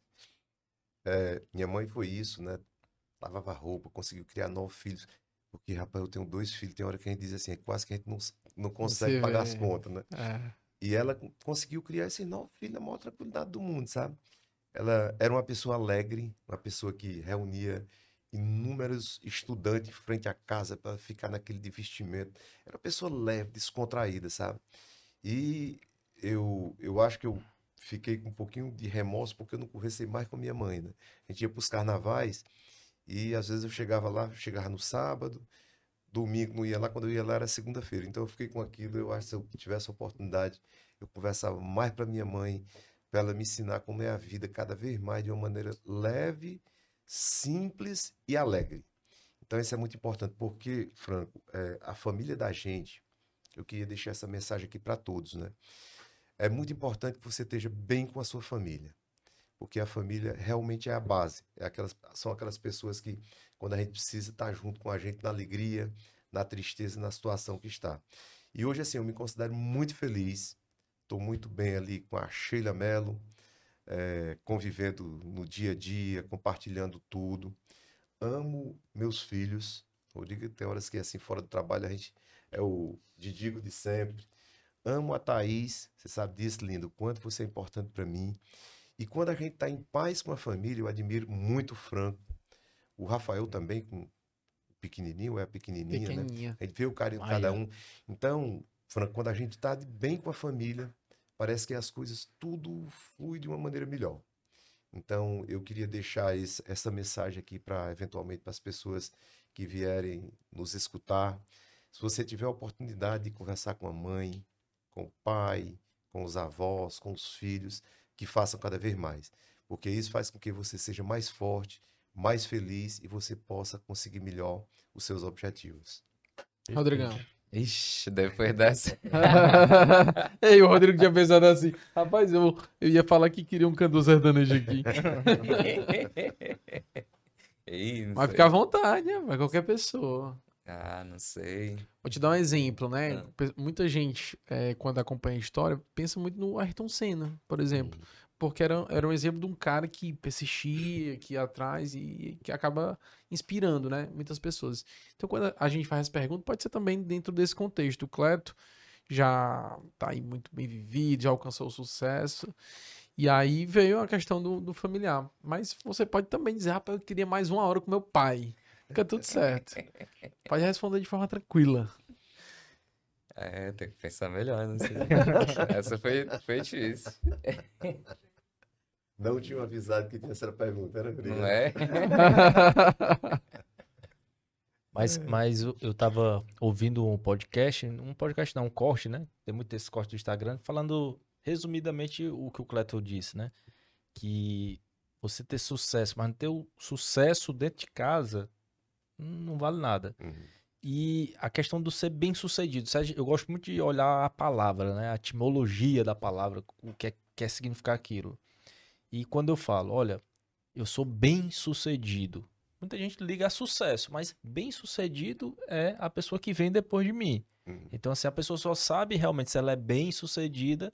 Speaker 3: É, minha mãe foi isso, né? Lavava roupa, conseguiu criar nove filhos. Porque, rapaz, eu tenho dois filhos, tem hora que a gente diz assim, é quase que a gente não, não consegue
Speaker 2: Você
Speaker 3: pagar
Speaker 2: vê.
Speaker 3: as contas, né?
Speaker 2: É,
Speaker 3: E ela con- conseguiu criar esses nove filhos na maior tranquilidade do mundo, sabe? Ela era uma pessoa alegre, uma pessoa que reunia inúmeros estudantes em frente à casa para ficar naquele divertimento. Era uma pessoa leve, descontraída, sabe? E eu, eu acho que eu fiquei com um pouquinho de remorso porque eu não conversei mais com a minha mãe, né? A gente ia para os carnavais e às vezes eu chegava lá, chegava no sábado, domingo não ia lá, quando eu ia lá era segunda-feira. Então eu fiquei com aquilo, eu acho que se eu tivesse a oportunidade, eu conversava mais para minha mãe, para ela me ensinar como é a vida cada vez mais de uma maneira leve, simples e alegre. Então isso é muito importante, porque, Franco, é, a família da gente, eu queria deixar essa mensagem aqui para todos, né? É muito importante que você esteja bem com a sua família, porque a família realmente é a base. É aquelas, são aquelas pessoas que, quando a gente precisa, estar junto com a gente na alegria, na tristeza, na situação que está. E hoje, assim, eu me considero muito feliz, estou muito bem ali com a Sheila Mello, eh, convivendo no dia a dia, compartilhando tudo. Amo meus filhos. Rodrigo, tem horas que, assim, fora do trabalho, a gente é o Didigo de sempre. Amo a Thaís, você sabe disso, lindo, o quanto você é importante para mim. E quando a gente está em paz com a família, eu admiro muito o Franco. O Rafael também, com pequenininho, é a pequenininha, né?
Speaker 2: pequenininha.
Speaker 3: A gente vê o carinho de cada um. Então, Franco, quando a gente está bem com a família, parece que as coisas tudo flui de uma maneira melhor. Então, eu queria deixar esse- essa mensagem aqui para, eventualmente, para as pessoas que vierem nos escutar. Se você tiver a oportunidade de conversar com a mãe, com o pai, com os avós, com os filhos, que façam cada vez mais. Porque isso faz com que você seja mais forte, mais feliz e você possa conseguir melhor os seus objetivos.
Speaker 2: Rodrigão.
Speaker 4: Ixi, depois dessa.
Speaker 2: Ei, o Rodrigo tinha pensado assim. Rapaz, eu, eu ia falar que queria um cantor sertanejo aqui. Mas fica à vontade, né? Vai qualquer pessoa.
Speaker 4: Ah, não sei.
Speaker 2: Vou te dar um exemplo, né?
Speaker 4: Ah.
Speaker 2: Muita gente, é, quando acompanha a história, pensa muito no Ayrton Senna, por exemplo. Porque era, era um exemplo de um cara que persistia, que ia atrás e que acaba inspirando, né? Muitas pessoas. Então, quando a gente faz essa pergunta, pode ser também dentro desse contexto. O Cleto já tá aí muito bem vivido, já alcançou o sucesso. E aí veio a questão do, do familiar. Mas você pode também dizer, rapaz, eu queria mais uma hora com meu pai. Fica tudo certo. Pode responder de forma tranquila.
Speaker 4: É, tem que pensar melhor, não sei. Essa foi, foi difícil.
Speaker 3: Não tinha avisado que tinha essa pergunta, né, Rodrigo?
Speaker 4: Não é?
Speaker 1: Mas, mas eu, eu tava ouvindo um podcast, um podcast não, um corte, né? Tem muito esse corte do Instagram, falando resumidamente o que o Cleto disse, né? Que você ter sucesso, mas não ter o sucesso dentro de casa não vale nada.
Speaker 3: Uhum.
Speaker 1: E a questão do ser bem sucedido. Eu gosto muito de olhar a palavra, né? A etimologia da palavra, o que é, quer significar aquilo. E quando eu falo, olha, eu sou bem sucedido. Muita gente liga a sucesso, mas bem sucedido é a pessoa que vem depois de mim.
Speaker 3: Uhum.
Speaker 1: Então, assim, a pessoa só sabe realmente se ela é bem sucedida,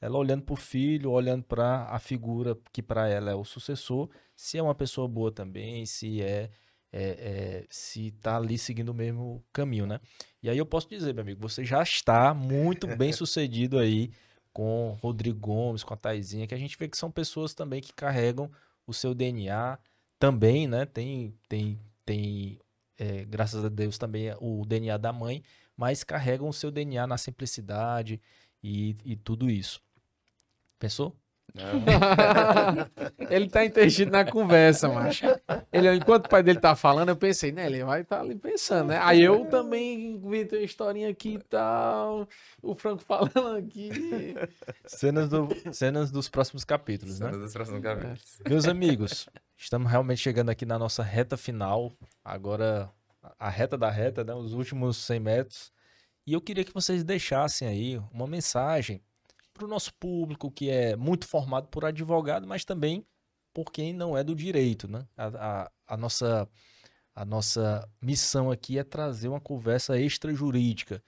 Speaker 1: ela olhando para o filho, olhando para a figura que para ela é o sucessor, se é uma pessoa boa também, se é, é, é se está ali seguindo o mesmo caminho, né? E aí eu posso dizer, meu amigo, você já está muito bem sucedido aí com Rodrigo Gomes, com a Taizinha, que a gente vê que são pessoas também que carregam o seu DNA também, né? Tem, tem, tem é, graças a Deus, também o DNA da mãe, mas carregam o seu DNA na simplicidade e, e tudo isso. Pensou?
Speaker 2: Ele tá entendido na conversa, macho. Ele, enquanto o pai dele tá falando, eu pensei, né? Ele vai estar tá ali pensando, né? Aí eu também vi uma historinha aqui e tal. O Franco falando aqui.
Speaker 1: Cenas, do, cenas dos próximos capítulos,
Speaker 4: cenas
Speaker 1: né?
Speaker 4: dos próximos capítulos.
Speaker 1: Meus amigos, estamos realmente chegando aqui na nossa reta final. Agora, a reta da reta, né? Os últimos 100 metros. E eu queria que vocês deixassem aí uma mensagem para o nosso público que é muito formado por advogado, mas também por quem não é do direito, né? A, a, a nossa, a nossa missão aqui é trazer uma conversa extrajurídica,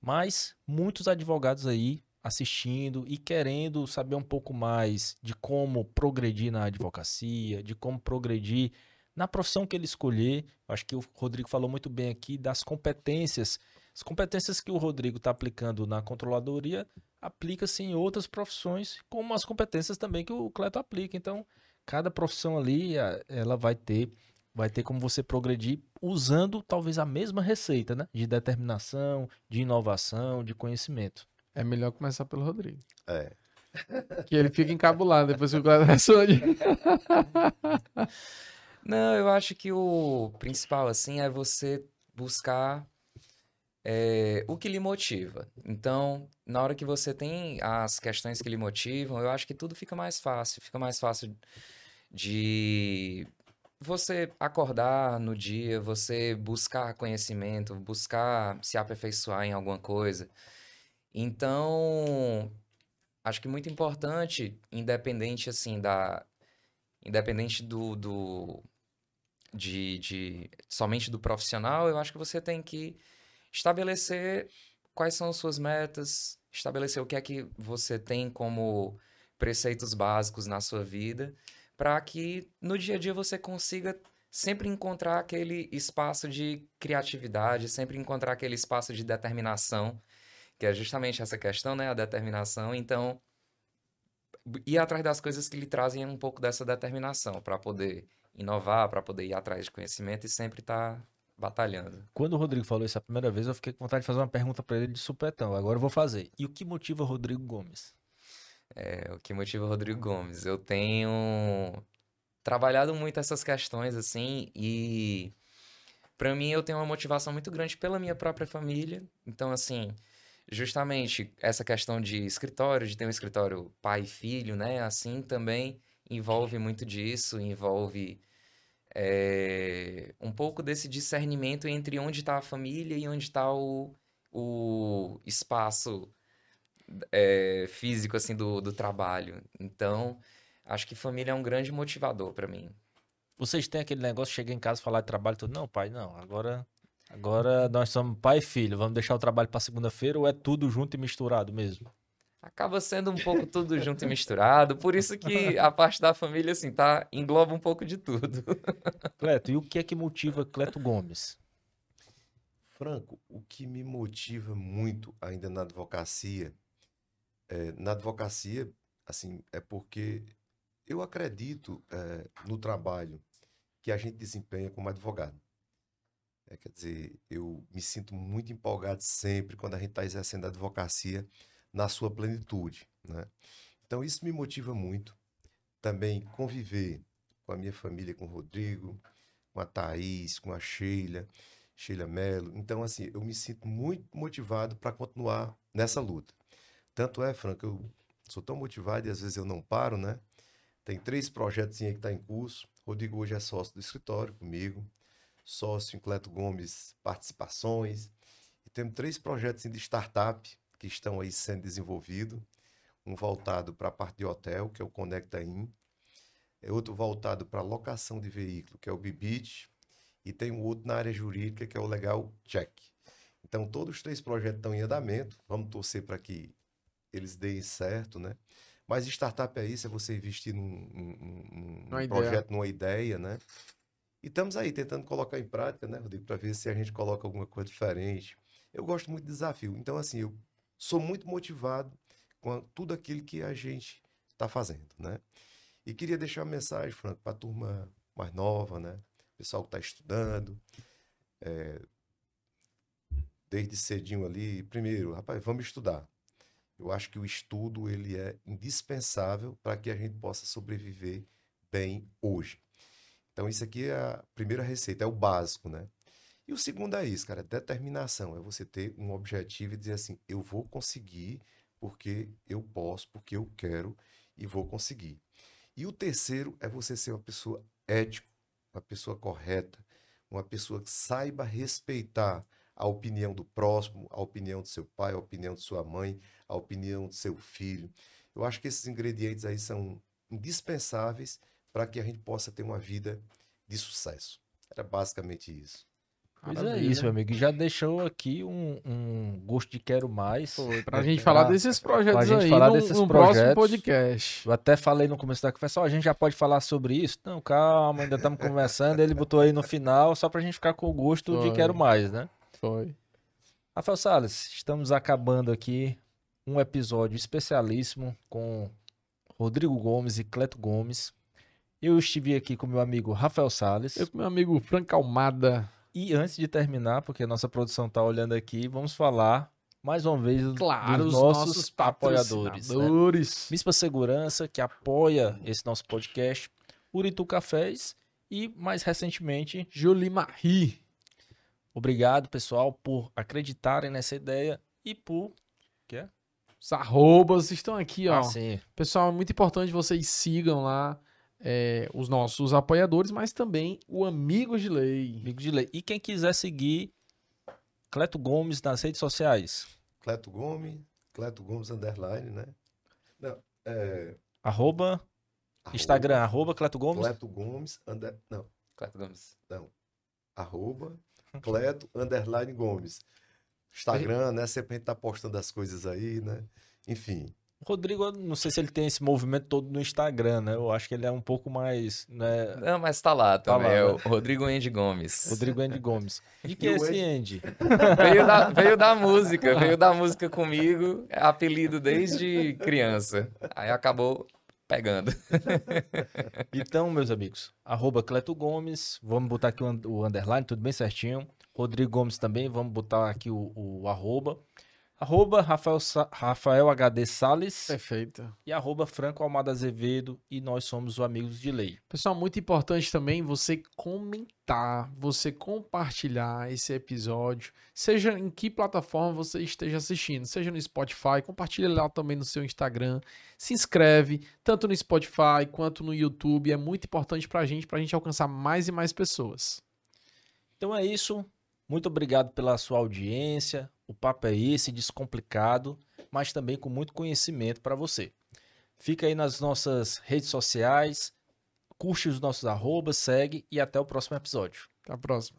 Speaker 1: mas muitos advogados aí assistindo e querendo saber um pouco mais de como progredir na advocacia, de como progredir na profissão que ele escolher. Acho que o Rodrigo falou muito bem aqui das competências. As competências que o Rodrigo está aplicando na controladoria aplica-se em outras profissões, como as competências também que o Cleto aplica. Então, cada profissão ali, ela vai ter vai ter como você progredir usando talvez a mesma receita, né? De determinação, de inovação, de conhecimento.
Speaker 2: É melhor começar pelo Rodrigo.
Speaker 3: É.
Speaker 2: Que ele fica encabulado depois que o Cleto responde.
Speaker 4: Não, eu acho que o principal, assim, é você buscar é, o que lhe motiva. Então, na hora que você tem as questões que lhe motivam, eu acho que tudo fica mais fácil. Fica mais fácil de você acordar no dia, você buscar conhecimento, buscar se aperfeiçoar em alguma coisa. Então, acho que muito importante, independente assim da independente do, do de, de somente do profissional, eu acho que você tem que estabelecer quais são as suas metas, estabelecer o que é que você tem como preceitos básicos na sua vida, para que no dia a dia você consiga sempre encontrar aquele espaço de criatividade, sempre encontrar aquele espaço de determinação, que é justamente essa questão, né, a determinação. Então, ir atrás das coisas que lhe trazem um pouco dessa determinação para poder inovar, para poder ir atrás de conhecimento e sempre estar tá batalhando.
Speaker 1: Quando o Rodrigo falou isso a primeira vez, eu fiquei com vontade de fazer uma pergunta para ele de supetão. Agora eu vou fazer. E o que motiva o Rodrigo Gomes?
Speaker 4: É, o que motiva o Rodrigo Gomes? Eu tenho trabalhado muito essas questões assim e para mim eu tenho uma motivação muito grande pela minha própria família. Então assim, justamente essa questão de escritório, de ter um escritório pai e filho, né? Assim também envolve muito disso, envolve é, um pouco desse discernimento entre onde está a família e onde está o, o espaço é, físico assim do, do trabalho. Então, acho que família é um grande motivador para mim.
Speaker 1: Vocês têm aquele negócio de chegar em casa falar de trabalho tudo? Não, pai, não. Agora, agora nós somos pai e filho. Vamos deixar o trabalho para segunda-feira ou é tudo junto e misturado mesmo?
Speaker 4: Acaba sendo um pouco tudo junto e misturado. Por isso que a parte da família, assim, tá, engloba um pouco de tudo.
Speaker 1: Cleto, e o que é que motiva Cleto Gomes?
Speaker 3: Franco, o que me motiva muito ainda na advocacia, é, na advocacia, assim, é porque eu acredito é, no trabalho que a gente desempenha como advogado. É, quer dizer, eu me sinto muito empolgado sempre quando a gente está exercendo a advocacia, na sua plenitude. Né? Então, isso me motiva muito. Também conviver com a minha família, com o Rodrigo, com a Thaís, com a Sheila, Sheila Mello. Então, assim, eu me sinto muito motivado para continuar nessa luta. Tanto é, Franco, eu sou tão motivado e às vezes eu não paro, né? Tem três projetos que estão tá em curso. Rodrigo hoje é sócio do escritório comigo, sócio em Cleto Gomes Participações. E temos três projetos de startup que estão aí sendo desenvolvidos. Um voltado para a parte de hotel, que é o Conecta In. É outro voltado para locação de veículo, que é o Bibit. E tem um outro na área jurídica, que é o Legal Check. Então, Então, todos os três projetos estão em andamento. Vamos torcer para que eles deem certo, né? Mas startup é isso, é você investir num, num, num projeto, numa ideia, né? E estamos aí tentando colocar em prática, né, Rodrigo, para ver se a gente coloca alguma coisa diferente. Eu gosto muito de desafio. Então, assim, eu sou muito motivado com tudo aquilo que a gente está fazendo, né? E queria deixar uma mensagem, Franco, para a turma mais nova, né? Pessoal que está estudando, é, desde cedinho ali. Primeiro, rapaz, vamos estudar. Eu acho que o estudo ele é indispensável para que a gente possa sobreviver bem hoje. Então, isso aqui é a primeira receita, é o básico, né? E o segundo é isso, cara, determinação. É você ter um objetivo e dizer assim: eu vou conseguir porque eu posso, porque eu quero e vou conseguir. E o terceiro é você ser uma pessoa ética, uma pessoa correta, uma pessoa que saiba respeitar a opinião do próximo, a opinião do seu pai, a opinião de sua mãe, a opinião do seu filho. Eu acho que esses ingredientes aí são indispensáveis para que a gente possa ter uma vida de sucesso. Era basicamente isso.
Speaker 1: Pois é isso, meu amigo. Já deixou aqui um, um gosto de quero mais.
Speaker 2: Foi, pra gente falar desses projetos pra gente aí falar num, desses num projetos. próximo podcast.
Speaker 1: Eu até falei no começo da conversa, ó, a gente já pode falar sobre isso? Não, calma, ainda estamos conversando. Ele botou aí no final, só pra gente ficar com o gosto Foi. de quero mais, né?
Speaker 2: Foi.
Speaker 1: Rafael Salles, estamos acabando aqui um episódio especialíssimo com Rodrigo Gomes e Cleto Gomes. Eu estive aqui com meu amigo Rafael Salles.
Speaker 2: Eu com meu amigo Frank Almada.
Speaker 1: E antes de terminar, porque a nossa produção está olhando aqui, vamos falar mais uma vez
Speaker 2: claro, dos nossos, nossos apoiadores.
Speaker 1: Né? Mispa Segurança, que apoia esse nosso podcast. Uritu Cafés e, mais recentemente,
Speaker 2: Julie Marie.
Speaker 1: Obrigado, pessoal, por acreditarem nessa ideia e por...
Speaker 2: Quê? Os arrobas estão aqui, ó. Ah, sim. Pessoal, é muito importante vocês sigam lá é, os nossos apoiadores, mas também o Amigo de Lei.
Speaker 1: Amigo de Lei. E quem quiser seguir Cleto Gomes nas redes sociais?
Speaker 3: Cleto Gomes, Cleto Gomes underline, né?
Speaker 1: Não, é... Arroba, arroba Instagram, arroba Cleto Gomes?
Speaker 3: Cleto Gomes, under... não.
Speaker 4: Cleto Gomes.
Speaker 3: Não. Arroba Cleto underline Gomes. Instagram, né? Sempre a gente tá postando as coisas aí, né? Enfim.
Speaker 1: Rodrigo, não sei se ele tem esse movimento todo no Instagram, né? Eu acho que ele é um pouco mais. Né...
Speaker 4: Não, mas tá lá tá também. Lá, é né? o Rodrigo Andy Gomes.
Speaker 1: Rodrigo Andy Gomes. De que é esse Andy?
Speaker 4: veio, da, veio da música, veio da música comigo, é apelido desde criança. Aí acabou pegando.
Speaker 1: então, meus amigos, arroba Cleto Gomes, vamos botar aqui o underline, tudo bem certinho. Rodrigo Gomes também, vamos botar aqui o, o arroba. Arroba Rafael, Rafael HD Salles.
Speaker 2: Perfeito.
Speaker 1: E arroba Franco Almada Azevedo. E nós somos o Amigos de Lei.
Speaker 2: Pessoal, muito importante também você comentar, você compartilhar esse episódio. Seja em que plataforma você esteja assistindo. Seja no Spotify, compartilha lá também no seu Instagram. Se inscreve, tanto no Spotify quanto no YouTube. É muito importante pra gente, pra gente alcançar mais e mais pessoas.
Speaker 1: Então é isso. Muito obrigado pela sua audiência. O papo é esse, descomplicado, mas também com muito conhecimento para você. Fica aí nas nossas redes sociais, curte os nossos arrobas, segue e até o próximo episódio.
Speaker 2: Até a próxima.